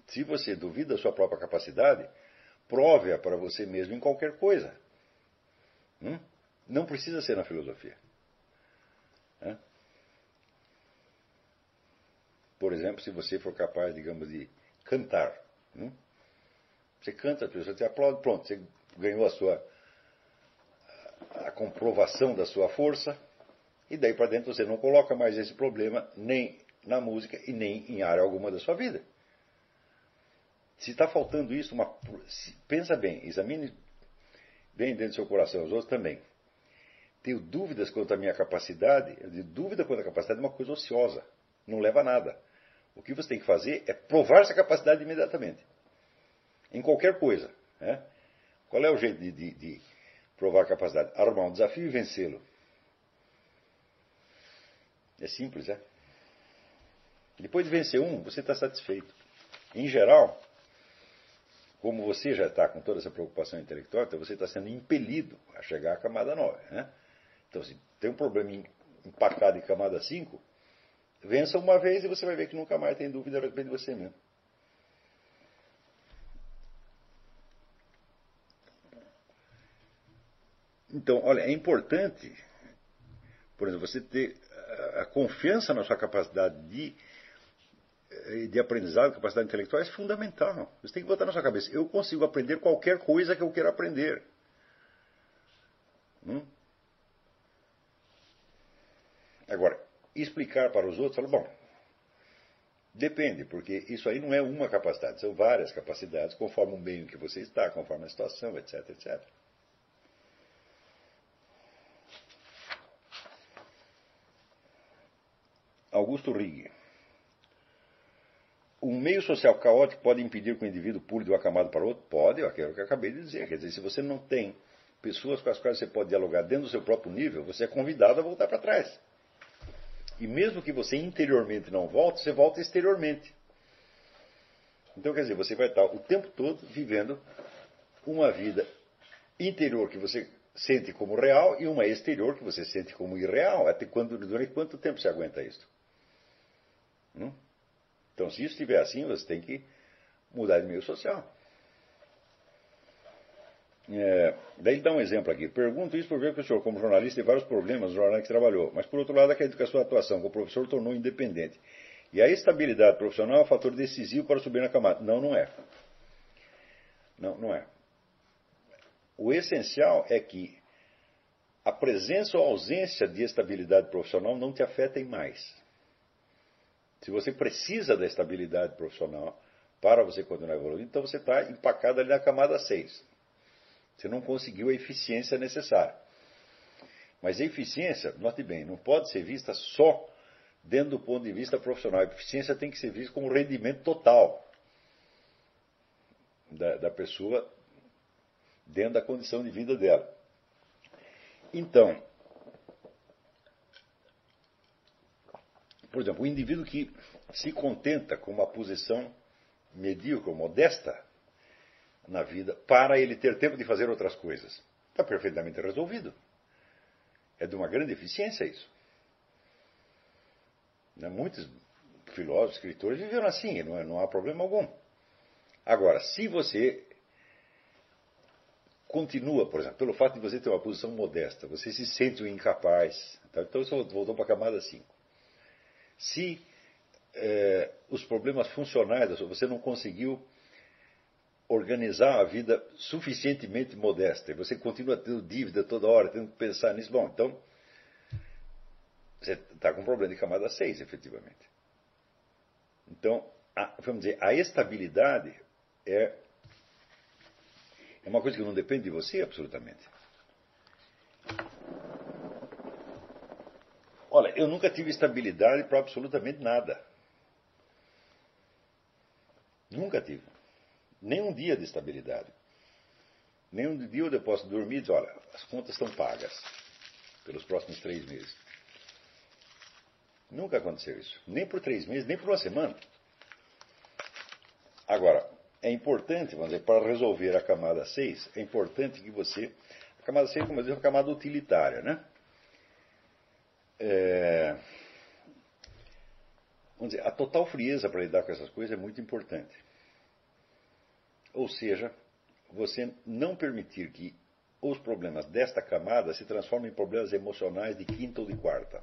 Se você duvida da sua própria capacidade, prove-a para você mesmo em qualquer coisa. Hum? Não precisa ser na filosofia. Por exemplo, se você for capaz, digamos, de cantar. Hum? Você canta, as pessoas te aplaudem, pronto, você ganhou a sua a comprovação da sua força, e daí para dentro você não coloca mais esse problema nem na música e nem em área alguma da sua vida. Se está faltando isso, uma, pensa bem, examine bem dentro do seu coração, os outros também. Tenho dúvidas quanto à minha capacidade, dúvida quanto à capacidade é uma coisa ociosa, não leva a nada. O que você tem que fazer é provar essa capacidade imediatamente. Em qualquer coisa. Né? Qual é o jeito de, de, de provar a capacidade? Arrumar um desafio e vencê-lo. É simples, é? Depois de vencer um, você está satisfeito. Em geral, como você já está com toda essa preocupação intelectual, então você está sendo impelido a chegar à camada 9. Né? Então, se tem um problema empacado em camada 5, vença uma vez e você vai ver que nunca mais tem dúvida a respeito de você mesmo. Então, olha, é importante, por exemplo, você ter a confiança na sua capacidade de, eh, de aprendizado, capacidade intelectual, é fundamental. Você tem que botar na sua cabeça: eu consigo aprender qualquer coisa que eu queira aprender. Hum? Agora, explicar para os outros, falar, bom, depende, porque isso aí não é uma capacidade, são várias capacidades, conforme o meio em que você está, conforme a situação, etc, etc. Augusto Rigg. Um meio social caótico pode impedir que o indivíduo pule de uma camada para outra? Pode, é o que eu acabei de dizer. Quer dizer, se você não tem pessoas com as quais você pode dialogar dentro do seu próprio nível, você é convidado a voltar para trás. E mesmo que você interiormente não volte, você volta exteriormente. Então, quer dizer, você vai estar o tempo todo vivendo uma vida interior que você sente como real e uma exterior que você sente como irreal. Até quando, durante quanto tempo você aguenta isso? Hum? Então, se isso estiver assim, você tem que mudar de meio social. É, daí ele dá um exemplo aqui. Pergunto isso por ver que o senhor, como jornalista, tem vários problemas no jornal que trabalhou, mas por outro lado, acredito que a sua atuação como professor tornou independente. E a estabilidade profissional é um fator decisivo para subir na camada. Não, não é. Não, não é. O essencial é que a presença ou ausência de estabilidade profissional não te afetem mais. Se você precisa da estabilidade profissional para você continuar evoluindo, então você está empacado ali na camada 6. Você não conseguiu a eficiência necessária. Mas a eficiência, note bem, não pode ser vista só dentro do ponto de vista profissional. A eficiência tem que ser vista como rendimento total da, da pessoa dentro da condição de vida dela. Então, por exemplo, o indivíduo que se contenta com uma posição medíocre, modesta na vida, para ele ter tempo de fazer outras coisas, está perfeitamente resolvido. É de uma grande eficiência isso. Né, muitos filósofos, escritores viveram assim, não, é, não há problema algum. Agora, se você continua, por exemplo, pelo fato de você ter uma posição modesta, você se sente incapaz, tá? então você voltou para a camada 5. Se é, os problemas funcionais, você não conseguiu organizar a vida suficientemente modesta, e você continua tendo dívida toda hora, tendo que pensar nisso, bom, então você está com um problema de camada 6, efetivamente. Então, a, vamos dizer, a estabilidade é, é uma coisa que não depende de você absolutamente. Olha, eu nunca tive estabilidade para absolutamente nada. Nunca tive. Nem um dia de estabilidade. Nem um dia eu posso dormir e dizer, olha, as contas estão pagas pelos próximos três meses. Nunca aconteceu isso. Nem por três meses, nem por uma semana. Agora, é importante, vamos dizer, para resolver a camada 6, é importante que você. A camada 6, como eu disse, é uma camada utilitária, né? É, vamos dizer, a total frieza para lidar com essas coisas é muito importante. Ou seja, você não permitir que os problemas desta camada se transformem em problemas emocionais de quinta ou de quarta.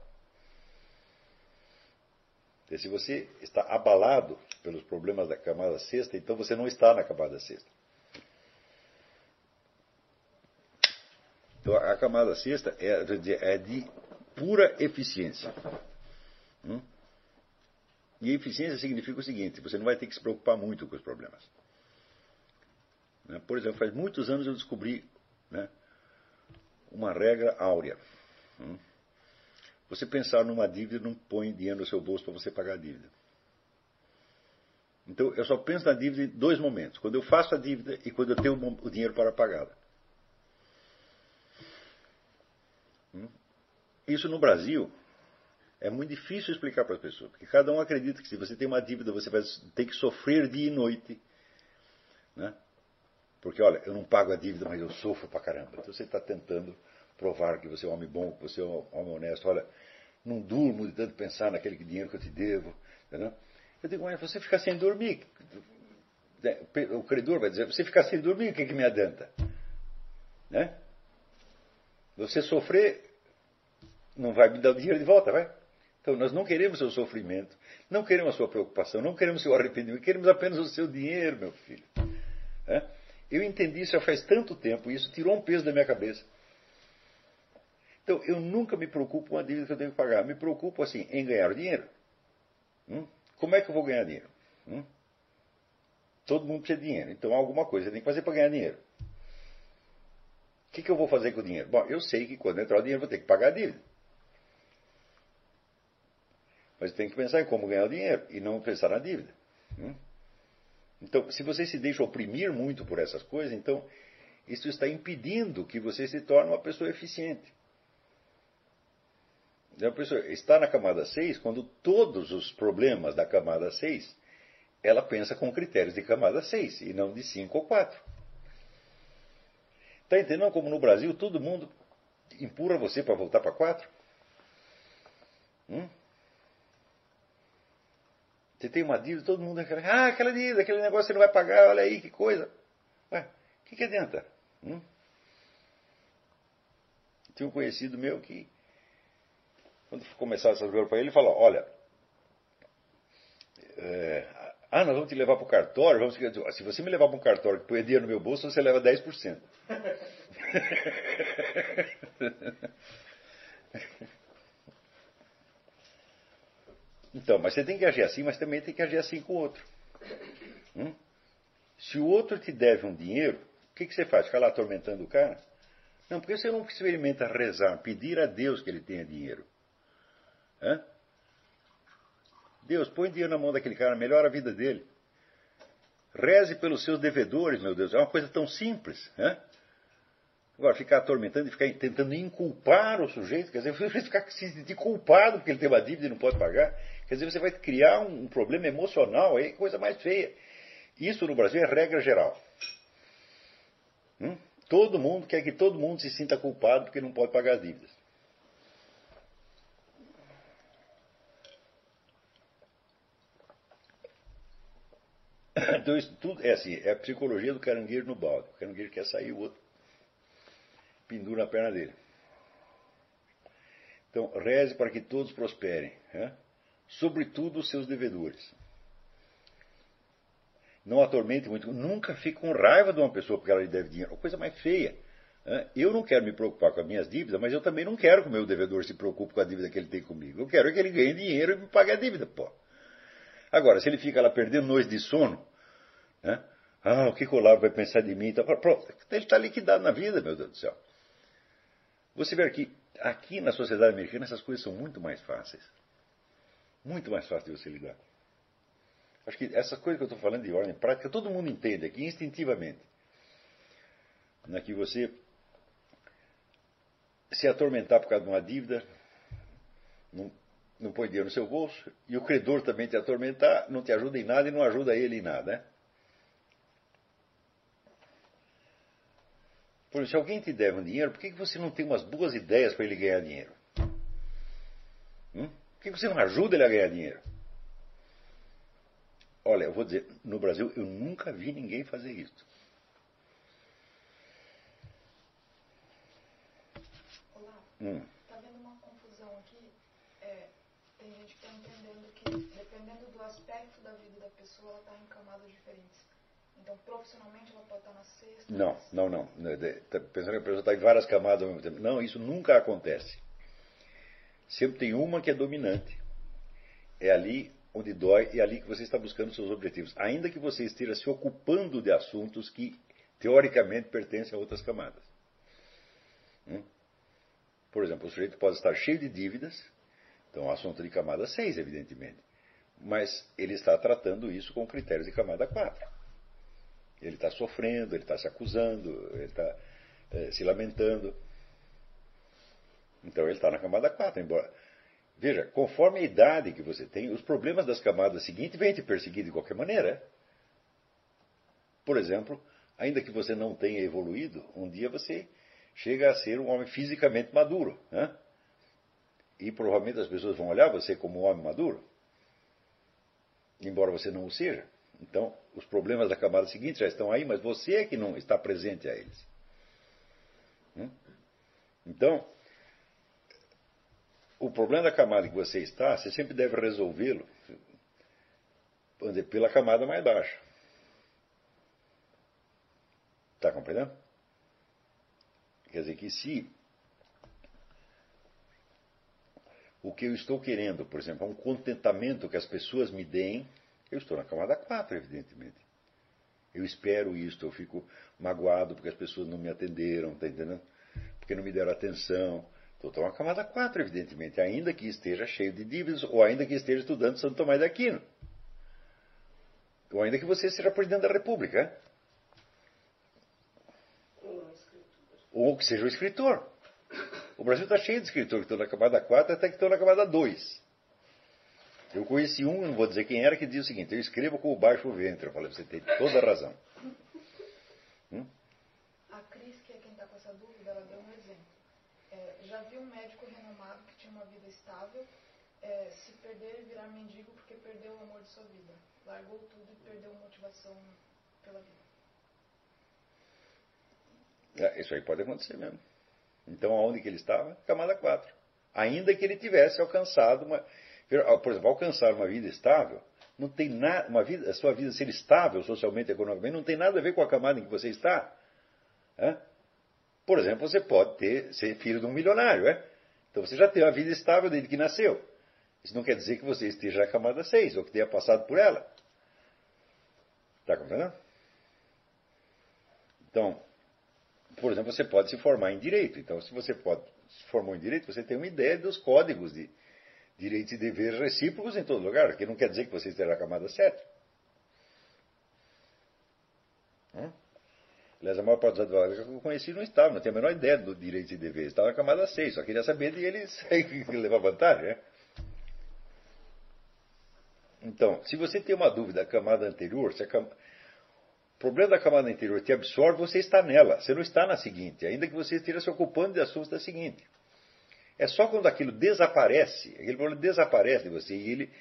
Se você está abalado pelos problemas da camada sexta, então você não está na camada sexta. Então a camada sexta é, é de pura eficiência. Hum? E eficiência significa o seguinte: você não vai ter que se preocupar muito com os problemas. Né? Por exemplo, faz muitos anos eu descobri né, uma regra áurea. Hum? Você pensar numa dívida não põe dinheiro no seu bolso para você pagar a dívida. Então, eu só penso na dívida em dois momentos: quando eu faço a dívida e quando eu tenho o dinheiro para pagá-la. Hum? Isso no Brasil é muito difícil explicar para as pessoas, porque cada um acredita que se você tem uma dívida, você vai ter que sofrer dia e noite. Né? Porque, olha, eu não pago a dívida, mas eu sofro pra caramba. Então você está tentando provar que você é um homem bom, que você é um homem honesto. Olha, não durmo de tanto pensar naquele dinheiro que eu te devo. Entendeu? Eu digo, mas você ficar sem dormir. Né, o credor vai dizer, você ficar sem dormir, o que, que me adianta? Né? Você sofrer, não vai me dar o dinheiro de volta, vai? Então nós não queremos seu sofrimento, não queremos a sua preocupação, não queremos seu arrependimento, queremos apenas o seu dinheiro, meu filho. É? Eu entendi isso já faz tanto tempo, e isso tirou um peso da minha cabeça. Então, eu nunca me preocupo com a dívida que eu tenho que pagar. Me preocupo, assim, em ganhar dinheiro. Hum? Como é que eu vou ganhar dinheiro? Hum? Todo mundo precisa de dinheiro. Então, alguma coisa tem que fazer para ganhar dinheiro. O que, que, eu vou fazer com o dinheiro? Bom, eu sei que quando entrar o dinheiro, eu vou ter que pagar a dívida. Mas tem que pensar em como ganhar o dinheiro e não pensar na dívida. Hum? Então, se você se deixa oprimir muito por essas coisas, então isso está impedindo que você se torne uma pessoa eficiente. A pessoa está na camada 6 quando todos os problemas da camada 6 ela pensa com critérios de camada 6 e não de 5 ou 4. Está entendendo como no Brasil todo mundo empurra você para voltar para 4? Hum? Você tem uma dívida, todo mundo fala, ah, aquela dívida, aquele negócio você não vai pagar, olha aí que coisa. Ué, o que, que adianta? Hum? Tinha um conhecido meu que, quando começava essas coisas para ele, ele falou, olha, é, ah, nós vamos te levar para o cartório, vamos, se você me levar para um cartório que põe dinheiro no meu bolso, você leva 10%. Então, mas você tem que agir assim, mas também tem que agir assim com o outro. Hum? Se o outro te deve um dinheiro, o que, que você faz? Ficar lá atormentando o cara? Não, porque você não experimenta rezar, pedir a Deus que ele tenha dinheiro. Hã? Deus, põe dinheiro na mão daquele cara, melhora a vida dele. Reze pelos seus devedores, meu Deus. É uma coisa tão simples. Hã? Agora, ficar atormentando e ficar tentando inculpar o sujeito, quer dizer, você ficar se sentir culpado porque ele tem uma dívida e não pode pagar. Quer dizer, você vai criar um, um problema emocional aí, coisa mais feia. Isso no Brasil é regra geral. Hum? Todo mundo quer que todo mundo se sinta culpado porque não pode pagar as dívidas. Então isso tudo é assim, é a psicologia do caranguejo no balde. O caranguejo quer sair, o outro pendura a perna dele. Então, reze para que todos prosperem, né? sobretudo os seus devedores. Não atormente muito, nunca fique com raiva de uma pessoa porque ela lhe deve dinheiro, é coisa mais feia. Né? Eu não quero me preocupar com as minhas dívidas, mas eu também não quero que o meu devedor se preocupe com a dívida que ele tem comigo. Eu quero que ele ganhe dinheiro e me pague a dívida, pô. Agora, se ele fica lá perdendo noite de sono, né? ah, o que, que o Olavo vai pensar de mim? Então, pronto, ele está liquidado na vida, meu Deus do céu. Você vê que aqui na sociedade americana essas coisas são muito mais fáceis. Muito mais fácil de você lidar. Acho que essas coisas que eu estou falando de ordem prática, todo mundo entende aqui instintivamente. Na que você se atormentar por causa de uma dívida, não, não põe dinheiro no seu bolso, e o credor também te atormentar, não te ajuda em nada e não ajuda ele em nada. Né? Por exemplo, se alguém te deve um dinheiro, por que você não tem umas boas ideias para ele ganhar dinheiro? Hum? Por que você não ajuda ele a ganhar dinheiro? Olha, eu vou dizer, no Brasil eu nunca vi ninguém fazer isso. Olá. Hum. Tá vendo uma confusão aqui? É, tem gente que está entendendo que, dependendo do aspecto da vida da pessoa, ela está em camadas diferentes. Então, profissionalmente, ela pode estar na sexta. Não, não, não. Tá pensando que a pessoa está em várias camadas ao mesmo tempo. Não, isso nunca acontece. Sempre tem uma que é dominante. É ali onde dói e é ali que você está buscando seus objetivos. Ainda que você esteja se ocupando de assuntos que, teoricamente, pertencem a outras camadas. Hum? Por exemplo, o sujeito pode estar cheio de dívidas, então, assunto de camada 6, evidentemente. Mas ele está tratando isso com critérios de camada 4. Ele está sofrendo, ele está se acusando, ele está é, se lamentando. Então ele está na camada 4, embora. Veja, conforme a idade que você tem, os problemas das camadas seguintes vêm te perseguir de qualquer maneira. Por exemplo, ainda que você não tenha evoluído, um dia você chega a ser um homem fisicamente maduro. Né? E provavelmente as pessoas vão olhar você como um homem maduro, embora você não o seja. Então, os problemas da camada seguinte já estão aí, mas você é que não está presente a eles. Hum? Então, o problema da camada que você está, você sempre deve resolvê-lo pela camada mais baixa. Está compreendendo? Quer dizer que se o que eu estou querendo, por exemplo, é um contentamento que as pessoas me deem, eu estou na camada 4, evidentemente. Eu espero isto, eu fico magoado porque as pessoas não me atenderam, tá entendendo? Porque não me deram atenção. Então, estou na camada 4, evidentemente, ainda que esteja cheio de dívidas, ou ainda que esteja estudando Santo Tomás de Aquino. Ou ainda que você seja presidente da República. Ou que seja o escritor. O Brasil está cheio de escritores que estão na camada 4 até que estão na camada 2. Eu conheci um, não vou dizer quem era, que diz o seguinte: eu escrevo com o baixo ventre. Eu falei, você tem toda a razão. Hum? A Cris, que é quem está com essa dúvida, ela deu um exemplo. É, já vi um médico renomado que tinha uma vida estável é, se perder e virar mendigo porque perdeu o amor de sua vida. Largou tudo e perdeu motivação pela vida. É, isso aí pode acontecer mesmo. Então, aonde que ele estava? Camada 4. Ainda que ele tivesse alcançado uma por exemplo, alcançar uma vida estável, não tem nada, uma vida, a sua vida ser estável socialmente, economicamente, não tem nada a ver com a camada em que você está. Por exemplo, você pode ter, ser filho de um milionário, é? Então você já tem uma vida estável desde que nasceu. Isso não quer dizer que você esteja na camada 6 ou que tenha passado por ela. Está compreendendo? Então, por exemplo, você pode se formar em direito. Então, se você pode, se formou em direito, você tem uma ideia dos códigos de direitos e deveres recíprocos em todo lugar, que não quer dizer que você esteja na camada certa. Hum? Aliás, a maior parte dos advogados que eu conheci não estavam, não tinha a menor ideia do direito e deveres. Estava na camada 6, só queria saber de eles levar vantagem. Né? Então, se você tem uma dúvida da camada anterior, se a cam... o problema da camada anterior te absorve, você está nela. Você não está na seguinte, ainda que você esteja se ocupando de assuntos da seguinte. É só quando aquilo desaparece, aquele problema desaparece de você e ele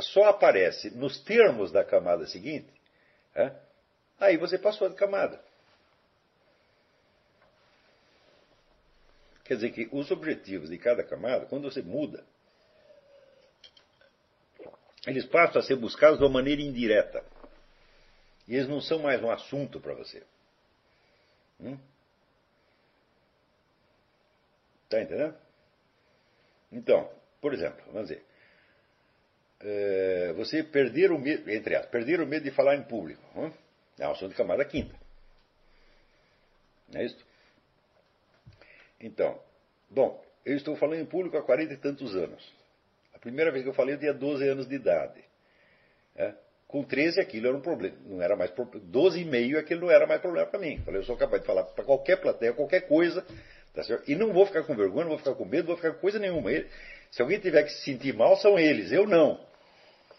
só aparece nos termos da camada seguinte, é? aí você passou de camada. Quer dizer que os objetivos de cada camada, quando você muda, eles passam a ser buscados de uma maneira indireta. E eles não são mais um assunto para você. Hum? Está entendendo? Então, por exemplo, vamos dizer, é, você perder o medo, entre aspas, perder o medo de falar em público. Hum? É um assunto de camada quinta. Não é isso? Então, bom, eu estou falando em público há quarenta e tantos anos. A primeira vez que eu falei eu tinha 12 anos de idade. É? Com 13 aquilo era um problema. Não era mais 12 e meio aquilo não era mais problema para mim. Falei, eu sou capaz de falar para qualquer plateia, qualquer coisa, Tá e não vou ficar com vergonha, não vou ficar com medo, não vou ficar com coisa nenhuma. Ele, se alguém tiver que se sentir mal, são eles, eu não.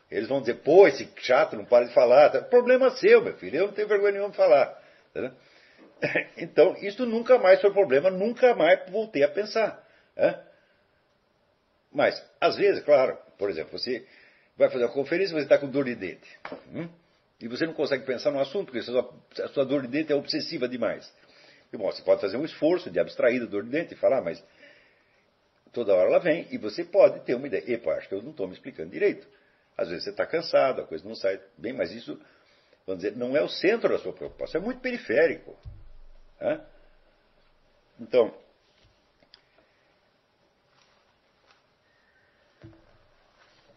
Eles vão dizer, pô, esse chato não para de falar. Tá? Problema seu, meu filho, eu não tenho vergonha nenhuma de falar. Tá então, isso nunca mais foi problema, nunca mais voltei a pensar. Né? Mas, às vezes, claro, por exemplo, você vai fazer uma conferência e você está com dor de dente. Hum? E você não consegue pensar no assunto, porque a sua, a sua dor de dente é obsessiva demais. Bom, você pode fazer um esforço de abstrair da dor de dente e falar, mas toda hora ela vem e você pode ter uma ideia. Epa, acho que eu não estou me explicando direito. Às vezes você está cansado, a coisa não sai bem, mas isso, vamos dizer, não é o centro da sua preocupação, é muito periférico. Né? Então,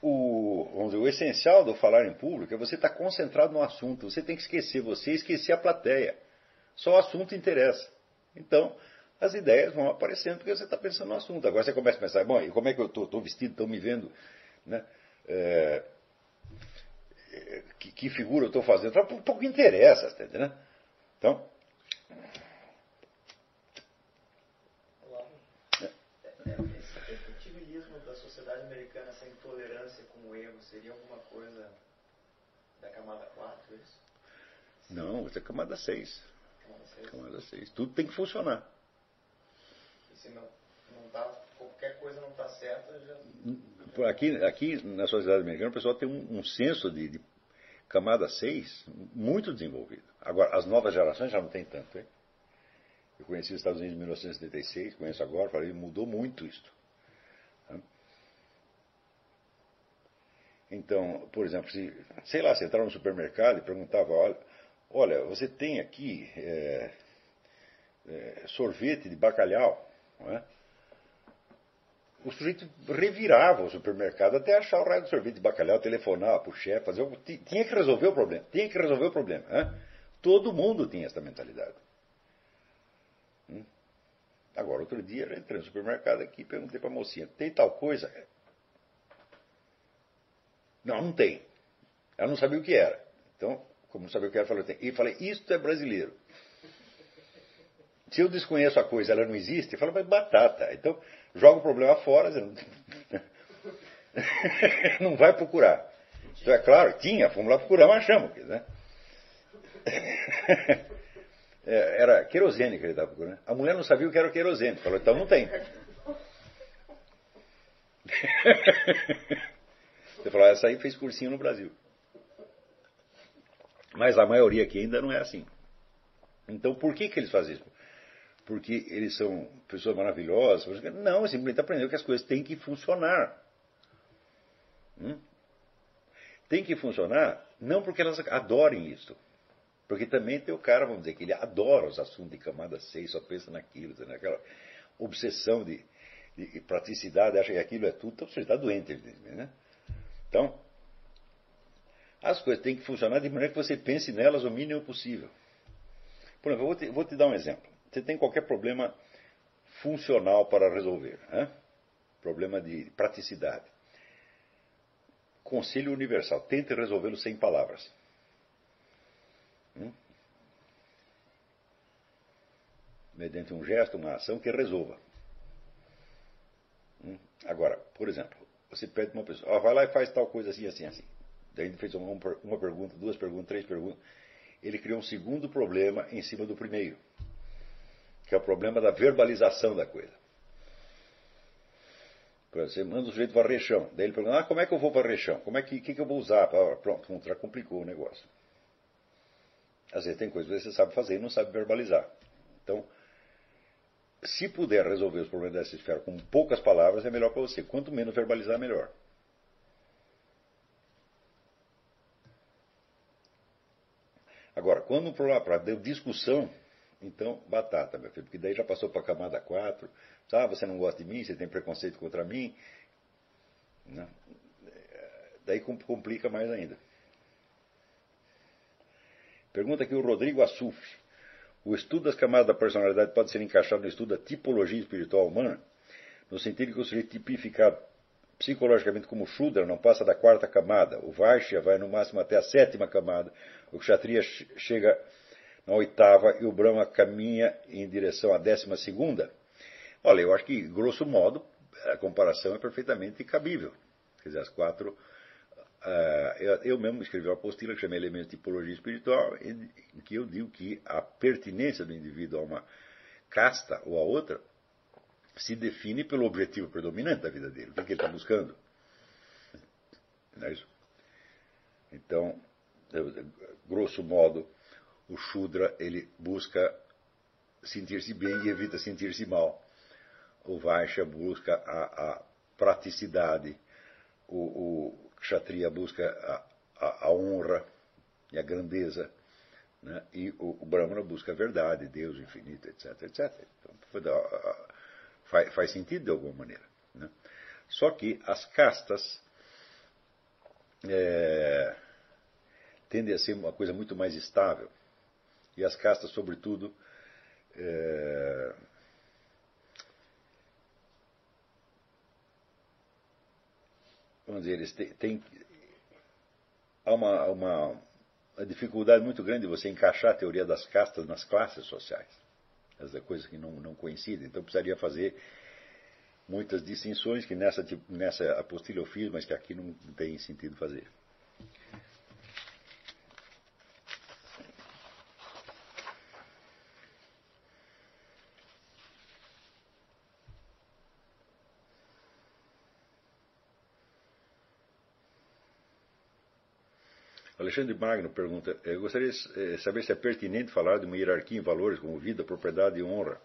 o, vamos dizer, o essencial do falar em público é você estar tá concentrado no assunto. Você tem que esquecer você esquecer a plateia. Só o assunto interessa. Então, as ideias vão aparecendo porque você está pensando no assunto. Agora você começa a pensar, bom, e como é que eu estou vestido, estão me vendo? Né? É, que, que, figura eu estou fazendo? Um pouco interessa, tá entendendo? Então. Esse efetivismo da sociedade americana, essa intolerância com o erro, seria alguma coisa da camada 4, isso? Não, isso é camada 6. Camada 6. Tudo tem que funcionar. E se não, não tá, qualquer coisa não está certa, já. Aqui, aqui na sociedade americana, o pessoal tem um, um senso de, de, camada 6 muito desenvolvido. Agora, as novas gerações já não tem tanto. Hein? Eu conheci os Estados Unidos em 1976, conheço agora, falei, mudou muito isto. Então, por exemplo, se, sei lá, você entrar no supermercado e perguntava, olha, Olha, você tem aqui é, é, sorvete de bacalhau. Não é? O sujeito revirava o supermercado até achar o raio do sorvete de bacalhau, telefonava para o chefe, fazer o... tinha que resolver o problema. Tinha que resolver o problema. Todo mundo tinha essa mentalidade. Hum? Agora, outro dia, eu entrei no supermercado aqui e perguntei para a mocinha: tem tal coisa? Não, não tem. Ela não sabia o que era. Então, como não sabia o que era, falou assim, e falei, isto é brasileiro. Se eu desconheço a coisa, ela não existe, eu falo, mas batata. Então, joga o problema fora, não... não vai procurar. Então, é claro, tinha, fomos lá procurar, mas achamos. Né? É, era querosene que ele estava procurando. A mulher não sabia o que era querosene. Falou, então não tem. Você falou, essa aí fez cursinho no Brasil. Mas a maioria aqui ainda não é assim. Então por que, que eles fazem isso? Porque eles são pessoas maravilhosas? Não, simplesmente aprendeu que as coisas têm que funcionar. Hum? Tem que funcionar não porque elas adorem isso. Porque também tem o cara, vamos dizer, que ele adora os assuntos de camada 6, só pensa naquilo, naquela obsessão de, de praticidade, acha que aquilo é tudo, então você está doente, né? Então, as coisas têm que funcionar de maneira que você pense nelas o mínimo possível. Por exemplo, eu vou te, vou te dar um exemplo. Você tem qualquer problema funcional para resolver, né? problema de praticidade. Conselho universal: tente resolvê-lo sem palavras. Hum? Mediante um gesto, uma ação que resolva. Hum? Agora, por exemplo, você pede uma pessoa, oh, vai lá e faz tal coisa assim, assim, assim. Daí ele fez uma, uma pergunta, duas perguntas, três perguntas. Ele criou um segundo problema em cima do primeiro, que é o problema da verbalização da coisa. Você manda o sujeito varrer chão. Daí ele pergunta, ah, como é que eu vou varrer chão? Como é que, que, que eu vou usar? Pronto, já complicou o negócio. Às vezes tem coisas que você sabe fazer e não sabe verbalizar. Então, se puder resolver os problemas dessa esfera com poucas palavras, é melhor para você. Quanto menos verbalizar, melhor. Agora, quando um problema para discussão, então batata, meu filho, porque daí já passou para a camada 4. Ah, você não gosta de mim, você tem preconceito contra mim. Né? Daí complica mais ainda. Pergunta aqui o Rodrigo Assuf. O estudo das camadas da personalidade pode ser encaixado no estudo da tipologia espiritual humana, no sentido que o sujeito tipificado psicologicamente como Shudra não passa da quarta camada, o Vaishya vai no máximo até a sétima camada, o Kshatriya chega na oitava e o Brahma caminha em direção à décima segunda. Olha, eu acho que, grosso modo, a comparação é perfeitamente cabível. Quer dizer, as quatro Uh, eu, mesmo escrevi uma apostila que chama Elementos de Tipologia Espiritual, em, em, que eu digo que a pertinência do indivíduo a uma casta ou a outra se define pelo objetivo predominante da vida dele, o que, ele está buscando. Não é isso? Então, grosso modo, o Shudra ele busca sentir-se bem e evita sentir-se mal. O Vaishya busca a, a praticidade. O, o, Kshatriya busca a, a, a honra e a grandeza, né? e o, o, Brahmana busca a verdade, Deus infinito, etc, etc. Então, faz, faz, sentido de alguma maneira. Né? Só que as castas é, tendem a ser uma coisa muito mais estável. E as castas, sobretudo, é, vamos dizer, eles têm, têm há uma, uma, uma, dificuldade muito grande de você encaixar a teoria das castas nas classes sociais. Essa coisa que não, não coincidem. Então precisaria fazer muitas distinções que nessa, nessa apostila eu fiz, mas que aqui não tem sentido fazer. Alexandre Magno pergunta: Eu gostaria de eh, saber se é pertinente falar de uma hierarquia em valores como vida, propriedade e honra.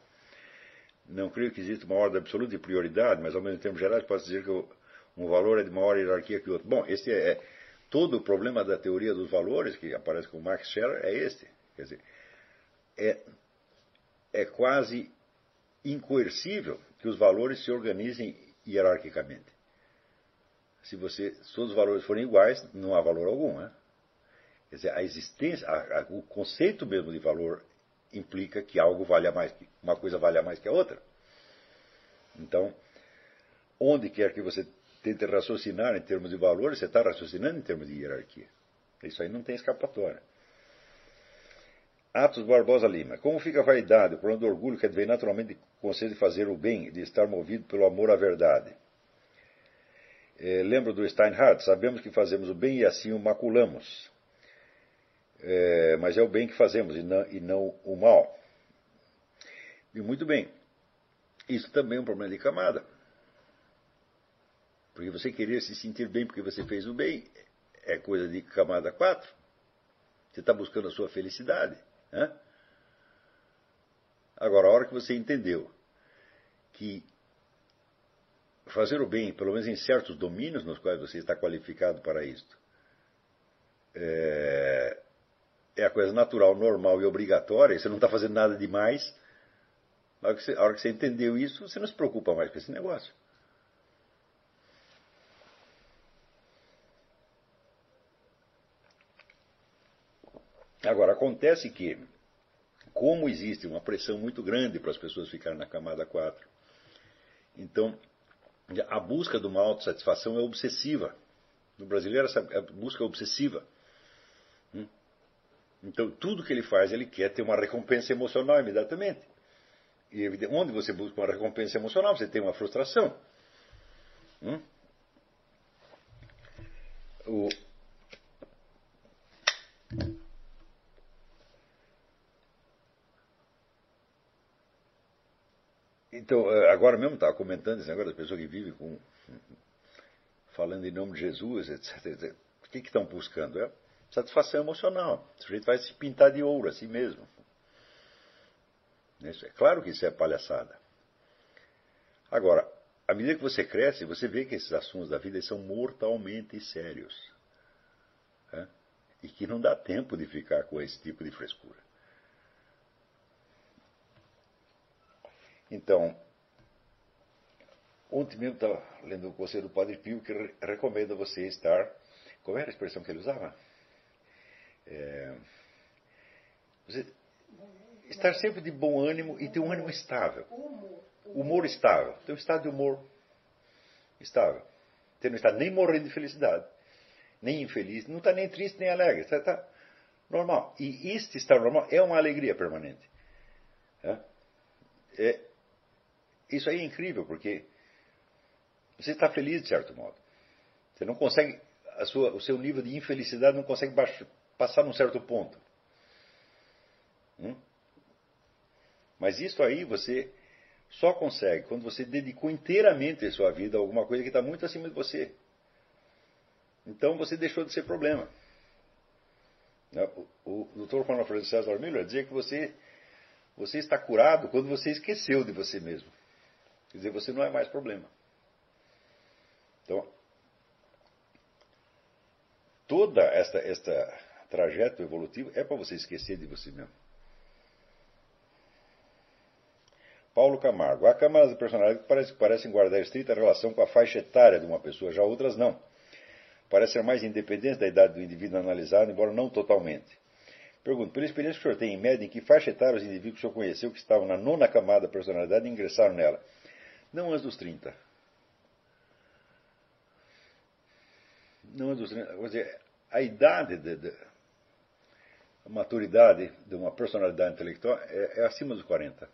Não creio que exista uma ordem absoluta de prioridade, mas ao mesmo tempo gerais posso dizer que um valor é de maior hierarquia que o outro. Bom, este é, é todo o problema da teoria dos valores que aparece com Max Scherer é este. Quer dizer, é, é quase incoercível que os valores se organizem hierarquicamente. Se, você, se todos os valores forem iguais, não há valor algum. Né? Quer dizer, a existência, a, a, o conceito mesmo de valor implica que algo vale mais, uma coisa vale mais que a outra. Então, onde quer que você tente raciocinar em termos de valores, você está raciocinando em termos de hierarquia. Isso aí não tem escapatória. Atos Barbosa Lima. Como fica a vaidade, o problema do orgulho que advém naturalmente do conceito de fazer o bem, de estar movido pelo amor à verdade? É, lembro do Steinhardt, sabemos que fazemos o bem e assim o maculamos é, mas é o bem que fazemos e não, e não o mal. E muito bem, isso também é um problema de camada. Porque você querer se sentir bem porque você fez o bem é coisa de camada 4. Você está buscando a sua felicidade. Né? Agora, a hora que você entendeu que fazer o bem, pelo menos em certos domínios nos quais você está qualificado para isto, é, é a coisa natural, normal e obrigatória, você não está fazendo nada demais. A hora, você, a hora que você entendeu isso, você não se preocupa mais com esse negócio. Agora, acontece que, como existe uma pressão muito grande para as pessoas ficarem na camada 4. Então, a busca de uma autossatisfação é obsessiva. No brasileiro, essa busca é obsessiva. Então, tudo que ele faz, ele quer ter uma recompensa emocional imediatamente. E onde você busca uma recompensa emocional, você tem uma frustração. Hum? O... Então, eh, agora mesmo estava comentando esse negócio das pessoas que vivem com. falando em nome de Jesus, etc. O que, que estão buscando? É satisfação emocional. O sujeito vai se pintar de ouro a si mesmo. É claro que isso é palhaçada. Agora, à medida que você cresce, você vê que esses assuntos da vida são mortalmente sérios. Né? E que não dá tempo de ficar com esse tipo de frescura. Então, ontem mesmo estava lendo o conselho do Padre Pio que recomenda você estar. Como era a expressão que ele usava? É, você, estar sempre de bom ânimo e ter um ânimo estável. Humor estável. Ter um estado de humor estável. Você não está nem morrendo de felicidade, nem infeliz, não está nem triste nem alegre. Está, está normal. E este estar normal é uma alegria permanente. É? É, isso aí é incrível, porque você está feliz de certo modo. Você não consegue, sua, o seu nível de infelicidade não consegue baixar, passar num certo ponto. Hum? Mas isso aí você só consegue quando você dedicou inteiramente a sua vida a alguma coisa que está muito acima de você. Então você deixou de ser problema. Né? O, o Dr. Juan Alfredo César Miller dizia que você, você está curado quando você esqueceu de você mesmo. Quer dizer, você não é mais problema. Então, toda esta, esta trajeto evolutivo é para você esquecer de você mesmo. Paulo Camargo. Há câmaras de personalidade que parecem, guardar estrita relação com a faixa etária de uma pessoa, já outras não. Parece ser mais independente da idade do indivíduo analisado, embora não totalmente. Pergunto, pela experiência que o senhor tem, em média, em que faixa etária os indivíduos que o senhor conheceu que estavam na nona camada da personalidade ingressaram nela? Não antes dos 30. Não antes dos 30. Quer dizer, a idade, de, de, a maturidade de uma personalidade intelectual é, é acima dos 40.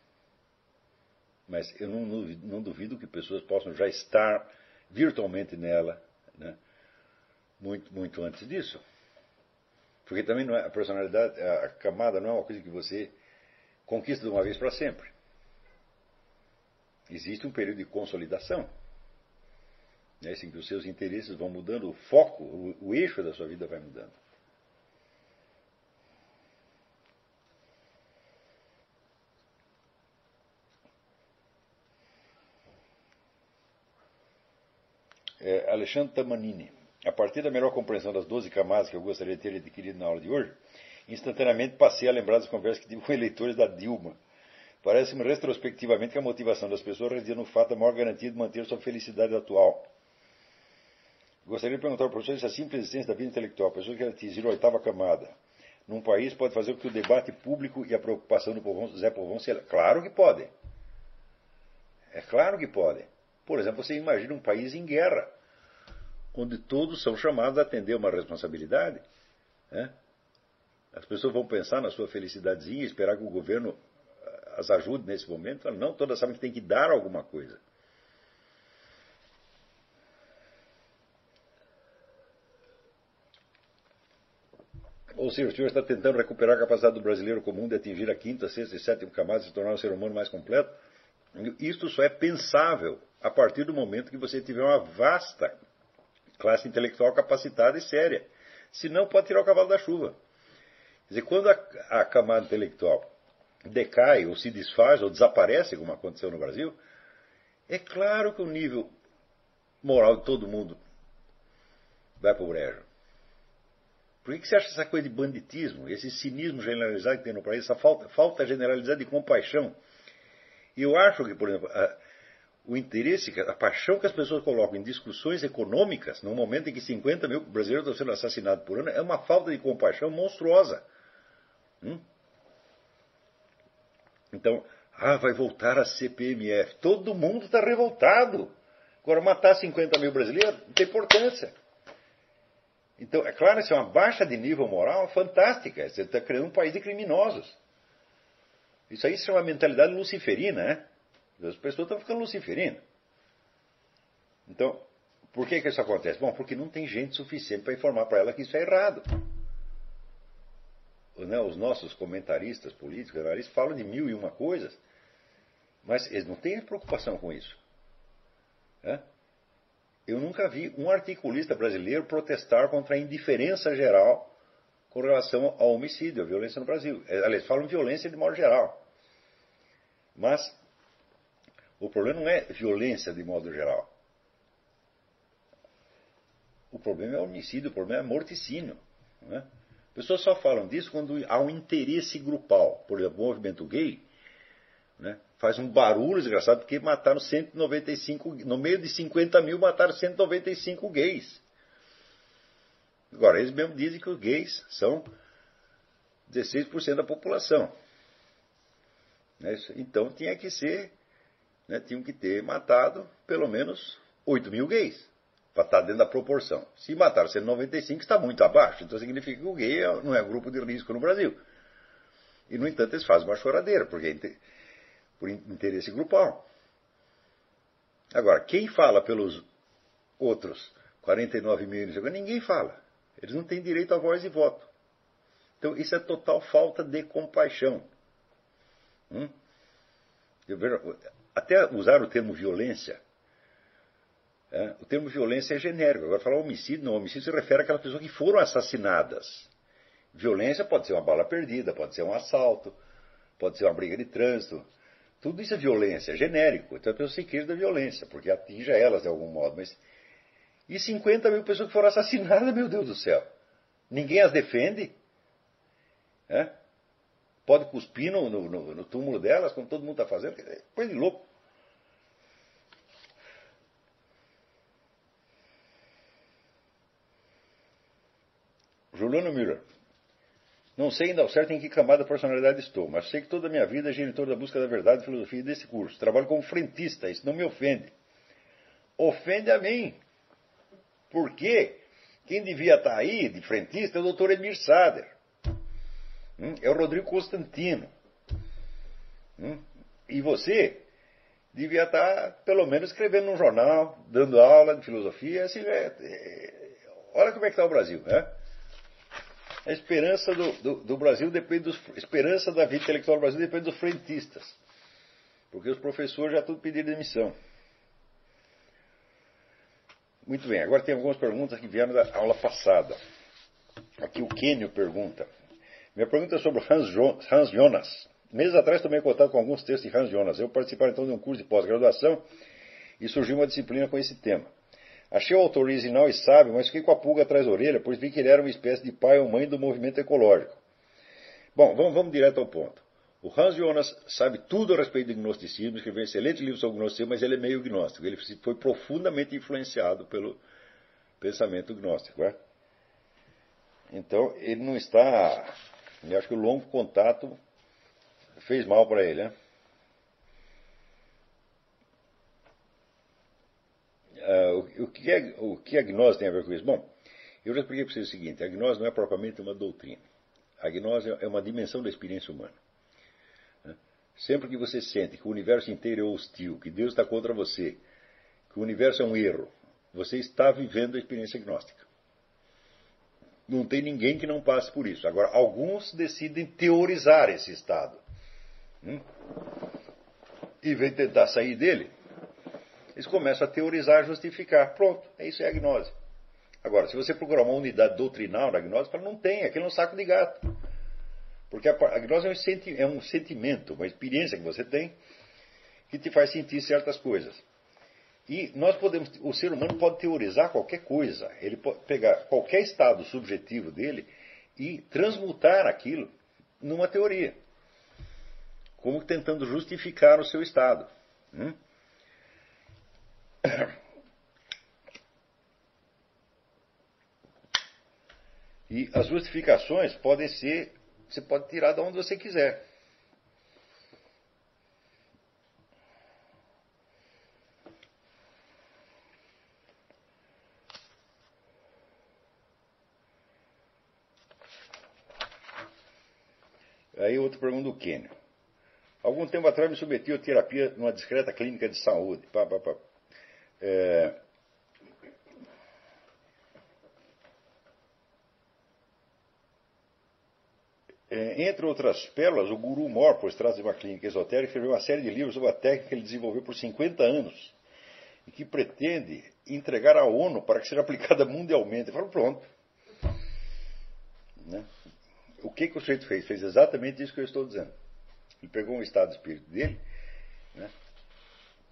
Mas eu não, não, duvido que pessoas possam já estar virtualmente nela né, muito, muito antes disso. Porque também não é, a personalidade, a camada não é uma coisa que você conquista de uma vez para sempre. Existe um período de consolidação. Né, assim que os seus interesses vão mudando, o foco, o, o eixo da sua vida vai mudando. É, Alexandre Tamanini. A partir da melhor compreensão das 12 camadas que eu gostaria de ter adquirido na aula de hoje, instantaneamente passei a lembrar das conversas que tive com eleitores da Dilma. Parece-me retrospectivamente que a motivação das pessoas residia no fato da maior garantia de manter sua felicidade atual. Gostaria de perguntar ao professor se a simples existência da vida intelectual, a pessoa que atingir a oitava camada, num país pode fazer com que o debate público e a preocupação do povão, Zé Povão se... Claro que pode. É claro que pode. Por exemplo, você imagina um país em guerra, onde todos são chamados a atender uma responsabilidade. Né? As pessoas vão pensar na sua felicidadezinha, esperar que o governo as ajude nesse momento. Não, todas sabem que tem que dar alguma coisa. Ou seja, o senhor está tentando recuperar a capacidade do brasileiro comum de atingir a quinta, sexta e sétima camada e se tornar um ser humano mais completo? Isto só é pensável a partir do momento que você tiver uma vasta classe intelectual capacitada e séria. Senão, pode tirar o cavalo da chuva. Quer dizer, quando a, a camada intelectual decai, ou se desfaz, ou desaparece, como aconteceu no Brasil, é claro que o nível moral de todo mundo vai para o brejo. Por que, que você acha essa coisa de banditismo, esse cinismo generalizado que tem no país, essa falta, falta generalizada de compaixão? Eu acho que, por exemplo, a, o interesse, a paixão que as pessoas colocam em discussões econômicas, num momento em que 50 mil brasileiros estão sendo assassinados por ano, é uma falta de compaixão monstruosa. Hum? Então, ah, vai voltar a CPMF. Todo mundo está revoltado. Agora, matar 50 mil brasileiros não tem importância. Então, é claro, isso é uma baixa de nível moral fantástica. Você está criando um país de criminosos. Isso aí é uma mentalidade luciferina, né? As pessoas estão ficando luciferinas. Então, por que, que isso acontece? Bom, porque não tem gente suficiente para informar para ela que isso é errado. Né, os nossos comentaristas políticos, analistas, falam de mil e uma coisas, mas eles não têm preocupação com isso. É? Eu nunca vi um articulista brasileiro protestar contra a indiferença geral com relação ao homicídio, à violência no Brasil. É, aliás, falam violência de modo geral. Mas o problema não é violência de modo geral. O problema é homicídio, o problema é morticínio. Né? Pessoas só falam disso quando há um interesse grupal. Por exemplo, o movimento gay né, faz um barulho desgraçado porque mataram 195, no meio de 50 mil mataram 195 gays. Agora, eles mesmos dizem que os gays são 16% da população. Né, então tinha que ser, né, tinham que ter matado pelo menos 8 mil gays para estar dentro da proporção. Se mataram 195, está muito abaixo. Então significa que o gay é, não é grupo de risco no Brasil. E, no entanto, eles fazem uma choradeira, porque por interesse grupal. Agora, quem fala pelos outros 49 mil, ninguém fala. Eles não têm direito a voz e voto. Então, isso é total falta de compaixão. Hum? Até usar o termo violência é, o termo violência é genérico. Agora, falar homicídio, não. Homicídio se refere àquelas pessoas que foram assassinadas. Violência pode ser uma bala perdida, pode ser um assalto, pode ser uma briga de trânsito. Tudo isso é violência, é genérico. Então a pessoa se queixa da violência, porque atinge elas de algum modo. Mas... E 50 mil pessoas que foram assassinadas, meu Deus do céu. Ninguém as defende? É? Pode cuspir no, no, no, túmulo delas, como todo mundo está fazendo? Coisa de louco. Juliano Miller. Não sei ainda ao certo em que camada da personalidade estou, mas sei que toda a minha vida é torno da busca da verdade e filosofia desse curso. Trabalho como frentista, isso não me ofende. Ofende a mim. Por quê? Quem devia estar aí de frentista é o doutor Emir Sader. Hum? É o Rodrigo Constantino. Hum? E você devia estar, pelo menos, escrevendo num jornal, dando aula de filosofia. Assim, é, olha como é que está o Brasil. Né? A esperança do, do, do Brasil depende dos. Esperança da vida intelectual do Brasil depende dos frentistas. Porque os professores já tudo pediram demissão. Muito bem, agora tem algumas perguntas que vieram da aula passada. Aqui o Kênio pergunta. Minha pergunta é sobre Hans, jo Hans Jonas. Meses atrás tomei contato com alguns textos de Hans Jonas. Eu participava então de um curso de pós-graduação e surgiu uma disciplina com esse tema. Achei o autor original e sábio, mas fiquei com a pulga atrás da orelha, pois vi que ele era uma espécie de pai ou mãe do movimento ecológico. Bom, vamos, vamos direto ao ponto. O Hans Jonas sabe tudo a respeito do gnosticismo, escreveu um excelente livro sobre o gnosticismo, mas ele é meio gnóstico. Ele foi profundamente influenciado pelo pensamento gnóstico. É? Então, ele não está. Eu acho que o longo contato fez mal para ele. Né? Uh, o, o, que é, o que a gnose tem a ver com isso? Bom, eu já expliquei para vocês o seguinte: a gnose não é propriamente uma doutrina. A gnose é uma dimensão da experiência humana. Né? Sempre que você sente que o universo inteiro é hostil, que Deus está contra você, que o universo é um erro, você está vivendo a experiência gnóstica. Não tem ninguém que não passe por isso. Agora, alguns decidem teorizar esse estado. Hum? E vem tentar sair dele eles começam a teorizar, justificar. Pronto, é isso é a gnose. Agora, se você procurar uma unidade doutrinal da gnose, fala, não tem, aquilo é um saco de gato. Porque a, a gnose é um, senti, é um sentimento, uma experiência que você tem que te faz sentir certas coisas. E nós podemos, o ser humano pode teorizar qualquer coisa. Ele pode pegar qualquer estado subjetivo dele e transmutar aquilo numa teoria, como tentando justificar o seu estado. Hum? É. E as justificações podem ser, você pode tirar de onde você quiser. Aí outra pergunta do Kênio. Algum tempo atrás me submeti a terapia numa discreta clínica de saúde. Pá, pá, pá. É... É, entre outras pérolas, o guru Mor, por trás de uma clínica esotérica, escreveu uma série de livros sobre a técnica que ele desenvolveu por 50 anos e que pretende entregar à ONU para que seja aplicada mundialmente. Eu pronto. Né? O que, que o sujeito fez? Fez exatamente isso que eu estou dizendo. Ele pegou um estado de espírito dele, né?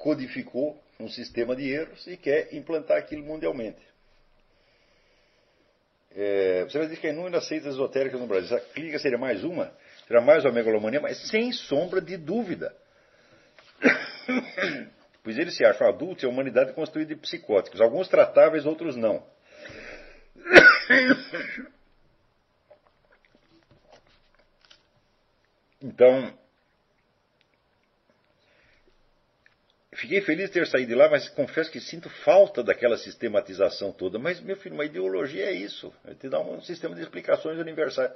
Codificou um sistema de erros e quer implantar aquilo mundialmente. É, você vai dizer que há inúmeras seitas esotéricas no Brasil. Essa clínica seria mais uma? Será mais uma megalomania? Mas sem sombra de dúvida. pois eles se acham adultos e a humanidade é construída de psicóticos. Alguns tratáveis, outros não. Então, Fiquei feliz de ter saído de lá, mas confesso que sinto falta daquela sistematização toda. Mas, meu filho, uma ideologia é isso. É te dá um sistema de explicações universais.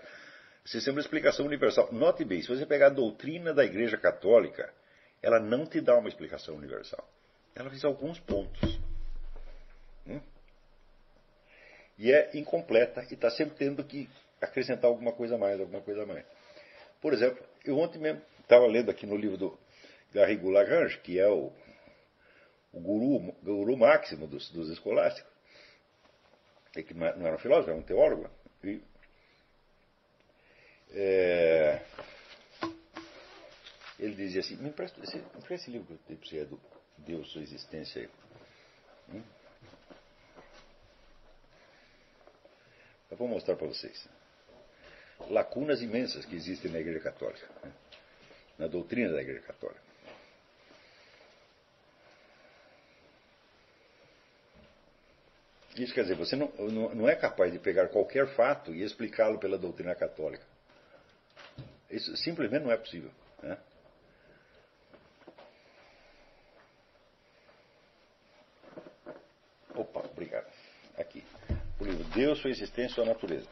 Sistema de explicação universal. Note bem, se você pegar a doutrina da Igreja Católica, ela não te dá uma explicação universal. Ela faz alguns pontos. Hum? E é incompleta e está sempre tendo que acrescentar alguma coisa a mais, alguma coisa a mais. Por exemplo, eu ontem mesmo estava lendo aqui no livro do Garrigou Lagrange, que é o o guru, guru máximo dos, dos escolásticos, que não era um filósofo, era um teólogo. E, é, ele dizia assim, me empresta esse, me esse livro que eu tenho para você, é do Deus, sua existência. Hum? Eu vou mostrar para vocês. Lacunas imensas que existem na Igreja Católica, né? na doutrina da Igreja Católica. Isso quer dizer, você não, não é capaz de pegar qualquer fato e explicá-lo pela doutrina católica. Isso simplesmente não é possível. Né? Opa, obrigado. Aqui. O livro Deus, sua existência e sua natureza.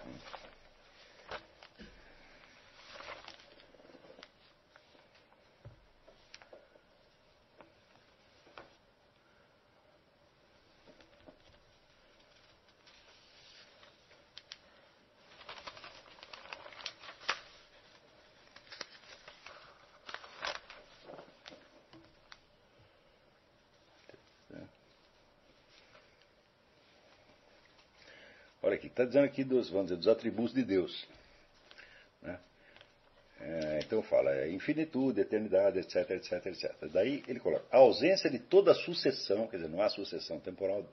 Olha aqui, está dizendo aqui dos, vamos dizer, dos atributos de Deus. Né? É, então fala, é infinitude, eternidade, etc, etc, etc. Daí ele coloca, a ausência de toda sucessão, quer dizer, não há sucessão temporal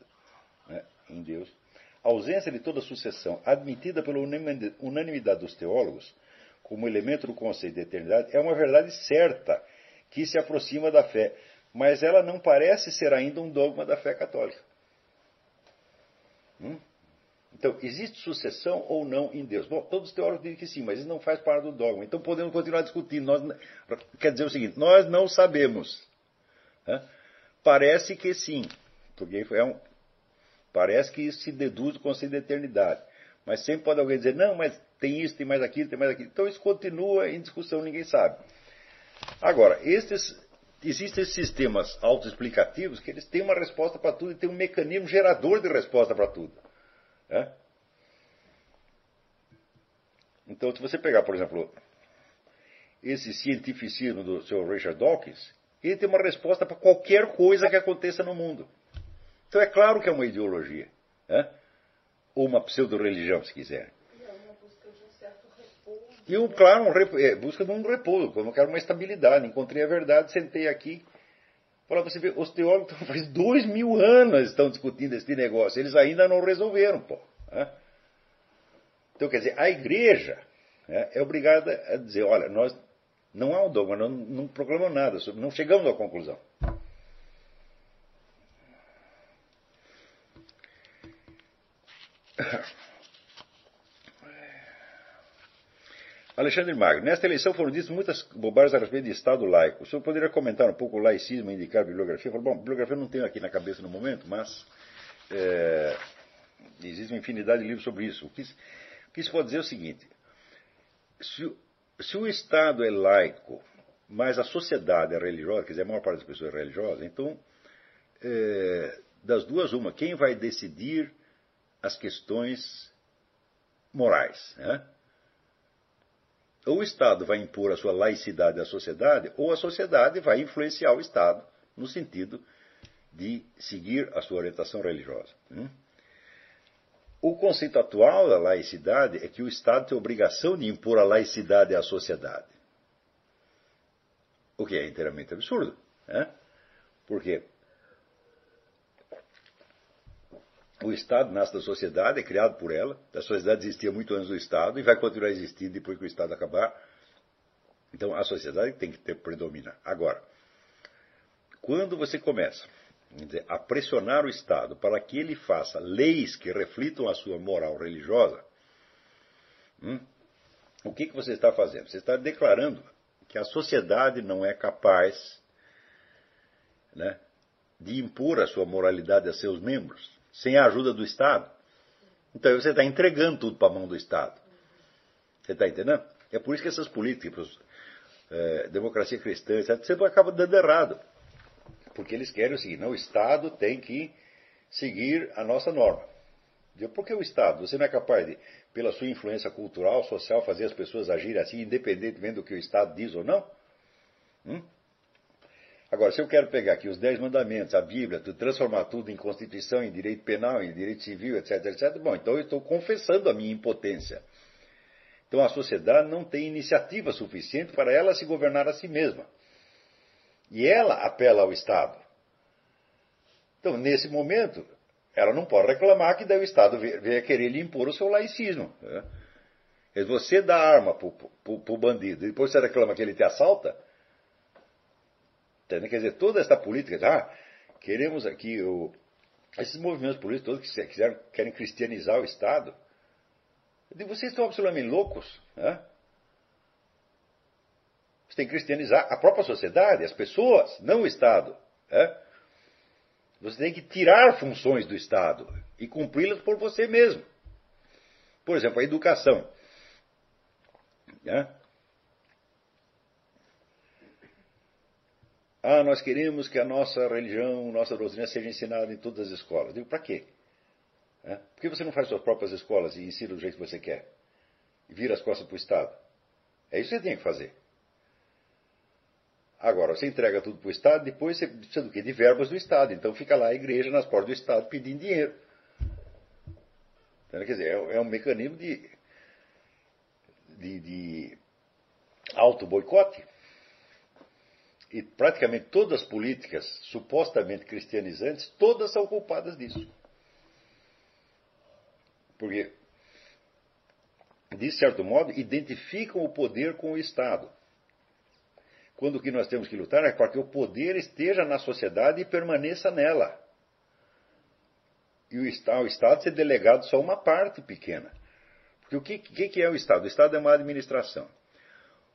né, em Deus, a ausência de toda sucessão admitida pela unanimidade dos teólogos como elemento do conceito de eternidade é uma verdade certa que se aproxima da fé, mas ela não parece ser ainda um dogma da fé católica. Hum? Então, existe sucessão ou não em Deus? Bom, todos os teólogos dizem que sim, mas isso não faz parte do dogma. Então podemos continuar discutindo. Nós, quer dizer o seguinte: nós não sabemos. Né? Parece que sim, porque é um, parece que isso se deduz do conceito de eternidade. Mas sempre pode alguém dizer: não, mas tem isso, tem mais aquilo, tem mais aquilo. Então isso continua em discussão, ninguém sabe. Agora, estes, existem sistemas autoexplicativos que eles têm uma resposta para tudo e têm um mecanismo gerador de resposta para tudo. É? Então, se você pegar, por exemplo, esse cientificismo do Sr. Richard Dawkins, ele tem uma resposta para qualquer coisa que aconteça no mundo. Então é claro que é uma ideologia. É? Ou uma pseudo-religião, se quiser. E, um, claro, um é, busca de um repouso. Quando eu quero uma estabilidade, encontrei a verdade, sentei aqui para você ver, os teólogos faz dois mil anos estão discutindo esse negócio, eles ainda não resolveram, pô. Né? Então, quer dizer, a igreja né, é obrigada a dizer, olha, nós não há um dogma, não, não proclamamos nada, não chegamos à conclusão. Alexandre Magno, nesta eleição foram ditas muitas bobagens a respeito de Estado laico. O senhor poderia comentar um pouco o laicismo e indicar a bibliografia? Falo, bom, bibliografia não tenho aqui na cabeça no momento, mas é, existe uma infinidade de livros sobre isso. O que, o que pode dizer é o seguinte: se se o Estado é laico, mas a sociedade é religiosa, quer dizer, a maior parte das pessoas é religiosa, então, é, das duas, uma, quem vai decidir as questões morais? Né? Ou o Estado vai impor a sua laicidade à sociedade, ou a sociedade vai influenciar o Estado no sentido de seguir a sua orientação religiosa. Né? O conceito atual da laicidade é que o Estado tem a obrigação de impor a laicidade à sociedade. O que é inteiramente absurdo. Né? Porque o Estado nasce da sociedade, é criado por ela, a sociedade existia muito antes do Estado e vai continuar existindo depois que o Estado acabar. Então a sociedade tem que ter predominar. Agora, quando você começa dizer, a pressionar o Estado para que ele faça leis que reflitam a sua moral religiosa, hum, o que, que você está fazendo? Você está declarando que a sociedade não é capaz né, de impor a sua moralidade a seus membros sem a ajuda do Estado. Então você está entregando tudo para a mão do Estado. Você está entendendo? É por isso que essas políticas, é, democracia cristã, etc., sempre acaba dando errado. Porque eles querem o seguinte: não, o Estado tem que seguir a nossa norma. Por que o Estado? Você não é capaz de, pela sua influência cultural, social, fazer as pessoas agirem assim, independentemente do que o Estado diz ou não? Hum? Agora, se eu quero pegar aqui os Dez Mandamentos, a Bíblia, transformar tudo em Constituição, em direito penal, em direito civil, etc., etc., bom, então eu estou confessando a minha impotência. Então a sociedade não tem iniciativa suficiente para ela se governar a si mesma. E ela apela ao Estado. Então, nesse momento, ela não pode reclamar que daí o Estado venha querer lhe impor o seu laicismo. Né? Você dá arma para o bandido e depois você reclama que ele te assalta. Quer dizer, toda essa política, ah, queremos aqui, o, esses movimentos políticos todos que quiseram, querem cristianizar o Estado. Vocês estão absolutamente loucos. Né? Você tem que cristianizar a própria sociedade, as pessoas, não o Estado. É? Você tem que tirar funções do Estado e cumpri-las por você mesmo. Por exemplo, a educação. É? Ah, nós queremos que a nossa religião, nossa doutrina seja ensinada em todas as escolas. Eu digo, para quê? É? Por que você não faz suas próprias escolas e ensina do jeito que você quer? E vira as costas para o Estado? É isso que você tem que fazer. Agora, você entrega tudo para o Estado, depois você precisa do quê? De verbas do Estado. Então fica lá a igreja nas portas do Estado pedindo dinheiro. Então, quer dizer, é, é um mecanismo de, de, de auto-boicote. E praticamente todas as políticas supostamente cristianizantes, todas são culpadas disso. Porque, de certo modo, identificam o poder com o Estado quando o que nós temos que lutar é para que o poder esteja na sociedade e permaneça nela. E o Estado, ser delegado só uma parte pequena. Porque o que, que é o Estado? O Estado é uma administração.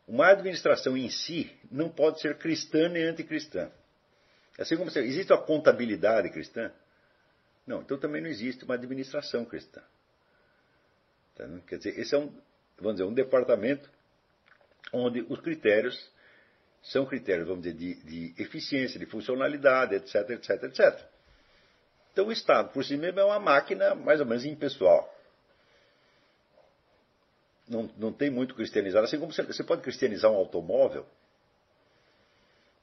Uma administração em si não pode ser cristã nem anticristã. Assim como você, existe a contabilidade cristã? Não, então também não existe uma administração cristã. Tá Quer dizer, esse é um, vamos dizer, um departamento onde os critérios são critérios, vamos dizer, de, de eficiência, de funcionalidade, etc, etc, etc. Então o Estado por si mesmo é uma máquina mais ou menos impessoal. Não, não tem muito cristianizado. Assim como você, você pode cristianizar um automóvel,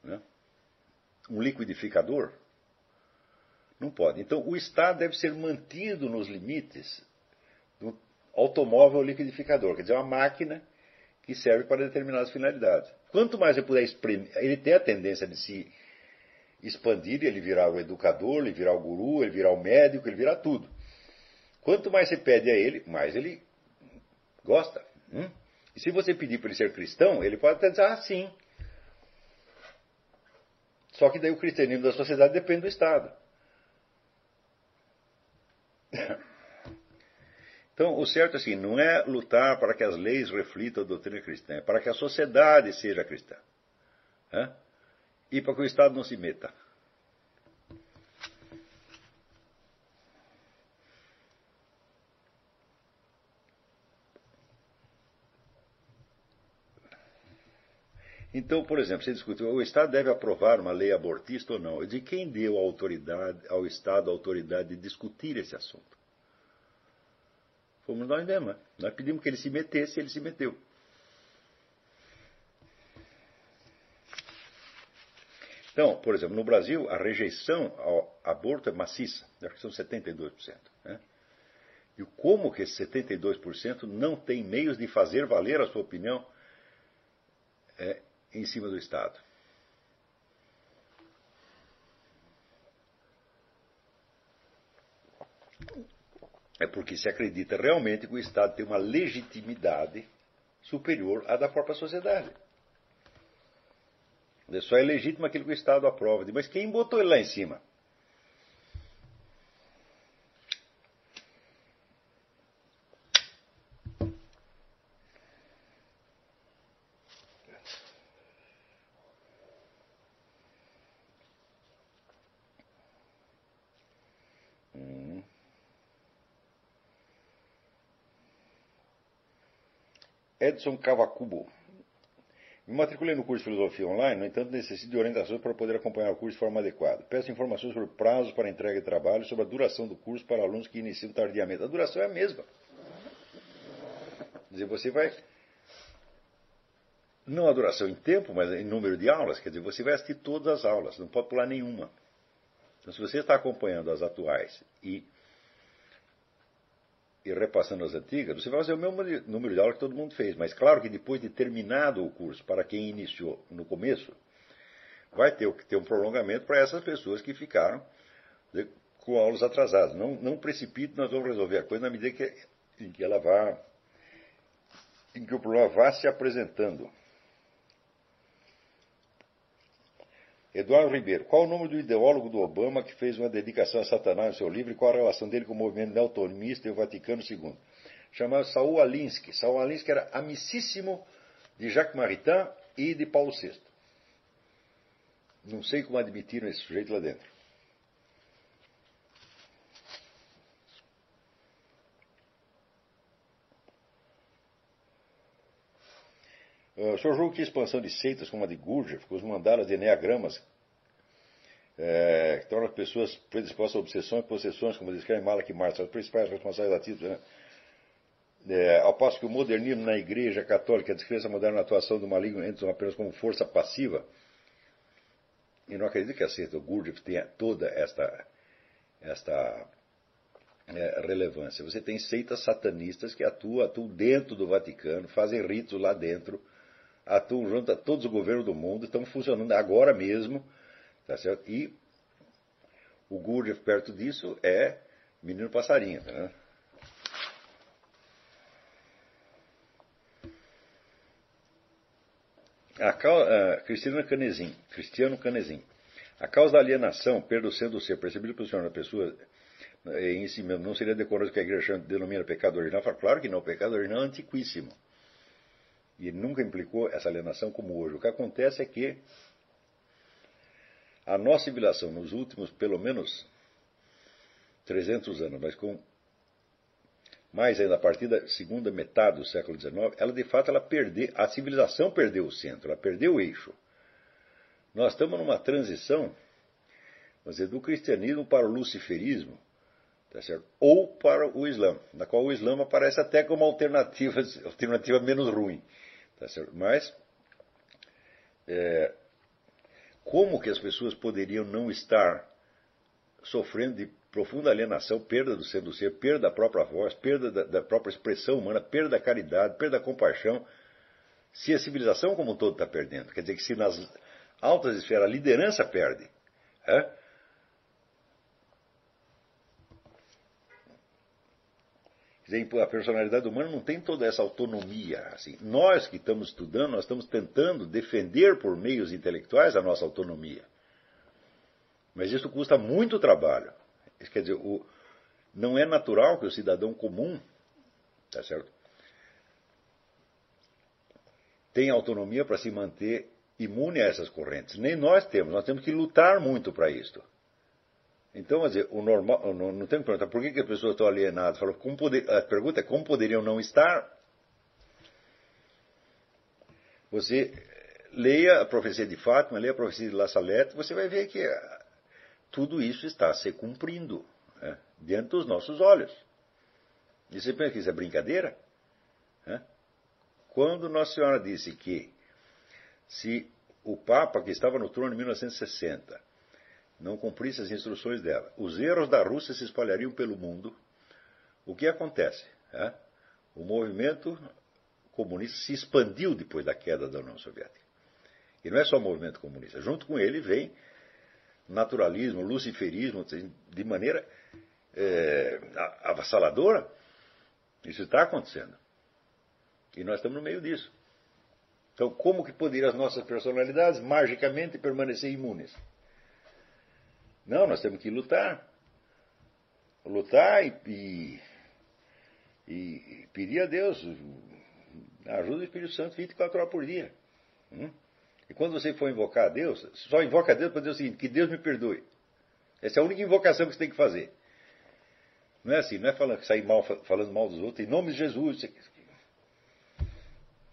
né? um liquidificador. Não pode. Então o Estado deve ser mantido nos limites do automóvel liquidificador, quer dizer, uma máquina que serve para determinadas finalidades. Quanto mais ele puder exprimir, ele tem a tendência de se expandir, ele virar o educador, ele virar o guru, ele virar o médico, ele virar tudo. Quanto mais você pede a ele, mais ele gosta. Hum? E se você pedir para ele ser cristão, ele pode até dizer, ah, sim. Só que daí o cristianismo da sociedade depende do Estado. Então, o certo assim, não é lutar para que as leis reflitam a doutrina cristã, é para que a sociedade seja cristã. Né? E para que o Estado não se meta. Então, por exemplo, você discute, o Estado deve aprovar uma lei abortista ou não? De quem deu ao Estado a autoridade de discutir esse assunto? Fomos nós mesmos. Né? Nós pedimos que ele se metesse ele se meteu. Então, por exemplo, no Brasil, a rejeição ao aborto é maciça, acho que são 72%. Né? E como que esse 72% não tem meios de fazer valer a sua opinião é, em cima do Estado? É porque se acredita realmente que o Estado tem uma legitimidade superior à da própria sociedade. Só é legítimo aquilo que o Estado aprova. Mas quem botou ele lá em cima? Edson Cavacubo. Me matriculei no curso de Filosofia Online, no entanto, necessito de orientações para poder acompanhar o curso de forma adequada. Peço informações sobre prazos para entrega de trabalho sobre a duração do curso para alunos que iniciam tardiamente. A duração é a mesma. Quer dizer, você vai. Não a duração em tempo, mas em número de aulas. Quer dizer, você vai assistir todas as aulas, não pode pular nenhuma. Então, se você está acompanhando as atuais e e repassando as antigas, você vai fazer o mesmo número de aulas que todo mundo fez. Mas claro que depois de terminado o curso, para quem iniciou no começo, vai ter que ter um prolongamento para essas pessoas que ficaram de, com aulas atrasadas. Não, não precipite, nós vamos resolver a coisa na medida que, em que ela vá, em que o problema vá se apresentando. Eduardo Ribeiro, qual o nome do ideólogo do Obama que fez uma dedicação a Satanás no seu livro e qual a relação dele com o movimento neotomista e o Vaticano II? Chamado Saul Alinsky. Saul Alinsky era amicíssimo de Jacques Maritain e de Paulo VI. Não sei como admitiram esse sujeito lá dentro. Uh, o senhor julga que a expansão de seitas como a de Gurdjieff, com os mandalas de eneagramas, é, que tornam as pessoas predispostas a obsessões e possessões, como descreve Malak Marx, as principais responsáveis ativos, né? É, ao passo que o modernismo na Igreja Católica, a descrença moderna na atuação do maligno entra apenas como força passiva, e não acredito que a seita Gurdjieff tenha toda esta, esta é, relevância. Você tem seitas satanistas que atuam, atuam dentro do Vaticano, fazem ritos lá dentro, atuam junto a todos os governos do mundo, estão funcionando agora mesmo, tá certo? E o Gurdjieff perto disso é menino passarinho, né? A causa, uh, Cristina Canezin, Cristiano Canezin. A causa da alienação, perda sendo ser percebido pelo Senhor da pessoa eh, em si mesmo, não seria decoroso que a igreja denomina pecado original? Claro que não, o pecado original é antiquíssimo. E ele nunca implicou essa alienação como hoje. O que acontece é que a nossa civilização, nos últimos pelo menos 300 anos, mas com mais ainda a partir da segunda metade do século XIX, ela de fato ela perdeu, a civilização perdeu o centro, ela perdeu o eixo. Nós estamos numa transição, dizer, do cristianismo para o luciferismo, tá certo? ou para o Islã, na qual o Islã aparece até como alternativa, alternativa menos ruim. Tá Mas, é, como que as pessoas poderiam não estar sofrendo de profunda alienação, perda do ser do ser, perda da própria voz, perda da, da própria expressão humana, perda da caridade, perda da compaixão, se a civilização como um todo está perdendo? Quer dizer que se nas altas esferas a liderança perde, é? Dizer, a personalidade humana não tem toda essa autonomia. Assim. Nós que estamos estudando, nós estamos tentando defender por meios intelectuais a nossa autonomia. Mas isso custa muito trabalho. Quer dizer, o, não é natural que o cidadão comum, tá certo, tenha autonomia para se manter imune a essas correntes. Nem nós temos. Nós temos que lutar muito para isso. Então, quer dizer, o normal, não, não tem que perguntar por que, que as pessoas estão alienadas. Falo, como poder, a pergunta é como poderiam não estar? Você leia a profecia de Fátima, leia a profecia de La Salette, você vai ver que ah, tudo isso está se cumprindo né, diante dos nossos olhos. E você pensa que isso é brincadeira? Né? Quando Nossa Senhora disse que se o Papa, que estava no trono em 1960, não cumprisse as instruções dela, os erros da Rússia se espalhariam pelo mundo, o que acontece? Né? O movimento comunista se expandiu depois da queda da União Soviética. E não é só o movimento comunista. Junto com ele vem naturalismo, luciferismo, de maneira é, avassaladora. Isso está acontecendo. E nós estamos no meio disso. Então, como que poderiam as nossas personalidades magicamente permanecer imunes? Não, nós temos que lutar. Lutar e, e, e pedir a Deus ajuda do Espírito Santo 24 horas por dia. Hum? E quando você for invocar a Deus, só invoca a Deus para dizer o seguinte: que Deus me perdoe. Essa é a única invocação que você tem que fazer. Não é assim, não é falando, sair mal, falando mal dos outros, em nome de Jesus.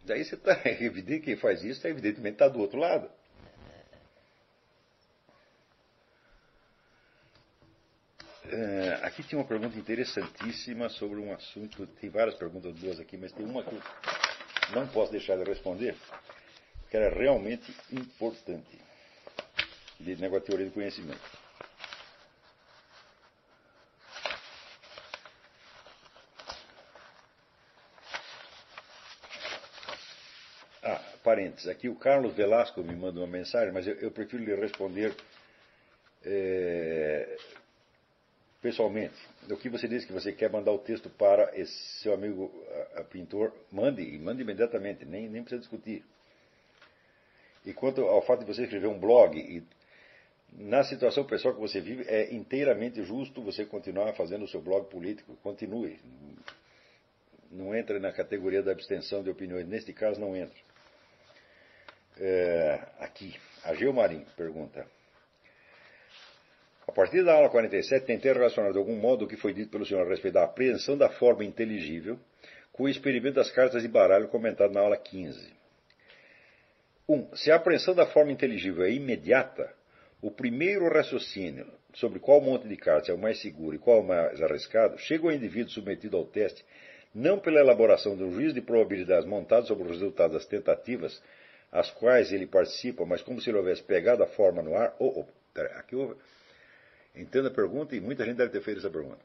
Daí você está, é evidente que quem faz isso, evidentemente está do outro lado. É, aqui tinha uma pergunta interessantíssima sobre um assunto. Tem várias perguntas boas aqui, mas tem uma que eu não posso deixar de responder, que era realmente importante. De negócio de teoria do conhecimento. parênteses, aqui o Carlos Velasco me manda uma mensagem, mas eu, eu prefiro lhe responder é, pessoalmente. O que você disse que você quer mandar o texto para esse seu amigo a, a pintor, mande, e mande imediatamente, nem, nem precisa discutir. E quanto ao fato de você escrever um blog, e na situação pessoal que você vive, é inteiramente justo você continuar fazendo o seu blog político. Continue. Não entra na categoria da abstenção de opiniões. Neste caso, não entra. É, aqui, a Gilmarim pergunta. Partir da aula 47, tentei relacionar de algum modo o que foi dito pelo senhor a respeito da apreensão da forma inteligível com o experimento das cartas de baralho comentado na aula 15. 1. Um, se a apreensão da forma inteligível é imediata, o primeiro raciocínio sobre qual monte de cartas é o mais seguro e qual o mais arriscado chega ao indivíduo submetido ao teste não pela elaboração de um juízo de probabilidades montado sobre os resultados das tentativas as quais ele participa, mas como se ele houvesse pegado a forma no ar. Oh, oh, aqui houve. Entenda a pergunta e muita gente deve ter feito essa pergunta.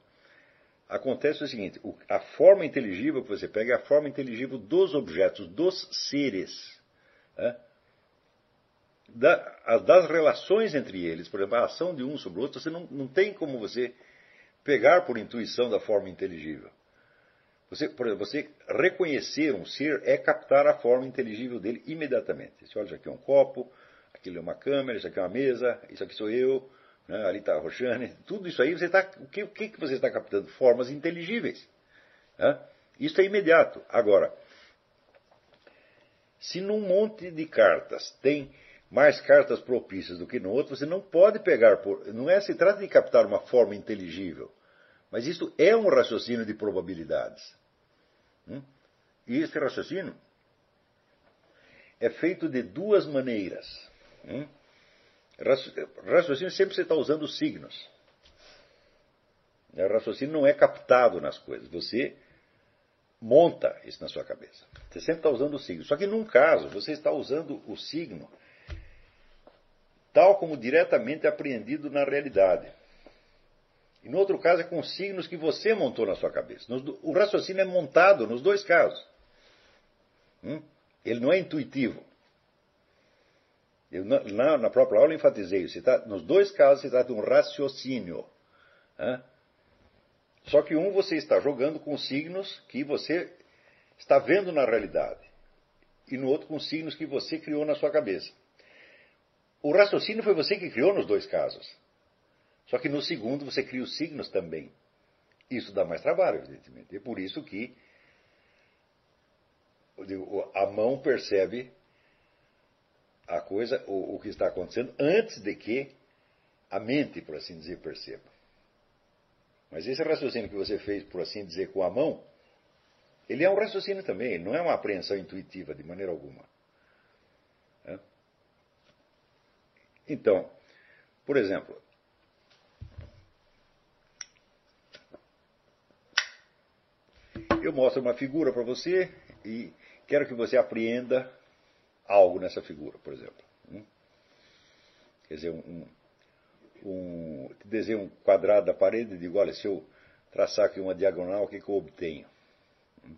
Acontece o seguinte: a forma inteligível que você pega é a forma inteligível dos objetos, dos seres. Né? Da, das relações entre eles, por exemplo, a ação de um sobre o outro, você não, não tem como você pegar por intuição da forma inteligível. Você, por exemplo, você reconhecer um ser é captar a forma inteligível dele imediatamente. Você olha, isso aqui é um copo, aquilo é uma câmera, isso aqui é uma mesa, isso aqui sou eu, né, ali está a Roxane. Tudo isso aí, você está, o, que, o que você está captando? Formas inteligíveis. Né? Isso é imediato. Agora, se num monte de cartas tem mais cartas propícias do que no outro, você não pode pegar por. Não é se trata de captar uma forma inteligível. Mas isso é um raciocínio de probabilidades. Hum? E esse raciocínio é feito de duas maneiras. Hum? Raciocínio sempre você está usando signos. O raciocínio não é captado nas coisas. Você monta isso na sua cabeça. Você sempre está usando o signo. Só que num caso, você está usando o signo tal como diretamente apreendido na realidade. E no outro caso é com signos que você montou na sua cabeça. O raciocínio é montado nos dois casos. Hum? Ele não é intuitivo. Eu, na, na, própria aula enfatizei isso. Nos dois casos se trata de um raciocínio. Hein? Só que um você está jogando com signos que você está vendo na realidade. E no outro com signos que você criou na sua cabeça. O raciocínio foi você que criou nos dois casos. Só que no segundo você cria os signos também. Isso dá mais trabalho, evidentemente. É por isso que a mão percebe a coisa, o, o que está acontecendo, antes de que a mente, por assim dizer, perceba. Mas esse raciocínio que você fez, por assim dizer, com a mão, ele é um raciocínio também, não é uma apreensão intuitiva de maneira alguma. É? Então, por exemplo, eu mostro uma figura para você e quero que você apreenda algo nessa figura, por exemplo. Hum? Quer dizer, um, um, desenho um quadrado da parede e digo, olha, se eu traçar aqui uma diagonal, o que, que eu obtenho? Hum?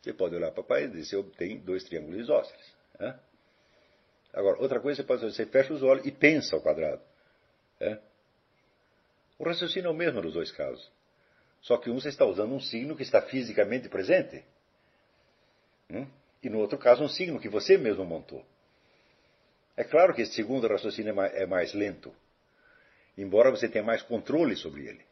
Você pode olhar para a parede e você obtém dois triângulos isósceles. Né? Agora, outra coisa você pode fazer, você fecha os olhos e pensa o quadrado. É? O raciocínio é o mesmo nos dois casos. Só que um você está usando um signo que está fisicamente presente. Hum? E no outro caso, um signo que você mesmo montou. É claro que esse segundo raciocínio é mais, é mais lento, embora você tenha mais controle sobre ele.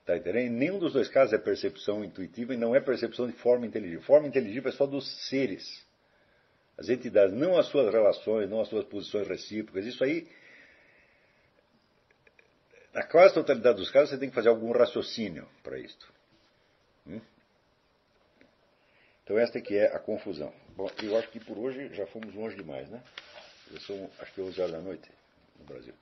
Está entendendo? Em nenhum dos dois casos é percepção intuitiva e não é percepção de forma inteligível. Forma inteligível é só dos seres as entidades, não as suas relações, não as suas posições recíprocas. Isso aí, na quase totalidade dos casos, você tem que fazer algum raciocínio para isto. Hum? Então esta que é a confusão. Bom, eu acho que por hoje já fomos longe demais, né? Eu sou, acho que é 11 horas da noite no Brasil.